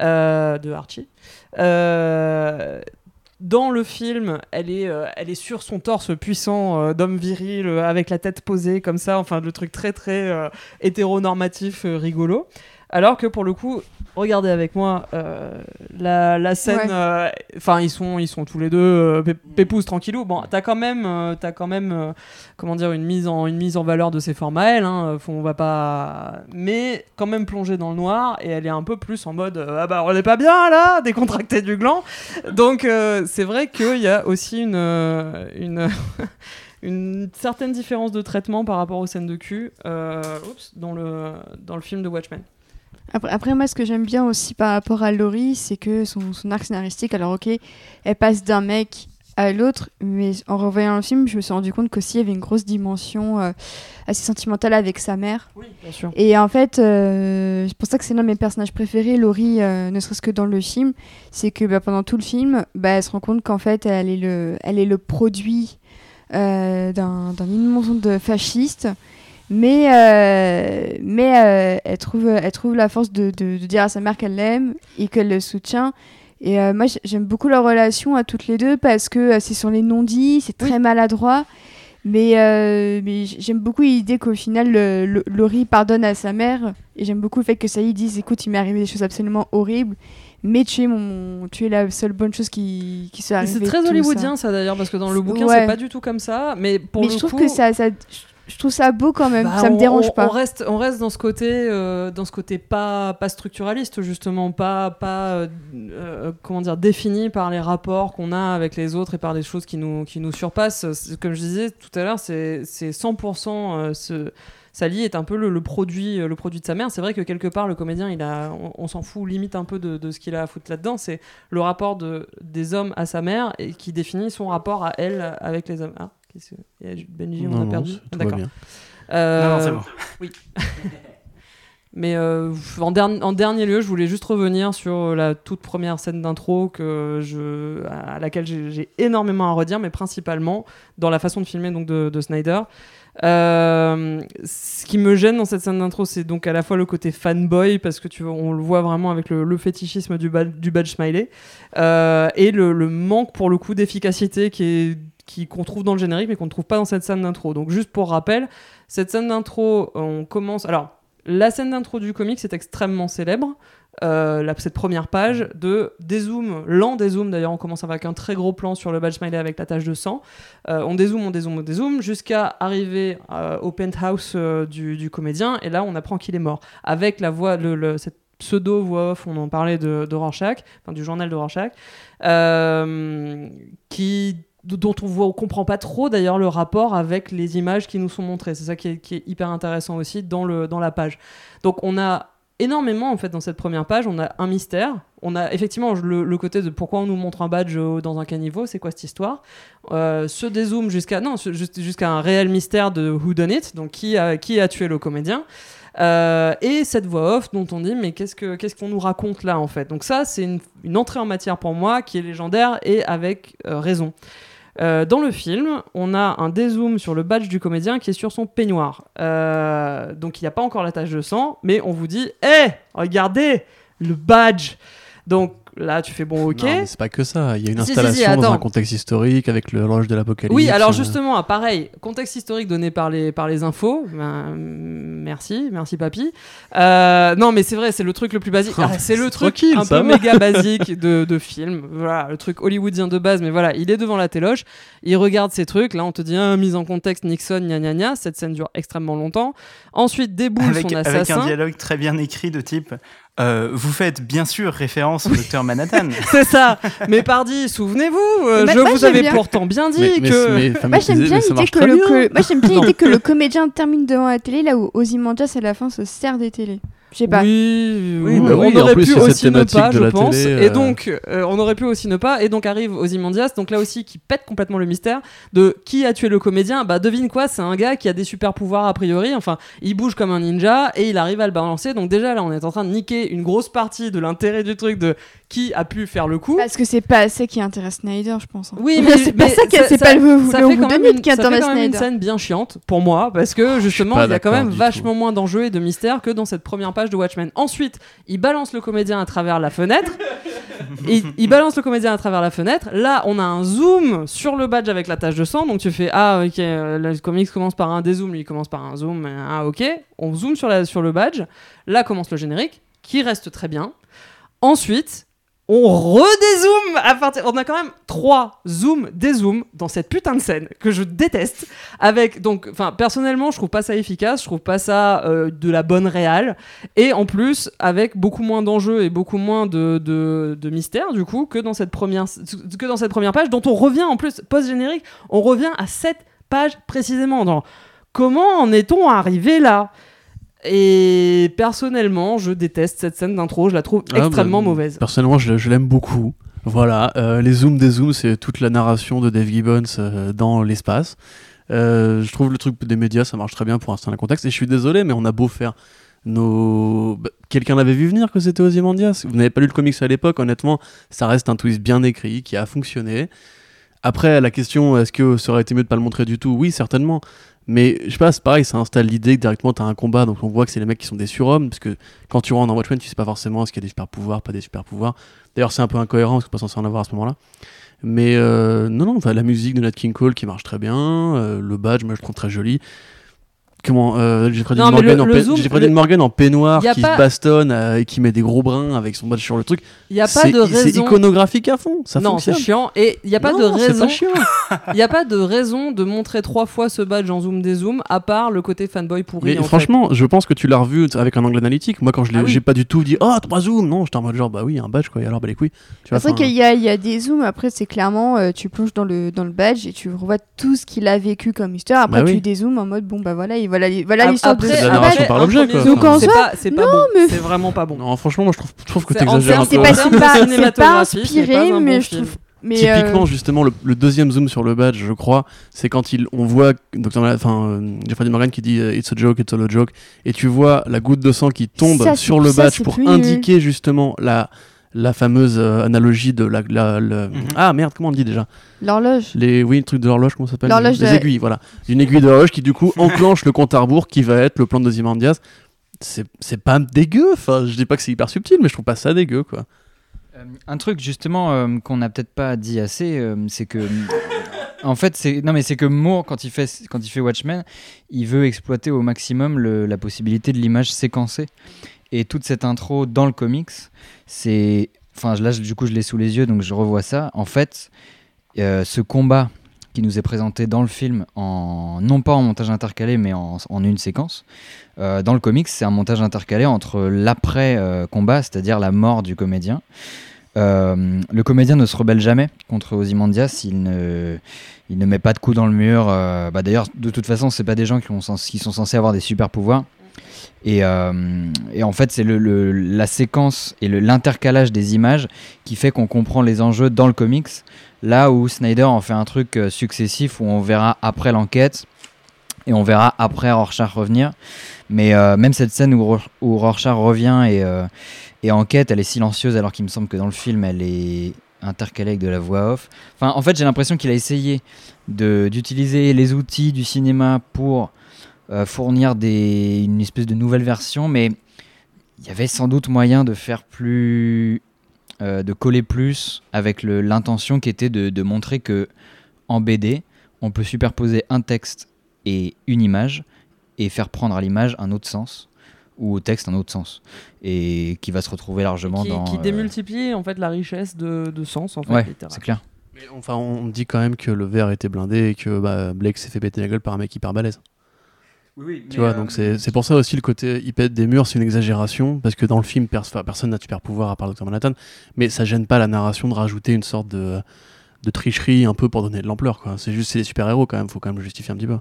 euh, de Archie. euh, dans le film, elle est, euh, elle est sur son torse puissant euh, d'homme viril euh, avec la tête posée comme ça, enfin le truc très très hétéronormatif rigolo. Alors que pour le coup, regardez avec moi euh, la, la scène. Ouais. euh, Enfin, ils sont, ils sont tous les deux euh, pé- pépouses tranquillou. Bon, t'as quand même, euh, t'as quand même, comment dire, une mise en, une mise en valeur de ses formes à elle. Hein, faut- on va pas, mais quand même plongée dans le noir et elle est un peu plus en mode ah bah on est pas bien là, décontracté du gland. Donc c'est vrai qu'il y a aussi une, une, une certaine différence de traitement par rapport aux scènes de cul euh, dans, le, dans le film de Watchmen. Après, après, moi, ce que j'aime bien aussi par rapport à Laurie, c'est que son, son arc scénaristique, alors ok, elle passe d'un mec à l'autre, mais en revoyant le film, je me suis rendu compte qu'aussi il y avait une grosse dimension euh, assez sentimentale avec sa mère. Oui, bien sûr. Et en fait, euh, c'est pour ça que c'est l'un de mes personnages préférés, Laurie, euh, ne serait-ce que dans le film, c'est que bah, pendant tout le film, bah, elle se rend compte qu'en fait, elle est le, elle est le produit euh, d'un immense monde fasciste. Mais, euh, mais euh, elle, trouve, elle trouve la force de, de- de dire à sa mère qu'elle l'aime et qu'elle le soutient. Et euh, moi, j'ai- j'aime beaucoup leur relation à toutes les deux parce que c'est sur les non-dits, c'est très maladroit. Mais, mais j'aime beaucoup l'idée qu'au final, le- le- Laurie pardonne à sa mère. Et j'aime beaucoup le fait que y dise écoute, il m'est arrivé des choses absolument horribles. Mais tu es, mon, tu es la seule bonne chose qui, qui soit Et arrivée. C'est très hollywoodien ça, d'ailleurs, parce que dans le bouquin, Ouais. c'est pas du tout comme ça. Mais pour mais le je trouve coup, que ça, ça, je trouve ça beau quand même. Bah, ça me on- dérange on- pas. On reste, on reste dans ce côté, euh, dans ce côté pas, pas structuraliste justement, pas, pas euh, euh, comment dire défini par les rapports qu'on a avec les autres et par les choses qui nous, qui nous surpassent. Comme je disais tout à l'heure, c'est c'est 100% euh, ce Sally est un peu le, le produit, le produit de sa mère. C'est vrai que quelque part, le comédien, il a, on, on s'en fout limite un peu de, de ce qu'il a à foutre là-dedans. C'est le rapport de, des hommes à sa mère et qui définit son rapport à elle avec les hommes. Ah, qu'est-ce que- il y a Benji, on Non, a non, perdu. Ah, D'accord. bien. Euh, Non, non, c'est bon. mais euh, en, derni- en dernier lieu, je voulais juste revenir sur la toute première scène d'intro que je, à laquelle j'ai j'ai énormément à redire, mais principalement dans la façon de filmer donc de, de Snyder. Euh, ce qui me gêne dans cette scène d'intro, c'est donc à la fois le côté fanboy, parce que tu vois, on le voit vraiment avec le, le fétichisme du, ba- du badge smiley, euh, et le, le manque pour le coup d'efficacité qui est qu'on trouve dans le générique mais qu'on ne trouve pas dans cette scène d'intro. Donc juste pour rappel, cette scène d'intro, on commence. Alors, la scène d'intro du comic, c'est extrêmement célèbre. Euh, cette première page de dézoom, lent dézoom d'ailleurs, on commence avec un très gros plan sur le badge smiley avec la tache de sang. Euh, on dézoome, on dézoome, on dézoome, jusqu'à arriver euh, au penthouse euh, du, comédien, et là on apprend qu'il est mort. Avec la voix, le, cette pseudo voix off, on en parlait de, de enfin, du journal de Rorschach, qui dont on voit, on comprend pas trop d'ailleurs le rapport avec les images qui nous sont montrées. C'est ça qui est, qui hyper intéressant aussi dans, le, dans la page. Donc on a énormément en fait dans cette première page. On a un mystère. On a effectivement le, côté de pourquoi on nous montre un badge euh, dans un caniveau, c'est quoi cette histoire? Euh, se dézoome jusqu'à non jusqu'à un réel mystère de who done it, donc qui a, qui a tué le comédien. Euh, et cette voix off dont on dit mais qu'est-ce que qu'est-ce qu'on nous raconte là en fait? Donc ça c'est une, une entrée en matière pour moi qui est légendaire et avec euh, raison euh, dans le film, on a un dézoom sur le badge du comédien qui est sur son peignoir. Euh, donc il n'y a pas encore la tache de sang, mais on vous dit Hé, regardez le badge Donc là, tu fais bon, ok. Non, c'est pas que ça. Il y a une Si, si, si, installation dans un contexte historique avec le l'horloge de l'apocalypse. Oui, alors euh, justement, ah, pareil, contexte historique donné par les, par les infos. Ben, merci, merci papy. Euh, non, mais c'est vrai, c'est le truc le plus basique. Ah, c'est le truc un peu va. méga basique de, de film. Voilà, le truc hollywoodien de base, mais voilà, il est devant la téloche, il regarde ces trucs. Là, on te dit, ah, mise en contexte, Nixon, gna gna gna. Cette scène dure extrêmement longtemps. Ensuite, déboule Avec, son avec assassin. un dialogue très bien écrit de type euh, Vous faites bien sûr référence au docteur Manhattan. C'est ça. Mais pardi, souvenez-vous, euh, je moi, vous avais bien. pourtant bien dit mais, mais- que. mais- Moi j'aime bien l'idée que le bien. que- moi j'aime bien l'idée que le comédien termine devant la télé là où Ozymandias à la fin se sert des télés. Je sais pas. Oui, Oui, oui, bah on oui, aurait plus, pu aussi ne pas, je pense. télé, Et euh. donc, euh, on aurait pu aussi ne pas. Et donc arrive Ozymandias, donc là aussi qui pète complètement le mystère de qui a tué le comédien. Bah devine quoi, c'est un gars qui a des super pouvoirs a priori. Enfin, il bouge comme un ninja et il arrive à le balancer. Donc déjà là, on est en train de niquer une grosse partie de l'intérêt du truc de qui a pu faire le coup. Parce que c'est pas ça qui intéresse Snyder, je pense. hein. Oui, mais c'est pas ça qui c'est pas le ça le fait quand même une, qui ça fait quand même une scène bien chiante pour moi parce que justement pas il y a quand même vachement moins d'enjeux et de mystères que dans cette première page de Watchmen. Ensuite, il balance le comédien à travers la fenêtre. il, il balance le comédien à travers la fenêtre. Là, on a un zoom sur le badge avec la tache de sang. Donc tu fais ah ok, euh, le comics commence par un dézoom, lui il commence par un zoom. Ah ok, on zoome sur, la, sur le badge. Là commence le générique qui reste très bien. Ensuite, on redézoome à partir. On a quand même trois zooms, dézooms dans cette putain de scène que je déteste. Avec donc, enfin, personnellement, je trouve pas ça efficace, je trouve pas ça euh, de la bonne réale. Et en plus, avec beaucoup moins d'enjeux et beaucoup moins de, de, mystère, du coup, que dans cette première, page, dont on revient en plus post générique, on revient à cette page précisément. Comment en est-on arrivé là? Et personnellement, je déteste cette scène d'intro, je la trouve Ah, extrêmement bah, mauvaise. Personnellement, je, je l'aime beaucoup. Voilà, euh, les zooms des zooms, c'est toute la narration de Dave Gibbons euh, dans l'espace. Euh, je trouve le truc des médias, ça marche très bien pour installer un contexte. Et je suis désolé, mais on a beau faire nos. bah, Quelqu'un l'avait vu venir que c'était Ozymandias. Vous n'avez pas lu le comics à l'époque, honnêtement, ça reste un twist bien écrit qui a fonctionné. Après, la question, est-ce que ça aurait été mieux de pas le montrer du tout? Oui, certainement. Mais je sais pas, c'est pareil, ça installe l'idée que directement t'as un combat, donc on voit que c'est les mecs qui sont des surhommes, parce que quand tu rentres dans Watchmen, tu sais pas forcément est-ce qu'il y a des super pouvoirs, pas des super pouvoirs. D'ailleurs, c'est un peu incohérent, parce qu'on pas censé en avoir à ce moment-là. Mais euh, non, non, la musique de Nat King Cole qui marche très bien, euh, le badge, moi je trouve très joli. Comment euh, Jeffrey Dean Morgan, le- en le pe- zoom, Jeffrey le- Dean Morgan en peignoir Y qui pas- se bastonne euh, et qui met des gros brins avec son badge sur le truc. Il n'y a pas C'est- de C'est raison. iconographique à fond, ça non, c'est chiant. Et il n'y a pas Non, de c'est raison. Il n'y a pas de raison de montrer trois fois ce badge en zoom des zooms, à part le côté fanboy pourri. Mais en fait. franchement, je pense que tu l'as revu avec un angle analytique. Moi, quand je l'ai, Ah oui. j'ai pas du tout dit oh trois zooms. Non, j'étais en mode genre bah oui, un badge quoi. Et alors bah les couilles. Tu vois, C'est vrai qu'il y a, il y a des zooms, après c'est clairement, euh, tu plonges dans le, dans le badge et tu revois tout ce qu'il a vécu comme histoire. Après Bah oui. tu dézoomes en mode, bon bah voilà, voilà, voilà l'histoire de la narration par l'objet, Donc, en c'est soi, c'est pas non, bon. mais- C'est vraiment pas bon. Non, franchement, moi je trouve, je trouve que t'exagères un peu. C'est pas, inspiré, mais je trouve. Mais Typiquement, euh, justement, le, le deuxième zoom sur le badge, je crois, c'est quand il, on voit, la- enfin, euh, Jeffrey Morgan qui dit euh, It's a joke, it's all a joke, et tu vois la goutte de sang qui tombe Ça, sur le badge pour indiquer justement la, la fameuse euh, analogie de la, la- le- Mhm. Ah merde, comment on dit déjà? L'horloge. Les, oui, le truc de l'horloge, comment ça s'appelle? L'horloge Les de- aiguilles, voilà. Une aiguille d'horloge qui du coup enclenche le compte à rebours qui va être le plan de Zimandias. C'est c'est pas dégueu, enfin, je dis pas que c'est hyper subtil, mais je trouve pas ça dégueu, quoi. Euh, un truc justement euh, qu'on n'a peut-être pas dit assez, euh, c'est que en fait c'est non mais c'est que Moore quand il fait quand il fait Watchmen, il veut exploiter au maximum le- la possibilité de l'image séquencée et toute cette intro dans le comics, c'est enfin là du coup je l'ai sous les yeux donc je revois ça. En fait, euh, ce combat qui nous est présenté dans le film en non pas en montage intercalé mais en, une séquence. euh, dans le comics, c'est un montage intercalé entre l'après euh, c'est-à-dire la mort du comédien. Le comédien ne se rebelle jamais contre Ozymandias, il ne, il ne met pas de coups dans le mur. bah D'ailleurs, de toute façon, c'est pas des gens qui sont censés avoir des super pouvoirs. Et, euh, et en fait, c'est la séquence et l'intercalage des images qui fait qu'on comprend les enjeux dans le comics. Là où Snyder en fait un truc euh, successif où on verra après l'enquête et on verra après Rorschach revenir. Mais euh, même cette scène où, où Rorschach revient et, enquête, elle est silencieuse alors qu'il me semble que dans le film, elle est intercalée avec de la voix off. Enfin, en fait, j'ai l'impression qu'il a essayé d'utiliser les outils du cinéma pour euh, fournir des, une espèce de nouvelle version, mais il y avait sans doute moyen de faire plus, euh, de coller plus avec le- l'intention qui était de, de montrer que en BD, on peut superposer un texte et une image et faire prendre à l'image un autre sens ou au texte un autre sens et qui va se retrouver largement Qui, dans qui euh, démultiplie en fait la richesse de, de sens en fait. ouais littéralement. c'est clair Mais enfin, on dit quand même que le verre était blindé et que bah, Blake s'est fait péter la gueule par un mec hyper balèze. Tu vois, donc c'est c'est pour ça aussi le côté il pète des murs, c'est une exagération, parce que dans le film, pers- personne n'a de super pouvoir à part Dr. Manhattan, mais ça gêne pas la narration de rajouter une sorte de, de tricherie un peu pour donner de l'ampleur. C'est juste, c'est des super-héros quand même, faut quand même le justifier un petit peu.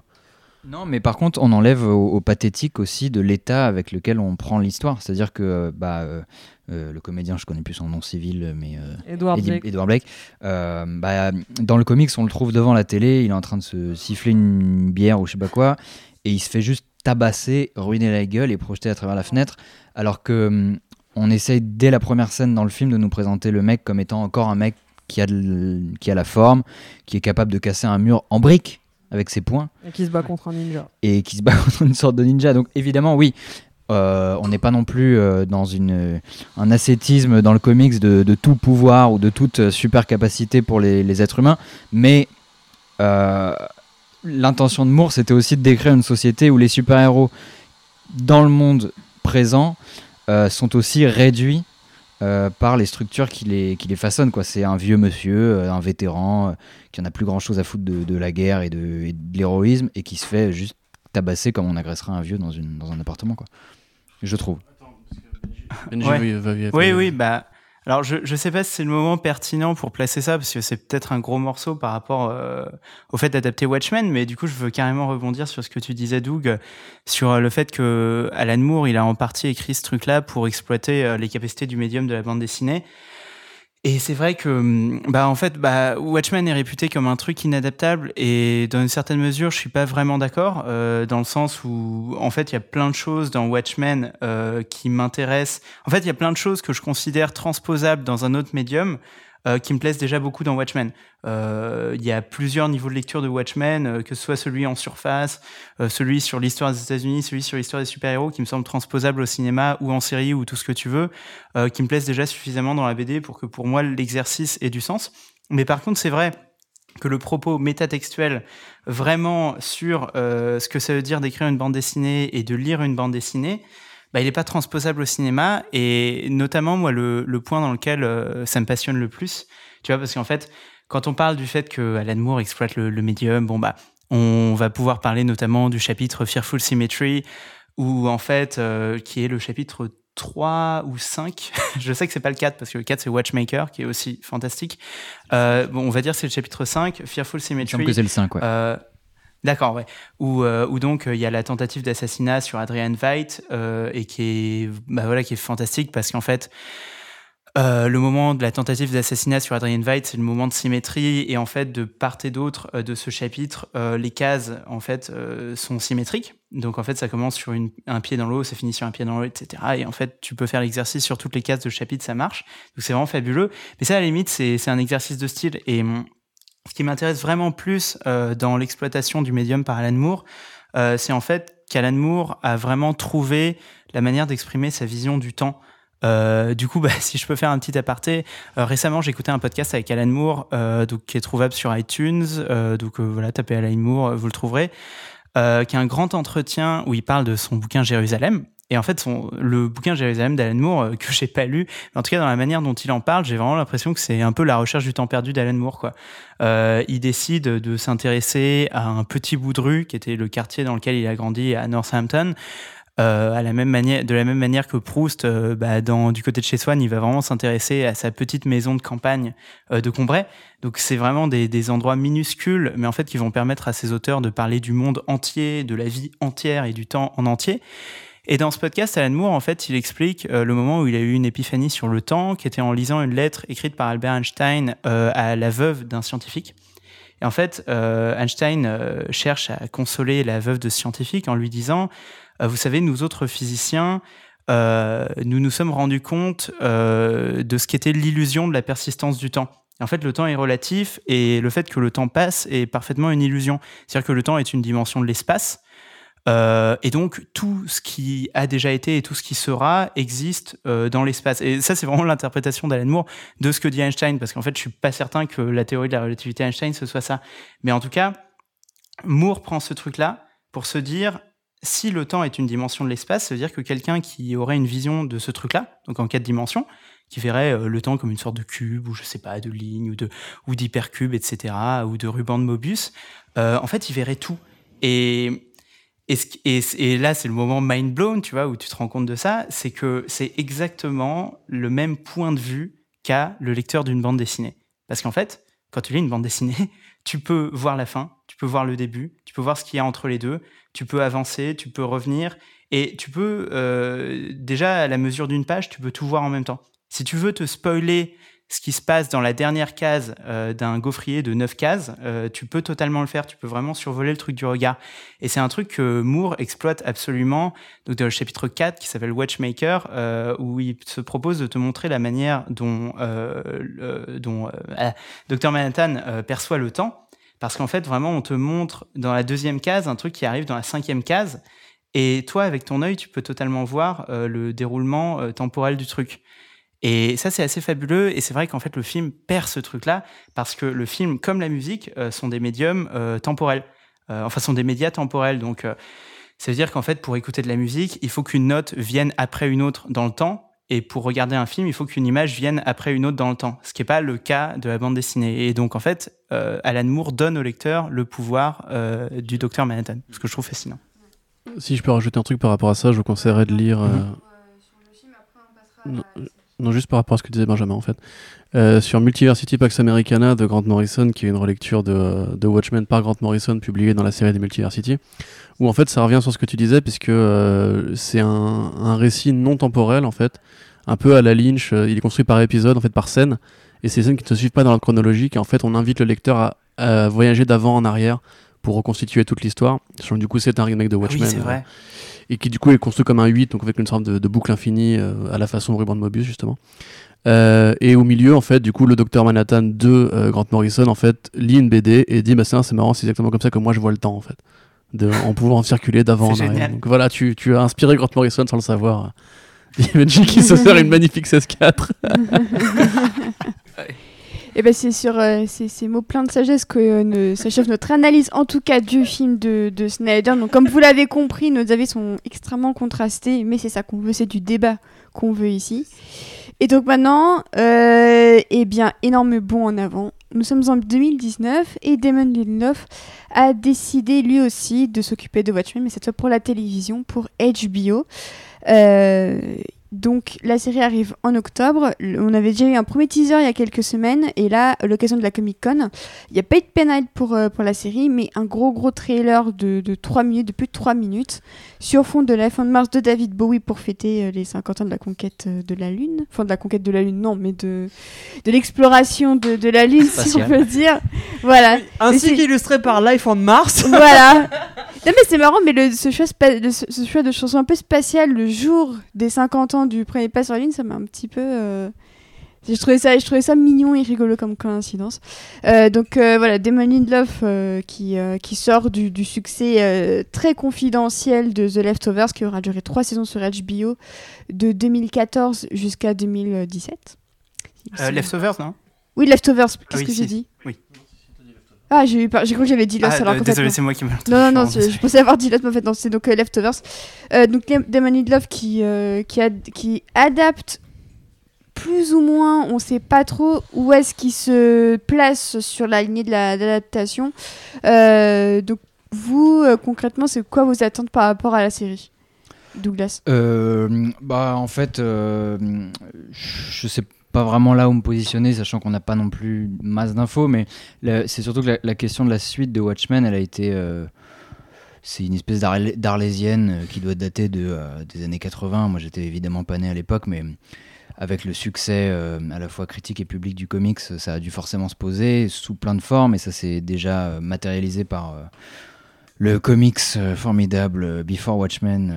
Non, mais par contre, on enlève au, au pathétique aussi de l'état avec lequel on prend l'histoire. C'est-à-dire que euh, bah, euh, euh, le comédien, je connais plus son nom civil, mais euh, Edward Eddie- Blake. Edward Blake, euh, bah, dans le comics, on le trouve devant la télé, il est en train de se siffler une bière ou je sais pas quoi, et il se fait juste tabasser, ruiner la gueule et projeter à travers la fenêtre, alors que hum, on essaye dès la première scène dans le film de nous présenter le mec comme étant encore un mec qui a, de qui a la forme, qui est capable de casser un mur en briques avec ses poings Et qui se bat contre un ninja. et qui se bat contre une sorte de ninja. Donc évidemment, oui, euh, on n'est pas non plus euh, dans une, un ascétisme dans le comics de, de tout pouvoir ou de toute euh, super capacité pour les, les êtres humains, mais euh, l'intention de Moore, c'était aussi de décrire une société où les super-héros dans le monde présent euh, sont aussi réduits euh, par les structures qui les, qui les façonnent. quoi. C'est un vieux monsieur, euh, un vétéran, euh, qui en a plus grand chose à foutre de, de la guerre et de, et de l'héroïsme et qui se fait juste tabasser comme on agresserait un vieux dans, une, dans un appartement. Quoi. Je trouve. Oui, oui, bah. Alors, je ne sais pas si c'est le moment pertinent pour placer ça, parce que c'est peut-être un gros morceau par rapport euh, au fait d'adapter Watchmen, mais du coup, je veux carrément rebondir sur ce que tu disais, Doug, sur euh, le fait que Alan Moore, il a en partie écrit ce truc-là pour exploiter euh, les capacités du médium de la bande dessinée. Et c'est vrai que, hum, bah, en fait, bah, Watchmen est réputé comme un truc inadaptable et dans une certaine mesure, je suis pas vraiment d'accord, euh, dans le sens où, en fait, il y a plein de choses dans Watchmen euh, qui m'intéressent. En fait, il y a plein de choses que je considère transposables dans un autre médium. Euh, qui me plaisent déjà beaucoup dans Watchmen. Euh, il y a plusieurs niveaux de lecture de Watchmen, euh, que ce soit celui en surface, celui sur l'histoire des États-Unis, celui sur l'histoire des super-héros, qui me semble transposable au cinéma ou en série ou tout ce que tu veux, qui me plaisent déjà suffisamment dans la BD pour que pour moi l'exercice ait du sens. Mais par contre, c'est vrai que le propos métatextuel vraiment sur ce que ça veut dire d'écrire une bande dessinée et de lire une bande dessinée, bah, il n'est pas transposable au cinéma. Et notamment, moi, le, le point dans lequel euh, ça me passionne le plus, tu vois, parce qu'en fait, quand on parle du fait que Alan Moore exploite le, le médium, bon, bah, on va pouvoir parler notamment du chapitre Fearful Symmetry, où en fait, euh, qui est le chapitre 3 ou 5. je sais que c'est pas le 4 parce que le 4 c'est Watchmaker qui est aussi fantastique. Euh, bon, on va dire c'est le chapitre 5, Fearful Symmetry. Je que c'est le 5, ouais. Euh, D'accord, ouais. Où, euh, donc il y a la tentative d'assassinat sur Adrian Veidt euh, et qui est, bah voilà, qui est fantastique parce qu'en fait, euh, le moment de la tentative d'assassinat sur Adrian Veidt, c'est le moment de symétrie et en fait de part et d'autre de ce chapitre, les cases en fait sont symétriques. Donc en fait, ça commence sur un pied dans l'eau, ça finit sur un pied dans l'eau, etc. Et en fait, tu peux faire l'exercice sur toutes les cases de chapitre, ça marche. Donc c'est vraiment fabuleux. Mais ça, à la limite, c'est un exercice de style et ce qui m'intéresse vraiment plus euh, dans l'exploitation du médium par Alan Moore, euh, c'est en fait qu'Alan Moore a vraiment trouvé la manière d'exprimer sa vision du temps. Euh, du coup, bah, si je peux faire un petit aparté, récemment j'ai écouté un podcast avec Alan Moore, donc qui est trouvable sur iTunes. donc voilà, tapez Alan Moore, vous le trouverez. qui est un grand entretien où il parle de son bouquin Jérusalem. Et en fait, le bouquin Jérusalem d'Alan Moore, euh, que j'ai pas lu, en tout cas dans la manière dont il en parle, j'ai vraiment l'impression que c'est un peu la recherche du temps perdu d'Alan Moore. Euh, il décide de s'intéresser à un petit bout de rue qui était le quartier dans lequel il a grandi à Northampton. Euh, de la même manière que Proust, bah, du côté de chez Swann, il va vraiment s'intéresser à sa petite maison de campagne de Combray. Donc c'est vraiment des, des, endroits minuscules, mais en fait qui vont permettre à ces auteurs de parler du monde entier, de la vie entière et du temps en entier. Et dans ce podcast, Alan Moore, en fait, il explique euh, le moment où il a eu une épiphanie sur le temps, qui était en lisant une lettre écrite par Albert Einstein euh, à la veuve d'un scientifique. Et en fait, euh, Einstein cherche à consoler la veuve de ce scientifique en lui disant, vous savez, nous autres physiciens, nous nous sommes rendus compte de ce qu'était l'illusion de la persistance du temps. en fait, le temps est relatif et le fait que le temps passe est parfaitement une illusion. C'est-à-dire que le temps est une dimension de l'espace euh, et donc, tout ce qui a déjà été et tout ce qui sera existe euh, dans l'espace. Et ça, c'est vraiment l'interprétation d'Alan Moore de ce que dit Einstein, parce qu'en fait, je suis pas certain que la théorie de la relativité Einstein, ce soit ça. Mais en tout cas, Moore prend ce truc-là pour se dire, si le temps est une dimension de l'espace, ça veut dire que quelqu'un qui aurait une vision de ce truc-là, donc en quatre dimensions, qui verrait euh, le temps comme une sorte de cube, ou je sais pas, de ligne, ou de ou d'hypercube, etc., ou de ruban de Mobius, en fait, il verrait tout. Et et, là, c'est le moment mind blown, tu vois, où tu te rends compte de ça, c'est que c'est exactement le même point de vue qu'a le lecteur d'une bande dessinée. Parce qu'en fait, quand tu lis une bande dessinée, tu peux voir la fin, tu peux voir le début, tu peux voir ce qu'il y a entre les deux, tu peux avancer, tu peux revenir, et tu peux, euh, déjà à la mesure d'une page, tu peux tout voir en même temps. Si tu veux te spoiler ce qui se passe dans la dernière case euh, d'un gaufrier de 9 cases, euh, tu peux totalement le faire, tu peux vraiment survoler le truc du regard. Et c'est un truc que Moore exploite absolument, donc dans le chapitre 4 qui s'appelle Watchmaker, euh, où il se propose de te montrer la manière dont, dont ah, Dr Manhattan perçoit le temps. Parce qu'en fait, vraiment, on te montre dans la deuxième case un truc qui arrive dans la cinquième case. Et toi, avec ton œil, tu peux totalement voir le déroulement temporel du truc. Et ça, c'est assez fabuleux. Et c'est vrai qu'en fait, le film perd ce truc-là parce que le film, comme la musique, euh, sont des médiums euh, temporels. Euh, enfin, sont des médias temporels. Donc, ça veut dire qu'en fait, pour écouter de la musique, il faut qu'une note vienne après une autre dans le temps. Et pour regarder un film, il faut qu'une image vienne après une autre dans le temps, ce qui n'est pas le cas de la bande dessinée. Et donc, en fait, Alan Moore donne au lecteur le pouvoir du docteur Manhattan, ce que je trouve fascinant. Si je peux rajouter un truc par rapport à ça, je vous conseillerais de lire. Sur le non, juste par rapport à ce que disait Benjamin, en fait. Euh, sur Multiversity Pax Americana de Grant Morrison, qui est une relecture de, de, Watchmen par Grant Morrison, publiée dans la série des Multiversity, où en fait ça revient sur ce que tu disais, puisque euh, c'est un, un, récit non temporel, en fait, un peu à la Lynch, euh, il est construit par épisode, en fait, par scène, et c'est des scènes qui ne se suivent pas dans la chronologie, et en fait on invite le lecteur à, à voyager d'avant en arrière pour reconstituer toute l'histoire. Sachant que, Du coup, c'est un remake de Ah Watchmen. oui, c'est euh, vrai. Et qui du coup est construit comme un 8, donc avec une sorte de, de boucle infinie euh, à la façon ruban de Mobius justement. Euh, et au milieu, en fait, du coup, le docteur Manhattan de euh, Grant Morrison, en fait, lit une BD et dit, bah c'est marrant, c'est exactement comme ça que moi je vois le temps, en fait, de, en pouvant circuler d'avant en arrière. Donc voilà, tu, tu as inspiré Grant Morrison sans le savoir. Imagine qui se sert une magnifique 16-4. Et ben c'est sur euh, ces, mots pleins de sagesse que euh, s'achève notre analyse, en tout cas du film de, de Snyder. Donc comme vous l'avez compris, nos avis sont extrêmement contrastés, mais c'est ça qu'on veut, c'est du débat qu'on veut ici. Et donc maintenant, euh, eh bien, énorme bond en avant. Nous sommes en 2019 et Damon Lindelof a décidé lui aussi de s'occuper de Watchmen, mais cette fois pour la télévision, pour HBO. Euh, donc la série arrive en octobre. On avait déjà eu un premier teaser il y a quelques semaines et là, l'occasion de la Comic Con, il n'y a pas eu de penalty pour, euh, pour la série, mais un gros gros trailer de, de 3 minutes, de plus de 3 minutes, sur fond de la fin de mars de David Bowie pour fêter euh, les 50 ans de la conquête euh, de la Lune. Enfin de la conquête de la Lune, non, mais de, de l'exploration de, de la Lune, si on peut dire. Voilà. Ainsi qu'illustré par Life on Mars. voilà. Non mais c'est marrant, mais le, ce, choix spa- le- ce, ce choix de chanson un peu spatiale le jour des 50 ans du premier pas sur la Lune, ça m'a un petit peu... euh, Je trouvais, ça, je trouvais ça mignon et rigolo comme coïncidence. Euh, donc euh, voilà, Damon Lindelof euh, qui, euh, qui sort du, du succès très confidentiel de The Leftovers qui aura duré trois saisons sur HBO de 2014 jusqu'à 2017. Euh, Leftovers, non? Oui, Leftovers, qu'est-ce oui, que j'ai dit? Oui. Ah, j'ai eu j'ai cru que j'avais dit Lost Ah, alors euh, Désolé, c'est moi qui me Non, non, non, je, pensais avoir dit l'autre, mais en fait, non, c'est donc euh, Leftovers. Euh, donc, Damon Lindelof qui, qui, ad- qui adapte plus ou moins, on sait pas trop où est-ce qu'il se place sur la lignée de la- de l'adaptation. Euh, donc, vous, euh, concrètement, c'est quoi vos attentes par rapport à la série Douglas Euh, bah en fait, euh, je sais pas vraiment là où me positionner, sachant qu'on n'a pas non plus masse d'infos, mais c'est surtout que la, question de la suite de Watchmen, elle a été, c'est une espèce d'arlé- d'arlésienne qui doit dater de, des années 80. Moi, j'étais évidemment pas né à l'époque, mais avec le succès euh, à la fois critique et public du comics, ça a dû forcément se poser sous plein de formes, et ça s'est déjà euh, matérialisé par euh, le comics formidable Before Watchmen,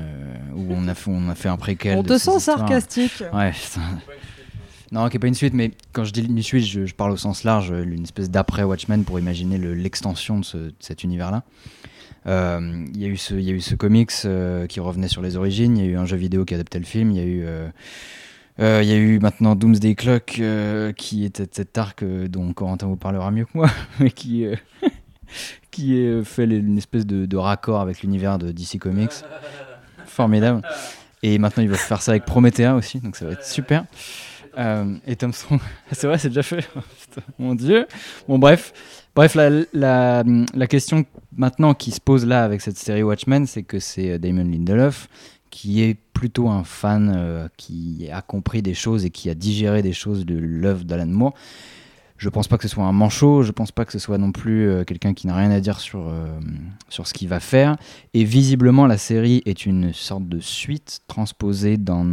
où on a fait, on a fait un préquel. On te sent histoires. sarcastique. Ouais, putain. Non, qui n'est pas une suite, mais quand je dis une suite, je, je parle au sens large, une espèce d'après Watchmen pour imaginer le- l'extension de, ce- de cet univers-là. Euh, Il y, a eu ce- il y a eu ce comics euh, qui revenait sur les origines, il y a eu un jeu vidéo qui adaptait le film, il y a eu. euh, euh, il y a eu maintenant Doomsday Clock euh, qui était cet arc euh, dont Corentin vous parlera mieux que moi, mais qui, qui est, fait une espèce de, raccord avec l'univers de DC Comics. Formidable. Et maintenant, il va faire ça avec Promethea aussi, donc ça va être super. Et Tom Strong, c'est vrai, c'est déjà fait. Mon Dieu. Bon, bref. Bref, la, la, question maintenant qui se pose là avec cette série Watchmen, c'est que c'est Damon Lindelof qui est plutôt un fan euh, qui a compris des choses et qui a digéré des choses de l'œuvre d'Alan Moore. Je pense pas que ce soit un manchot, je pense pas que ce soit non plus euh, quelqu'un qui n'a rien à dire sur, euh, sur ce qu'il va faire. Et visiblement, la série est une sorte de suite transposée dans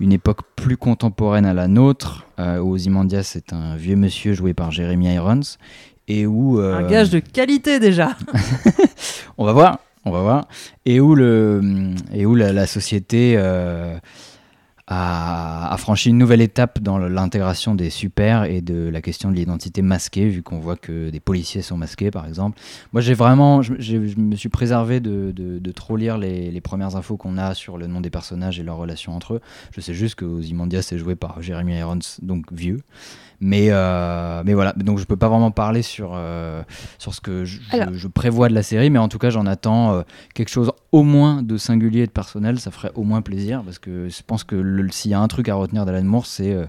une époque plus contemporaine à la nôtre, où Ozymandias est un vieux monsieur joué par Jeremy Irons, et où... Un gage de qualité déjà. on va voir, on va voir. Et où, le, et où la, société euh, a, franchi une nouvelle étape dans l'intégration des super et de la question de l'identité masquée, vu qu'on voit que des policiers sont masqués, par exemple. Moi, j'ai vraiment, je, me suis préservé de, de- de trop lire les, les premières infos qu'on a sur le nom des personnages et leurs relations entre eux. Je sais juste que Ozymandias est joué par Jeremy Irons, donc vieux. Mais, euh, mais voilà, donc je peux pas vraiment parler sur, euh, sur ce que je, je- Alors. je prévois de la série, mais en tout cas j'en attends euh, quelque chose au moins de singulier et de personnel, ça ferait au moins plaisir, parce que je pense que s'il y a un truc à retenir d'Alan Moore, c'est euh,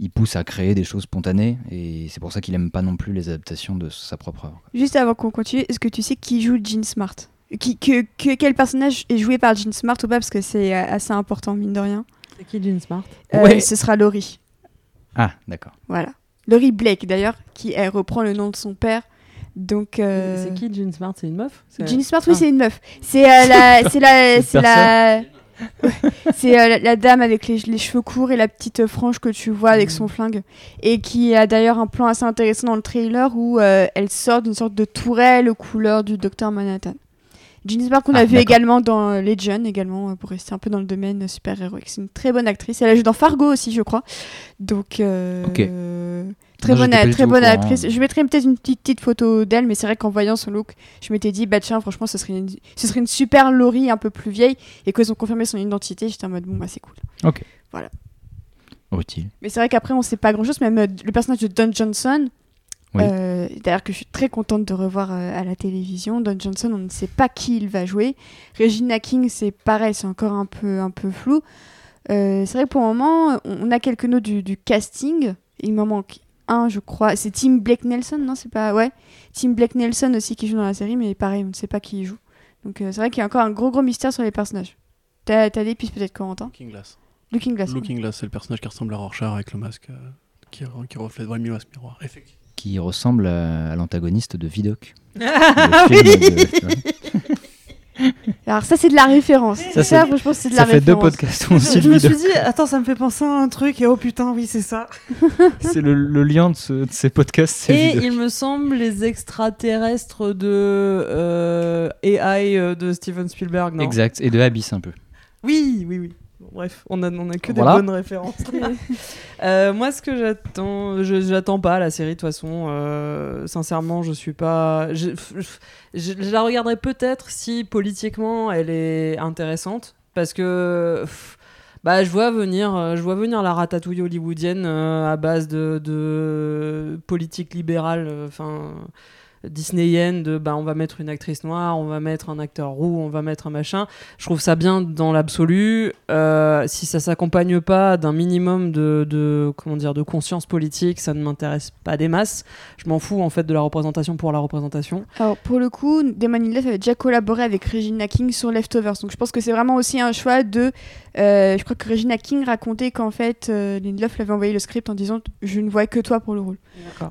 il pousse à créer des choses spontanées, et c'est pour ça qu'il aime pas non plus les adaptations de sa propre œuvre. Juste avant qu'on continue, est-ce que tu sais qui joue Jean Smart? Qui, que, que- Quel personnage est joué par Jean Smart ou pas? Parce que c'est assez important, mine de rien. C'est qui Jean Smart? Euh, Ouais. Ce sera Laurie. Ah, d'accord. Voilà. Laurie Blake, d'ailleurs, qui elle, reprend le nom de son père. Donc. euh, C'est qui Jean Smart? C'est une meuf? C'est- Jean Smart, oui, Ah. c'est une meuf. C'est euh, la. C'est la. C'est la. C'est euh, la, la dame avec les, les cheveux courts et la petite euh, frange que tu vois avec son flingue. Et qui a d'ailleurs un plan assez intéressant dans le trailer où euh, elle sort d'une sorte de tourelle aux couleurs du docteur Manhattan. Ginny Spark qu'on Ah, a vu d'accord. également dans euh, Legion, également, euh, pour rester un peu dans le domaine super-héroïque. C'est une très bonne actrice. Elle a joué dans Fargo aussi, je crois. Donc, euh, Ok. euh, très bonne, très bonne actrice. Je mettrai peut-être une petite, petite photo d'elle, mais c'est vrai qu'en voyant son look, je m'étais dit, bah tiens, franchement, ce serait une, ce serait une super Laurie un peu plus vieille. Et quand ils ont confirmé son identité, j'étais en mode, bon, bah c'est cool. Utile. Mais c'est vrai qu'après, on sait pas grand chose. Même euh, le personnage de Don Johnson, Oui. euh, d'ailleurs, que je suis très contente de revoir euh, à la télévision. Don Johnson, on ne sait pas qui il va jouer. Regina King, c'est pareil, c'est encore un peu, un peu flou. Euh, c'est vrai que pour le moment, on on a quelques notes du, du casting. Il m'en manque un, je crois. C'est Tim Blake Nelson, non C'est pas. Ouais. Tim Blake Nelson aussi qui joue dans la série, mais pareil, on ne sait pas qui il joue. Donc euh, c'est vrai qu'il y a encore un gros, gros mystère sur les personnages. T'as t'as des pistes peut-être, Corentin? Looking Glass. Looking Glass. Looking Glass, c'est le personnage qui ressemble à Rorschach avec le masque euh, qui, qui reflète vraiment le masque miroir. Effectivement. Qui ressemble à, à l'antagoniste de Vidoc. Ah Le film de- Alors ça c'est de la référence. Ça, Ça, c'est- franchement c'est de Ça la fait deux podcasts où on Je, je me suis dit, attends, ça me fait penser à un truc, et oh putain, oui, c'est ça. C'est le, le lien de, ce- de ces podcasts, Et il me semble les extraterrestres de euh, AI euh, de Steven Spielberg, non? Exact, et de Abyss un peu. Oui, oui, oui. Bref, on a, on a que Voilà. des bonnes références. Euh, moi, ce que j'attends, je j'attends pas la série de toute façon. euh, sincèrement, je suis pas. Je, je- je la regarderai peut-être si politiquement elle est intéressante, parce que. pff, Bah, je vois venir, euh, je vois venir la ratatouille hollywoodienne euh, à base de, de politique libérale, euh, enfin disneyienne, de bah on va mettre une actrice noire, on va mettre un acteur roux, on va mettre un machin. Je trouve ça bien dans l'absolu. Euh, si ça s'accompagne pas d'un minimum de, de comment dire de conscience politique, ça ne m'intéresse pas des masses. Je m'en fous en fait de la représentation pour la représentation. Alors pour le coup, Damon Lindelof avait déjà collaboré avec Regina King sur Leftovers. Donc je pense que c'est vraiment aussi un choix de... euh, je crois que Regina King racontait qu'en fait euh, Lindelof lui avait envoyé le script en disant je ne vois que toi pour le rôle.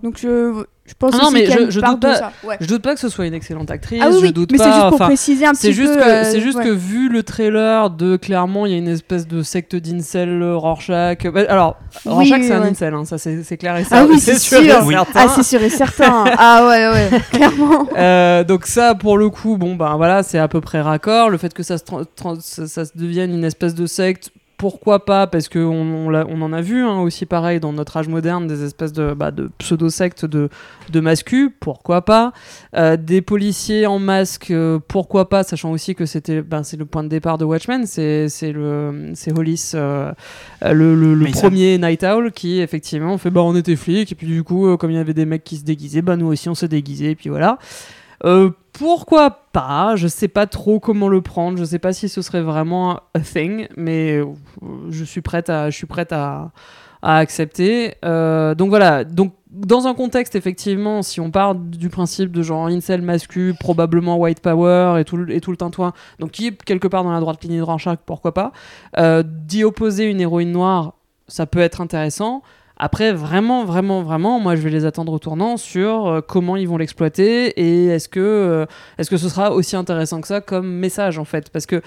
Donc je, je pense Ah non, mais je- je doute pas- ça. Ouais. Je doute pas que ce soit une excellente actrice. Ah oui, je doute mais c'est juste pour enfin, préciser un petit peu. euh, c'est juste ouais. que vu le trailer de clairement il y a une espèce de secte d'incel euh, Rorschach. Alors Rorschach oui, c'est un ouais. incel, hein, ça c'est clair et Ah certain. oui, c'est sûr. Oui. Ah c'est sûr et certain. ah ouais ouais, clairement. Euh, donc ça, pour le coup, bon ben voilà, c'est à peu près raccord. Le fait que ça se, ça se devienne une espèce de secte, pourquoi pas Parce que on, en a vu hein, aussi pareil dans notre âge moderne des espèces de, bah, de pseudo-sectes de, de mascus, pourquoi pas Euh, Des policiers en masque, euh, pourquoi pas Sachant aussi que c'était, ben, c'est le point de départ de Watchmen, c'est c'est le c'est Hollis, euh, le, le, premier Night Owl qui effectivement fait bah on était flics et puis du coup comme il y avait des mecs qui se déguisaient, bah nous aussi on se déguisait et puis voilà. Euh, pourquoi pas Je sais pas trop comment le prendre. Je sais pas si ce serait vraiment a thing, mais euh, je suis prête à, je suis prête à, à accepter. Euh, donc voilà. Donc dans un contexte effectivement, si on part du principe de genre incel mascu, probablement white power et tout, le- et tout le tintouin, donc qui est quelque part dans la droite ligne de Rorschach, pourquoi pas Euh, D'y opposer une héroïne noire, ça peut être intéressant. Après, vraiment, vraiment, vraiment, moi, je vais les attendre au tournant sur euh, comment ils vont l'exploiter et est-ce que, euh, est-ce que ce sera aussi intéressant que ça comme message, en fait? Parce que,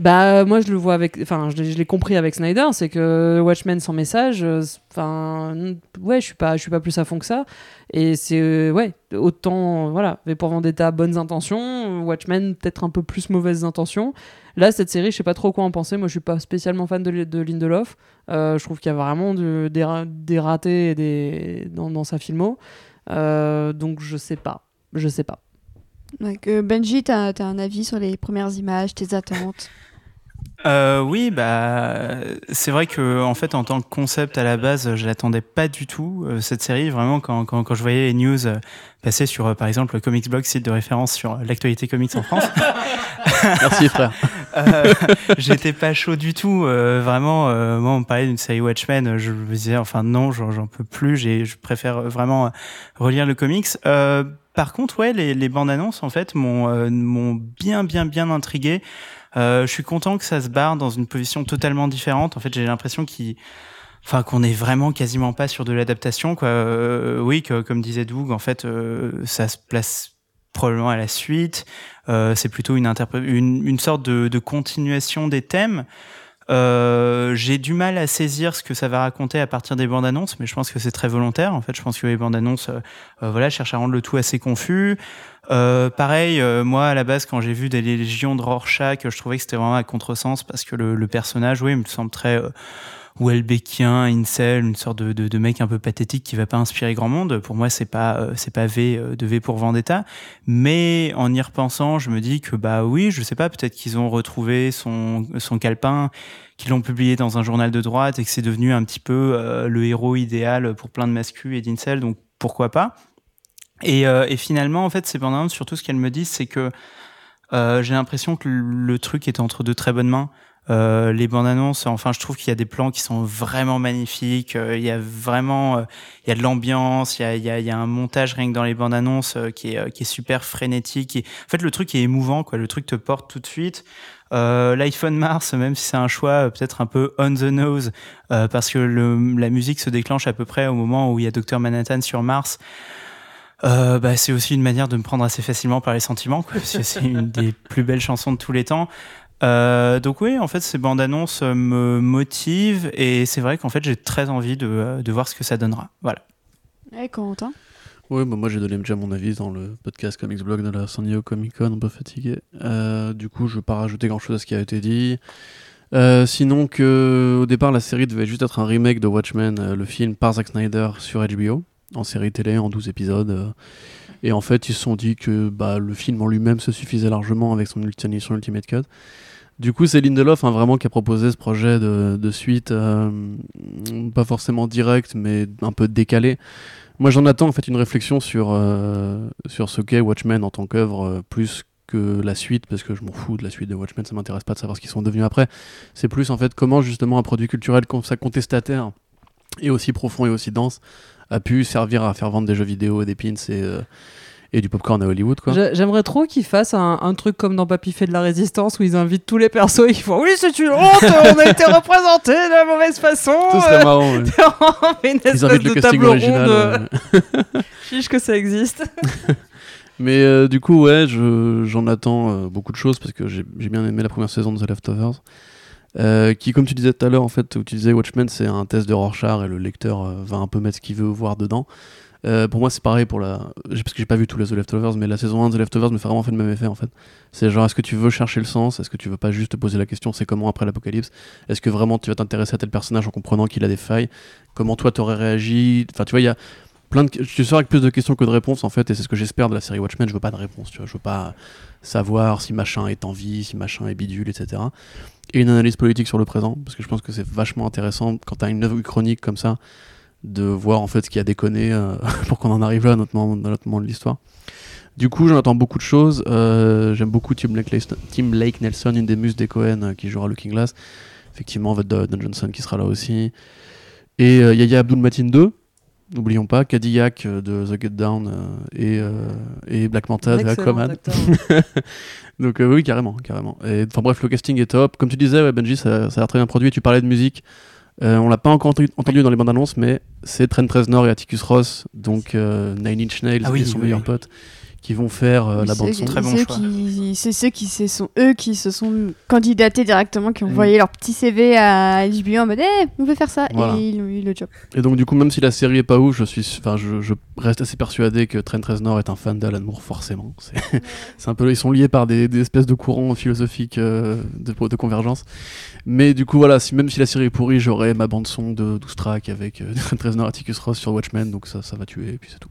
bah, moi, je le vois avec, enfin, je, l'ai- compris avec Snyder, c'est que Watchmen sans message, euh, enfin, ouais, je suis pas, je suis pas plus à fond que ça. Et c'est, ouais, autant, voilà, V pour Vendetta, bonnes intentions, Watchmen, peut-être un peu plus mauvaises intentions. Là, cette série, je sais pas trop quoi en penser. Moi, je suis pas spécialement fan de, de Lindelof. Euh, je trouve qu'il y a vraiment du- des, des ratés et des, dans, dans sa filmo. Euh, donc, je sais pas. Je sais pas. Donc, euh, Benji, t'as as un avis sur les premières images, tes attentes? Euh, oui, bah, c'est vrai que en fait, en tant que concept à la base, je l'attendais pas du tout euh, cette série. Vraiment, quand, quand, quand je voyais les news euh, passer sur, euh, par exemple, le Comics Blog, site de référence sur l'actualité comics en France, Merci frère. euh, j'étais pas chaud du tout. euh, vraiment, euh, moi, on parlait d'une série Watchmen, je me disais, enfin non, j'en peux plus. Je préfère vraiment euh, relire le comics. Euh, par contre, ouais, les, les bandes annonces en fait m'ont euh, bien, bien, bien intrigué. Je suis content que ça se barre dans une position totalement différente. En fait, j'ai l'impression qu'il Enfin, qu'on est vraiment quasiment pas sur de l'adaptation, quoi. Euh, oui, que, comme disait Doug, en fait, euh, ça se place probablement à la suite. Euh, c'est plutôt une, sorte de, continuation des thèmes. Euh, j'ai du mal à saisir ce que ça va raconter à partir des bandes annonces, mais je pense que c'est très volontaire. En fait, je pense que les bandes annonces, euh, voilà, cherchent à rendre le tout assez confus. Pareil, moi à la base, quand j'ai vu des légions de Rorschach, je trouvais que c'était vraiment à contresens parce que le, le personnage, oui, il me semble très Welbeckien, incel, une sorte de, de, mec un peu pathétique qui va pas inspirer grand monde. Pour moi, c'est pas euh, c'est pas V euh, de V pour Vendetta. Mais en y repensant, je me dis que bah oui, je sais pas, peut-être qu'ils ont retrouvé son son calepin, qu'ils l'ont publié dans un journal de droite et que c'est devenu un petit peu euh, le héros idéal pour plein de mascus et d'incel. Donc pourquoi pas et, et, finalement, en fait, c'est pendant surtout ce qu'elle me dit, c'est que j'ai l'impression que le truc est entre de très bonnes mains. Euh, les bandes annonces, enfin, je trouve qu'il y a des plans qui sont vraiment magnifiques. Euh, il y a vraiment, euh, il y a de l'ambiance, il y a, un montage rien que dans les bandes annonces euh, qui est, qui est super frénétique. Et, en fait, le truc est émouvant, quoi. Le truc te porte tout de suite. L'iPhone Mars, même si c'est un choix peut-être un peu on the nose, parce que le, la musique se déclenche à peu près au moment où il y a Dr Manhattan sur Mars. Euh, bah, c'est aussi une manière de me prendre assez facilement par les sentiments, quoi, parce que c'est une des plus belles chansons de tous les temps. Euh, donc oui, en fait, ces bandes annonces me motivent et c'est vrai qu'en fait, j'ai très envie de, de, voir ce que ça donnera. Voilà. Et Quentin Oui, bah moi j'ai donné déjà mon avis dans le podcast Comics Blog de la San Diego Comic Con, un peu fatigué. Euh, du coup, je ne vais pas rajouter grand chose à ce qui a été dit. Euh, sinon que au départ la série devait juste être un remake de Watchmen, euh, le film par Zack Snyder sur HBO, en série télé en 12 épisodes. Euh. et en fait ils se sont dit que bah, le film en lui-même se suffisait largement avec son, son Ultimate Cut. Du coup, c'est Lindelof hein, vraiment qui a proposé ce projet de, suite, euh, pas forcément direct, mais un peu décalé. Moi, j'en attends en fait une réflexion sur, euh, sur ce qu'est Watchmen en tant qu'œuvre, euh, plus que la suite, parce que je m'en fous de la suite de Watchmen, ça m'intéresse pas de savoir ce qu'ils sont devenus après. C'est plus en fait comment justement un produit culturel comme ça contestataire et aussi profond et aussi dense a pu servir à faire vendre des jeux vidéo et des pins et et du popcorn à Hollywood quoi. J'aimerais trop qu'ils fassent un, un, truc comme dans Papy fait de la résistance où ils invitent tous les persos et ils font oui c'est une honte on a été représentés de la mauvaise façon. Tout serait marrant. Ouais. une ils invitent le casting original. Ronde. Ouais. Chiche que ça existe. Mais euh, du coup ouais j'en attends euh, beaucoup de choses parce que j'ai bien aimé la première saison de The Leftovers. Euh, qui, comme tu disais tout à l'heure, en fait, où tu disais Watchmen, c'est un test de Rorschach et le lecteur va un peu mettre ce qu'il veut voir dedans. Euh, pour moi, c'est pareil pour la. Parce que j'ai pas vu tous les The Leftovers, mais la saison 1 de The Leftovers me fait vraiment fait le même effet en fait. C'est genre, est-ce que tu veux chercher le sens? Est-ce que tu veux pas juste te poser la question, c'est comment après l'apocalypse? Est-ce que vraiment tu vas t'intéresser à tel personnage en comprenant qu'il a des failles? Comment toi t'aurais réagi? Enfin, tu vois, il y a plein de. Tu sors avec plus de questions que de réponses en fait, et c'est ce que j'espère de la série Watchmen. Je veux pas de réponse, tu vois. Je veux pas savoir si machin est en vie, si machin est bidule, etc. Et une analyse politique sur le présent, parce que je pense que c'est vachement intéressant quand t'as une œuvre chronique comme ça de voir en fait ce qui a déconné euh, pour qu'on en arrive là à notre moment, notre moment de l'histoire. Du coup, j'en attends beaucoup de choses. Euh, J'aime beaucoup Tim Lake, Tim Lake, Nelson, une des muses des Cohen euh, qui jouera Looking Glass. Effectivement, Don Johnson qui sera là aussi. Et Yaya Abdul Matin 2, n'oublions pas. Cadillac de The Get Down et, et, Black Manta de Aquaman. Donc oui, carrément, carrément. Enfin bref, le casting est top. Comme tu disais, ouais, Benji, ça, ça a l'air très bien produit. Tu parlais de musique. Euh, on l'a pas encore entendu dans les bandes annonces, mais c'est Trent Reznor et Atticus Ross, donc euh, Nine Inch Nails ah oui, et son oui, meilleur oui. pote, qui vont faire euh, la bande son. Très bon choix. C'est ceux qui se sont eux qui se sont candidatés directement, qui ont envoyé leur petit CV à HBO en mode hey, on veut faire ça voilà. et ils ont eu le job. Et donc du coup même si la série est pas ouf, je suis, enfin je, je, reste assez persuadé que Trent Reznor est un fan d'Alan Moore forcément. C'est un peu ils sont liés par des, des espèces de courants philosophiques euh, de, de, convergence. Mais du coup voilà, si, même si la série est pourrie, j'aurai ma bande son de 12 tracks avec euh, Trent Reznor, Atticus Ross sur Watchmen, donc ça ça va tuer et puis c'est tout.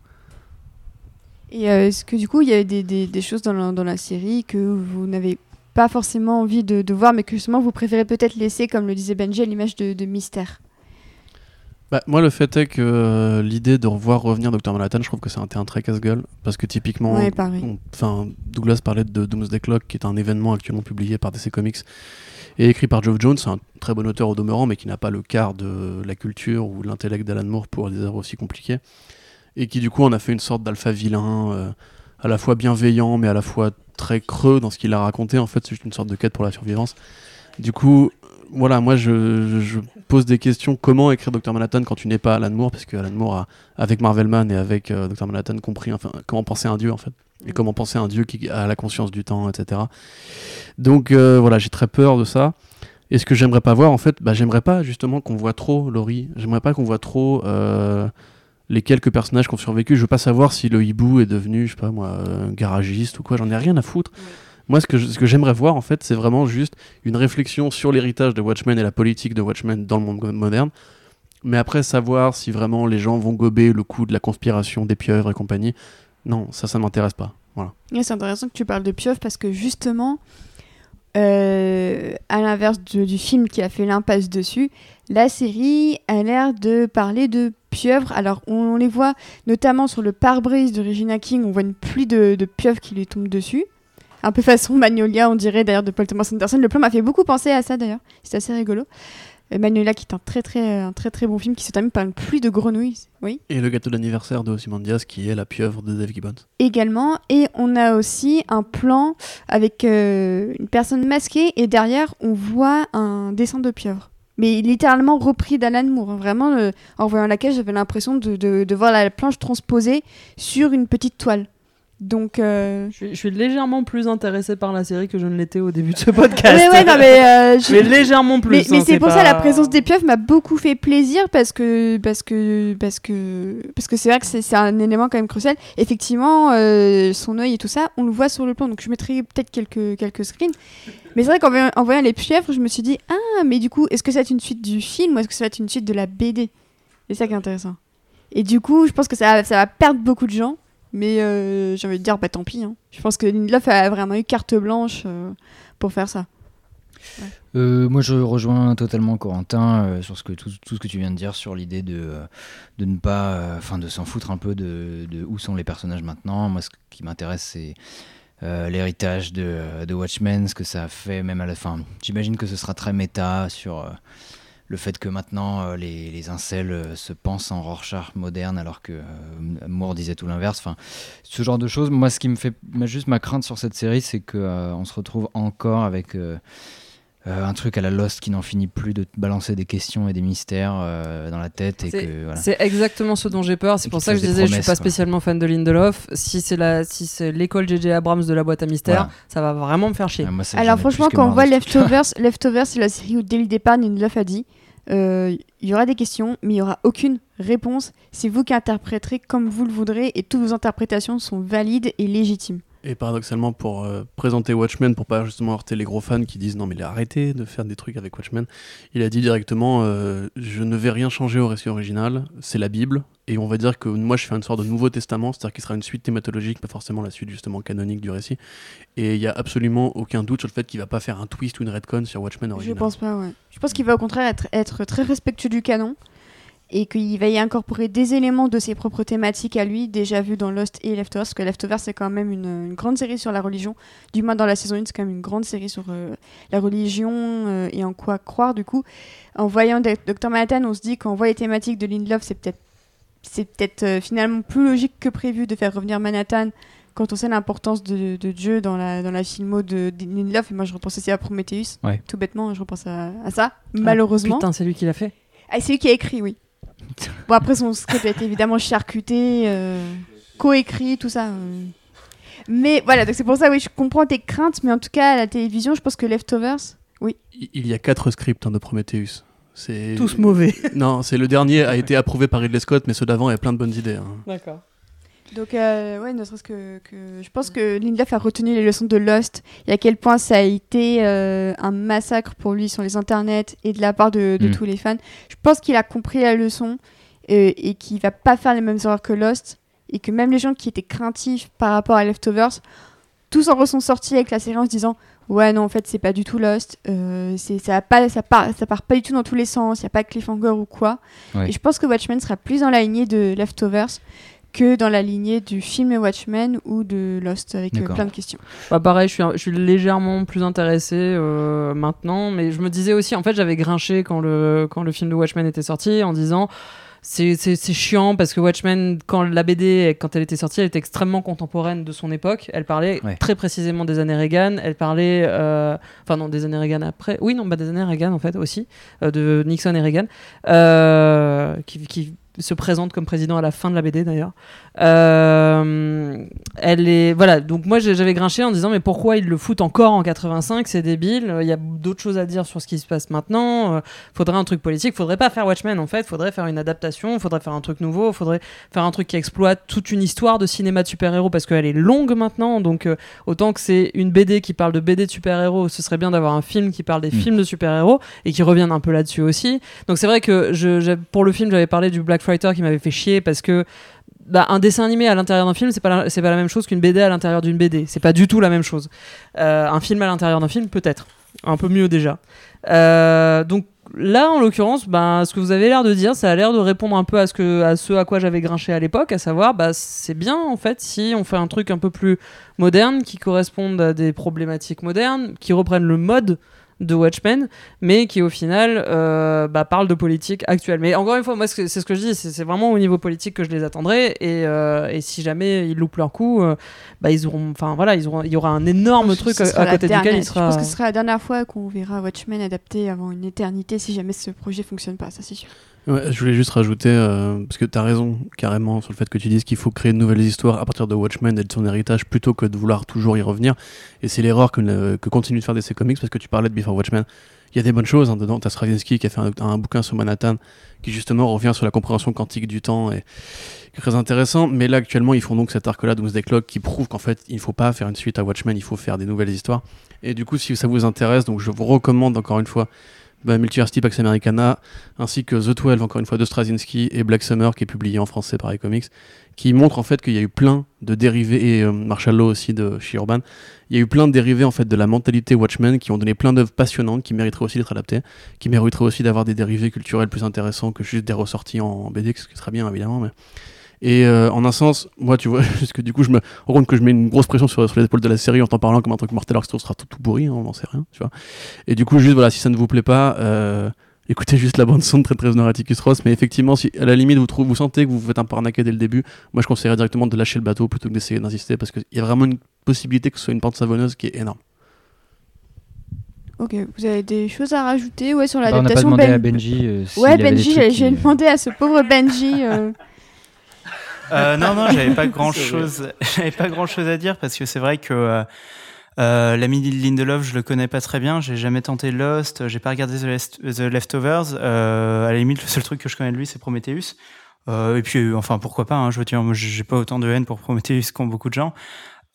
Et euh, est-ce que du coup, il y a des, des, des choses dans la, dans la, série que vous n'avez pas forcément envie de, de, voir, mais que justement vous préférez peut-être laisser, comme le disait Benji, à l'image de, de, mystère? Bah, Moi, le fait est que euh, l'idée de revoir revenir Dr. Manhattan, je trouve que c'est un terrain très casse-gueule. Parce que typiquement, ouais, on, Douglas parlait de Doomsday Clock, qui est un événement actuellement publié par DC Comics et écrit par Geoff Jones, un très bon auteur au demeurant, mais qui n'a pas le quart de la culture ou l'intellect d'Alan Moore pour des œuvres aussi compliquées et qui du coup en a fait une sorte d'alpha vilain, euh, à la fois bienveillant mais à la fois très creux dans ce qu'il a raconté. En fait, c'est juste une sorte de quête pour la survivance. Du coup, voilà, moi je, pose des questions. Comment écrire Dr Manhattan quand tu n'es pas Alan Moore? Parce que Alan Moore a, avec Marvelman et avec euh, Dr Manhattan, compris comment penser un dieu en fait. Et comment penser un dieu qui a la conscience du temps, etc. Donc euh, voilà, j'ai très peur de ça. Et ce que j'aimerais pas voir, en fait, bah, j'aimerais pas justement qu'on voit trop Laurie. J'aimerais pas qu'on voit trop euh, les quelques personnages qui ont survécu. Je veux pas savoir si le hibou est devenu, je sais pas moi, euh, garagiste ou quoi. J'en ai rien à foutre. Moi, ce que, je- ce que j'aimerais voir, en fait, c'est vraiment juste une réflexion sur l'héritage de Watchmen et la politique de Watchmen dans le monde moderne. Mais après, savoir si vraiment les gens vont gober le coup de la conspiration des pieuvres et compagnie, non, ça, ça ne m'intéresse pas. Voilà. Ouais, c'est intéressant que tu parles de pieuvre parce que justement, euh, à l'inverse du film qui a fait l'impasse dessus, la série a l'air de parler de pieuvres. Alors, on, on les voit notamment sur le pare-brise de Regina King, on voit une pluie de, de pieuvres qui lui tombe dessus. Un peu façon Magnolia, on dirait d'ailleurs de Paul Thomas Anderson. Le plan m'a fait beaucoup penser à ça d'ailleurs. C'est assez rigolo. Magnolia qui est un très très, un très très bon film qui se termine par une pluie de grenouilles. Oui. Et le gâteau d'anniversaire de Ozymandias, qui est la pieuvre de Dave Gibbons. également. Et on a aussi un plan avec euh, une personne masquée et derrière on voit un dessin de pieuvre. Mais littéralement repris d'Alan Moore. Vraiment, euh, en voyant laquelle j'avais l'impression de, de- de voir la planche transposée sur une petite toile. Donc, euh... Je suis, je suis légèrement plus intéressé par la série que je ne l'étais au début de ce podcast. ouais, ouais, non, mais, euh, je- Mais légèrement plus. mais, mais hein, c'est pour ça pas- la présence des pieuvres m'a beaucoup fait plaisir parce que parce que parce que parce que c'est vrai que c'est un élément quand même crucial. Effectivement, euh, son œil et tout ça, on le voit sur le plan. Donc je mettrai peut-être quelques quelques screens. Mais c'est vrai qu'en voyant, les pieuvres, je me suis dit ah mais du coup est-ce que ça va être une suite du film ou est-ce que ça va être une suite de la BD C'est ça qui est intéressant. Et du coup, je pense que ça, ça va perdre beaucoup de gens. Mais euh, j'ai envie de dire, bah tant pis. hein. Je pense que Lindelof a vraiment eu carte blanche euh, pour faire ça. Euh, moi, je rejoins totalement Corentin euh, sur ce que, tout, tout ce que tu viens de dire sur l'idée de, de ne pas, enfin, de s'en foutre un peu de, de où sont les personnages maintenant. Moi, ce qui m'intéresse, c'est l'héritage de, de Watchmen, ce que ça a fait même à la fin. J'imagine que ce sera très méta sur le fait que maintenant euh, les, les incels euh, se pensent en Rorschach moderne alors que euh, Moore disait tout l'inverse. Enfin, ce genre de choses. Moi, ce qui me fait juste ma crainte sur cette série, c'est que euh, on se retrouve encore avec euh, euh, un truc à la Lost qui n'en finit plus de te balancer des questions et des mystères euh, dans la tête et C'est- que voilà. C'est exactement ce dont j'ai peur. C'est pour ça que je disais, je suis promesses, pas quoi. spécialement fan de Lindelof. Si c'est la, si c'est l'école JJ Abrams de la boîte à mystères, Voilà. ça va vraiment me faire chier. Ah, moi, Alors franchement, quand on voit. Leftovers, Leftovers c'est la série où dès le départ, Lindelof a dit il y aura des questions, mais il y aura aucune réponse. C'est vous qui interpréterez comme vous le voudrez et toutes vos interprétations sont valides et légitimes. Et paradoxalement, pour euh, présenter Watchmen, pour pas justement heurter les gros fans qui disent non, mais il a arrêté de faire des trucs avec Watchmen, il a dit directement euh, Je ne vais rien changer au récit original, c'est la Bible. Et on va dire que moi, je fais une sorte de Nouveau Testament, c'est-à-dire qu'il sera une suite thématologique, pas forcément la suite justement canonique du récit. Et il y a absolument aucun doute sur le fait qu'il va pas faire un twist ou une retcon sur Watchmen Je original. pense pas, ouais. Je pense qu'il va au contraire être, être très respectueux du canon et qu'il va y incorporer des éléments de ses propres thématiques à lui, déjà vus dans Lost et Leftovers, parce que Leftovers c'est quand même une, une grande série sur la religion. Du moins dans la saison 1, c'est quand même une grande série sur euh, la religion euh, et en quoi croire du coup. En voyant Dr Manhattan, on se dit qu'en voit les thématiques de Lindelof, c'est peut-être c'est peut-être euh, finalement plus logique que prévu de faire revenir Manhattan quand on sait l'importance de, de Dieu dans la, dans la filmo de, de Lindelof. Et moi je repense aussi à Prometheus, Ouais. tout bêtement, je repense à, à ça, malheureusement. Putain, c'est lui qui l'a fait. Ah, c'est lui qui a écrit, oui. Bon, après, son script a été évidemment charcuté, euh, coécrit, tout ça. euh. Mais voilà, donc c'est pour ça, oui, je comprends tes craintes, mais en tout cas, à la télévision, je pense que Leftovers. Il il y a quatre scripts hein, de Prometheus. C'est Tous mauvais. Non, c'est le dernier a été approuvé par Ridley Scott, mais ceux d'avant avaient plein de bonnes idées. hein. D'accord. Donc, euh, ouais, ne serait-ce que, que- Je pense que Lindelof a retenu les leçons de Lost et à quel point ça a été euh, un massacre pour lui sur les internets et de la part de, de Mm. tous les fans. Je pense qu'il a compris la leçon euh, et qu'il va pas faire les mêmes erreurs que Lost et que même les gens qui étaient craintifs par rapport à Leftovers, tous en sont sortis avec la série en se disant Ouais, non, en fait, c'est pas du tout Lost. euh, c'est ça, a pas, ça, part, ça part pas du tout dans tous les sens. Il n'y a pas de cliffhanger ou quoi. Ouais. Et je pense que Watchmen sera plus dans la lignée de Leftovers que dans la lignée du film Watchmen ou de Lost avec euh, plein de questions. Bah pareil, je suis, un- je suis légèrement plus intéressé euh, maintenant, mais je me disais aussi, en fait, j'avais grinché quand le, quand le film de Watchmen était sorti en disant c'est chiant parce que Watchmen, quand la BD, quand elle était sortie, elle était extrêmement contemporaine de son époque. Elle parlait Ouais. très précisément des années Reagan. Elle parlait, euh, enfin non, des années Reagan après. Oui, non, bah des années Reagan en fait aussi, euh, de Nixon et Reagan, euh, qui, qui se présente comme président à la fin de la BD d'ailleurs. Euh, elle est voilà. Donc moi j'avais grinché en disant mais pourquoi ils le foutent encore en 85 c'est débile il y a d'autres choses à dire sur ce qui se passe maintenant. Euh, faudrait un truc politique. Faudrait pas faire Watchmen en fait. Faudrait faire une adaptation. Faudrait faire un truc nouveau. Faudrait faire un truc qui exploite toute une histoire de cinéma de super-héros parce qu'elle est longue maintenant. Donc euh, autant que c'est une BD qui parle de BD de super-héros ce serait bien d'avoir un film qui parle des Mm. films de super-héros et qui revienne un peu là-dessus aussi. Donc c'est vrai que je, pour le film j'avais parlé du Black Fighter qui m'avait fait chier parce que bah, un dessin animé à l'intérieur d'un film, c'est pas c'est pas la même chose qu'une BD à l'intérieur d'une BD. C'est pas du tout la même chose. Euh, un film à l'intérieur d'un film, peut-être. Un peu mieux déjà. Euh, donc là, en l'occurrence, bah, ce que vous avez l'air de dire, ça a l'air de répondre un peu à ce, que, à ce à quoi j'avais grinché à l'époque, à savoir, bah, c'est bien en fait si on fait un truc un peu plus moderne, qui corresponde à des problématiques modernes, qui reprennent le mode de Watchmen, mais qui au final euh, bah, parle de politique actuelle. Mais encore une fois, moi c'est ce que je dis, c'est vraiment au niveau politique que je les attendrai, et, euh, et si jamais ils loupent leur coup, euh, bah, ils auront, enfin voilà, ils auront, il y aura un énorme truc à, côté duquel il sera. Je pense que ce sera la dernière fois qu'on verra Watchmen adapté avant une éternité si jamais ce projet fonctionne pas, ça c'est sûr. Je voulais juste rajouter, euh, parce que tu as raison carrément sur le fait que tu dises qu'il faut créer de nouvelles histoires à partir de Watchmen et de son héritage plutôt que de vouloir toujours y revenir. Et c'est l'erreur que, le- que continue de faire DC Comics parce que tu parlais de Before Watchmen. Il y a des bonnes choses hein, dedans. Tu as Straczynski qui a fait un, bouquin sur Manhattan qui justement revient sur la compréhension quantique du temps et très intéressant. Mais là actuellement, ils font donc cet arc-là, Doomsday Clock, qui prouve qu'en fait, il ne faut pas faire une suite à Watchmen, il faut faire des nouvelles histoires. Et du coup, si ça vous intéresse, donc je vous recommande encore une fois bah, Multiversity Pax Americana, ainsi que The 12, encore une fois, de Straczynski, et Black Summer, qui est publié en français par iComics, qui montre en fait qu'il y a eu plein de dérivés, et euh, Marshall Law aussi de chez Urban, il y a eu plein de dérivés en fait de la mentalité Watchmen qui ont donné plein d'œuvres passionnantes qui mériteraient aussi d'être adaptées, qui mériteraient aussi d'avoir des dérivés culturels plus intéressants que juste des ressorties en BD, ce qui serait bien évidemment, mais... Et euh, en un sens, moi, tu vois, parce que du coup, je me rends compte que je mets une grosse pression sur, sur les épaules de la série en t'en parlant comme un truc mortel, alors que ça sera tout, tout pourri, hein, on n'en sait rien, tu vois. Et du coup, juste voilà, si ça ne vous plaît pas, euh, écoutez juste la bande son de Très Très Atticus Ross. Mais effectivement, si à la limite vous, trouvez, vous sentez que vous vous faites un peu arnaquer dès le début, moi je conseillerais directement de lâcher le bateau plutôt que d'essayer d'insister parce qu'il y a vraiment une possibilité que ce soit une pente savonneuse qui est énorme. Ok, vous avez des choses à rajouter ouais, sur Bah, on n'a pas l'adaptation demandé Ben- à Benji. euh, Ouais, Benji, j'allais demander à ce pauvre Benji. euh, non, non, j'avais pas grand chose, j'avais pas grand chose à dire parce que c'est vrai que euh, euh, l'ami de Lindelof, je le connais pas très bien. J'ai jamais tenté Lost, j'ai pas regardé The, Leftovers. Euh, à la limite, le seul truc que je connais de lui, c'est Prometheus. Euh, et puis, enfin, pourquoi pas hein, Je veux dire, moi, j'ai pas autant de haine pour Prometheus qu'ont beaucoup de gens.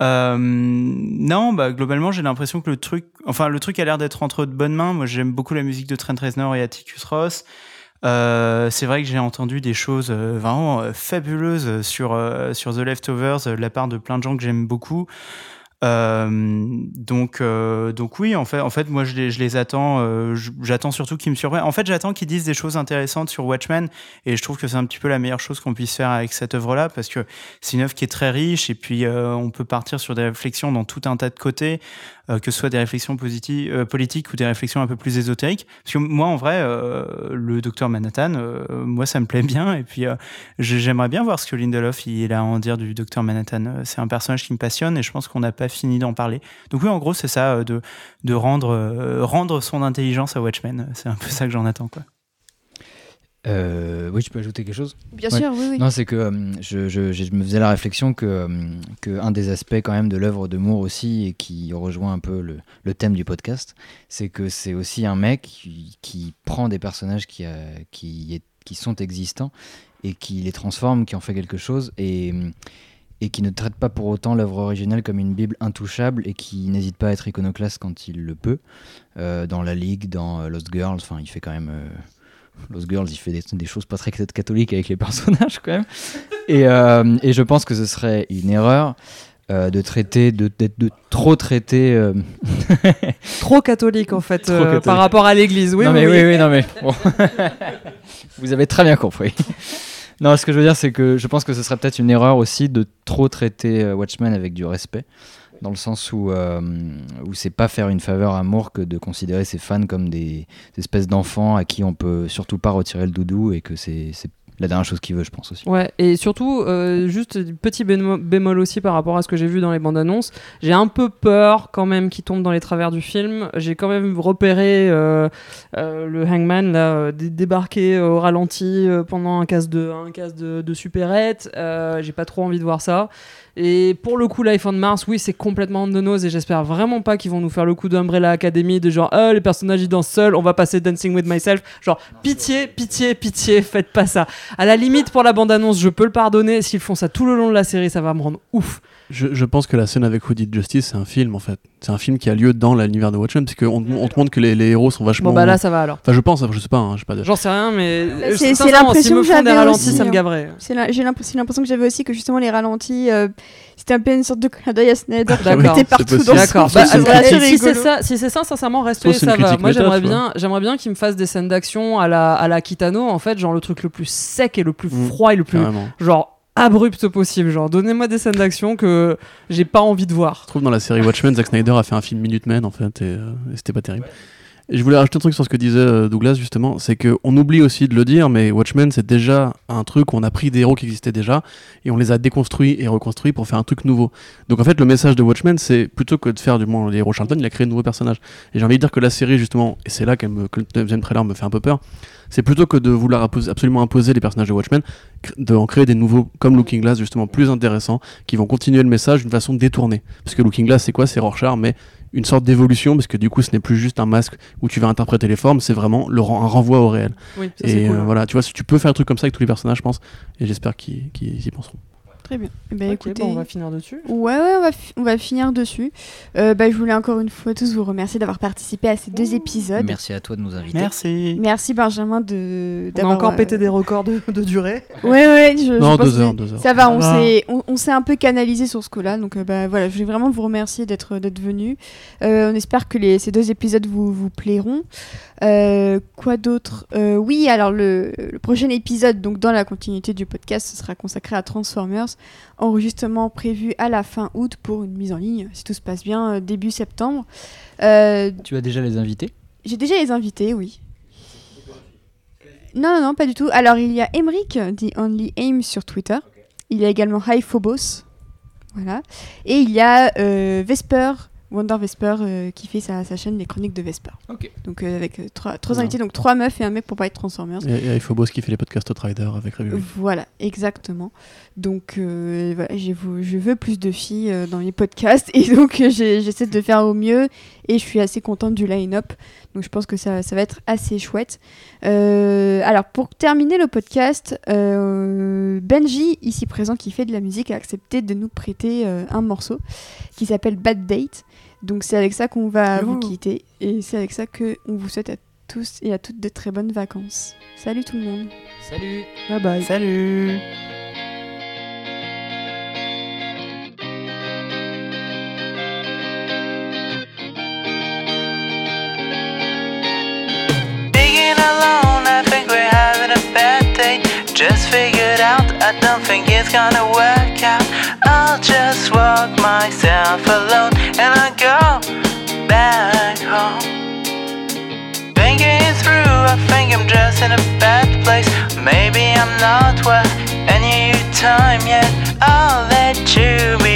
Euh, non, bah globalement, j'ai l'impression que le truc, enfin, le truc a l'air d'être entre de bonnes mains. Moi, j'aime beaucoup la musique de Trent Reznor et Atticus Ross. Euh, c'est vrai que j'ai entendu des choses euh, vraiment euh, fabuleuses sur, sur The Leftovers de la part de plein de gens que j'aime beaucoup. Donc, donc oui, en fait, en fait moi je les, attends. j'attends surtout qu'ils me surprennent. En fait, j'attends qu'ils disent des choses intéressantes sur Watchmen, et je trouve que c'est un petit peu la meilleure chose qu'on puisse faire avec cette œuvre-là, parce que c'est une œuvre qui est très riche, et puis on peut partir sur des réflexions dans tout un tas de côtés, que ce soit des réflexions euh, politiques ou des réflexions un peu plus ésotériques. Parce que moi, en vrai, euh, le docteur Manhattan, euh, moi, ça me plaît bien, et puis euh, j'ai- j'aimerais bien voir ce que Lindelof il a à en dire du docteur Manhattan. Euh, C'est un personnage qui me passionne, et je pense qu'on n'a pas fini d'en parler. Donc oui, en gros, c'est ça, euh, de, rendre, euh, rendre son intelligence à Watchmen. C'est un peu ça que j'en attends, quoi. Euh, oui, je peux ajouter quelque chose Bien Ouais. sûr, oui, oui. Non, c'est que euh, je, je- je me faisais la réflexion que, euh, que un des aspects quand même de l'œuvre de Moore aussi, et qui rejoint un peu le, le thème du podcast, c'est que c'est aussi un mec qui, qui prend des personnages qui, qui, est- qui sont existants et qui les transforme, qui en fait quelque chose, et, et qui ne traite pas pour autant l'œuvre originale comme une Bible intouchable et qui n'hésite pas à être iconoclaste quand il le peut. Euh, dans La Ligue, dans Lost Girls, enfin, il fait quand même. Lost Girls, il fait des, des choses pas très catholiques avec les personnages quand même. Et, euh, et je pense que ce serait une erreur euh, de traiter, de, d'être- de trop traiter. euh, Trop catholique en fait euh, catholique. par rapport à l'Église. Oui, non mais oui. oui, oui, non mais. bon. Vous avez très bien compris. Non, ce que je veux dire, c'est que je pense que ce serait peut-être une erreur aussi de trop traiter Watchmen avec du respect, dans le sens où, euh, où c'est pas faire une faveur à Moore que de considérer ses fans comme des, espèces d'enfants à qui on peut surtout pas retirer le doudou et que c'est la dernière chose qu'il veut, je pense aussi. Ouais, et surtout, euh, juste petit bémo- bémol aussi par rapport à ce que j'ai vu dans les bandes annonces, j'ai un peu peur quand même qu'il tombe dans les travers du film. J'ai quand même repéré euh, euh, le Hangman là, dé- débarquer au ralenti pendant un casse de, un de, de supérette. J'ai pas trop envie de voir ça. Et pour le coup, Life on Mars, oui, c'est complètement nose et j'espère vraiment pas qu'ils vont nous faire le coup d'Umbrella Academy de genre, ah, les personnages ils dansent seuls, on va passer Dancing with Myself. Genre, pitié, pitié, pitié, faites pas ça. À la limite, pour la bande-annonce, je peux le pardonner. S'ils font ça tout le long de la série, ça va me rendre ouf. Je, je pense que la scène avec Who Did Justice, c'est un film en fait. C'est un film qui a lieu dans l'univers de Watchmen, parce qu'on on te montre que les, les héros sont vachement. Bon, bah là, ça va alors. Enfin, je pense, je sais pas, hein, je sais pas. J'en sais rien, mais. Bah, euh, c'est- c'est sincèrement, l'impression que font des j'avais ralentis, aussi, ça me hein. gaverait. C'est l'impression que j'avais aussi que justement les ralentis, euh, c'était un peu une sorte de clin d'œil à Snyder qui c'est partout dans D'accord. Bah, assez si c'est ça, si c'est ça, sincèrement, une ça va. Moi, j'aimerais bien, j'aimerais bien qu'ils me fassent des scènes d'action à la, à la Kitano, en fait, genre le truc le plus sec et le plus Mm. froid et le plus, genre abrupte possible. Genre, donnez-moi des scènes d'action que j'ai pas envie de voir. Je trouve dans la série Watchmen, Zack Snyder a fait un film Minutemen en fait, et, euh, et c'était pas terrible. Je voulais rajouter un truc sur ce que disait euh, Douglas justement, c'est qu'on oublie aussi de le dire, mais Watchmen c'est déjà un truc où on a pris des héros qui existaient déjà et on les a déconstruits et reconstruits pour faire un truc nouveau. Donc en fait le message de Watchmen c'est plutôt que de faire du moins les héros Charlton, il a créé de nouveaux personnages. Et j'ai envie de dire que la série justement, et c'est là que le deuxième trailer me fait un peu peur, c'est plutôt que de vouloir absolument imposer les personnages de Watchmen, de créer des nouveaux comme Looking Glass justement plus intéressants qui vont continuer le message d'une façon détournée. Parce que Looking Glass, c'est quoi? C'est Rorschach, mais une sorte d'évolution, parce que du coup, ce n'est plus juste un masque où tu vas interpréter les formes, c'est vraiment le, un renvoi au réel. Oui, ça c'est Et cool. euh, hein. voilà, tu vois, si tu peux faire un truc comme ça avec tous les personnages, je pense, et j'espère qu'ils qu'ils y penseront. Très bien. Eh ben, écoutez, bon, on va finir dessus. Ouais, ouais, on va, fi- on va finir dessus. Euh, bah, je voulais encore une fois tous vous remercier d'avoir participé à ces deux épisodes. Merci à toi de nous inviter. Merci. Merci Benjamin de On a d'avoir encore euh, pété des records de, de durée. Ouais, ouais, je, je Non, pense deux heures, que deux heures. Ça va, on s'est on, on s'est un peu canalisé sur ce coup-là, donc euh, bah voilà, je voulais vraiment vous remercier d'être d'être venu. Euh, on espère que les, ces deux épisodes vous vous plairont. Euh, quoi d'autre? Euh, Oui, alors le, le prochain épisode, donc dans la continuité du podcast, ce sera consacré à Transformers, enregistrement prévu à la fin août pour une mise en ligne, si tout se passe bien, euh, début septembre. Euh, Tu as déjà les invités? J'ai déjà les invités, oui. Non, non, non, pas du tout. Alors, il y a Emric, The Only Aim sur Twitter. Il y a également High Phobos. Voilà. Et il y a euh, Vesper, Wonder Vesper, euh, qui fait sa, sa chaîne Les Chroniques de Vesper. Ok. Donc, euh, avec euh, trois, trois invités, donc trois meufs et un mec pour parler de Transformers. Et, et Phobos qui fait les podcasts Outrider avec Review. Voilà, exactement. Donc, euh, voilà, j'ai vou- je veux plus de filles euh, dans les podcasts et donc j'ai- j'essaie de faire au mieux et je suis assez contente du line-up. Donc, je pense que ça, ça va être assez chouette. Euh, alors, pour terminer le podcast, euh, Benji, ici présent, qui fait de la musique, a accepté de nous prêter euh, un morceau qui s'appelle Bad Date. Donc, c'est avec ça qu'on va vous quitter et c'est avec ça qu'on vous souhaite à tous et à toutes de très bonnes vacances. Salut tout le monde! Salut Bye bye. Salut. Just figured out, I don't think it's gonna work myself alone and I'll go back home. Thinking it through, I think I'm just in a bad place. Maybe I'm not worth any time yet. I'll let you be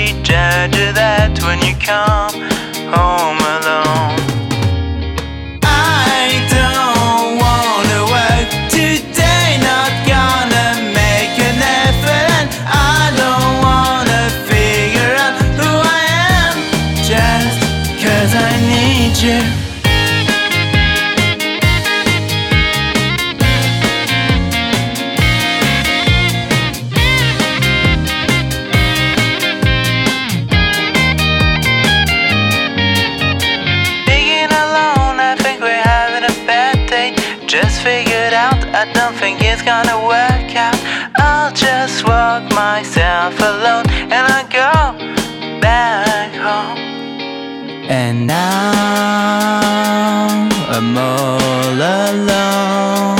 And now I'm all alone.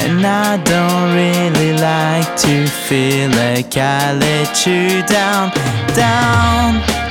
And I don't really like to feel like I let you down, down.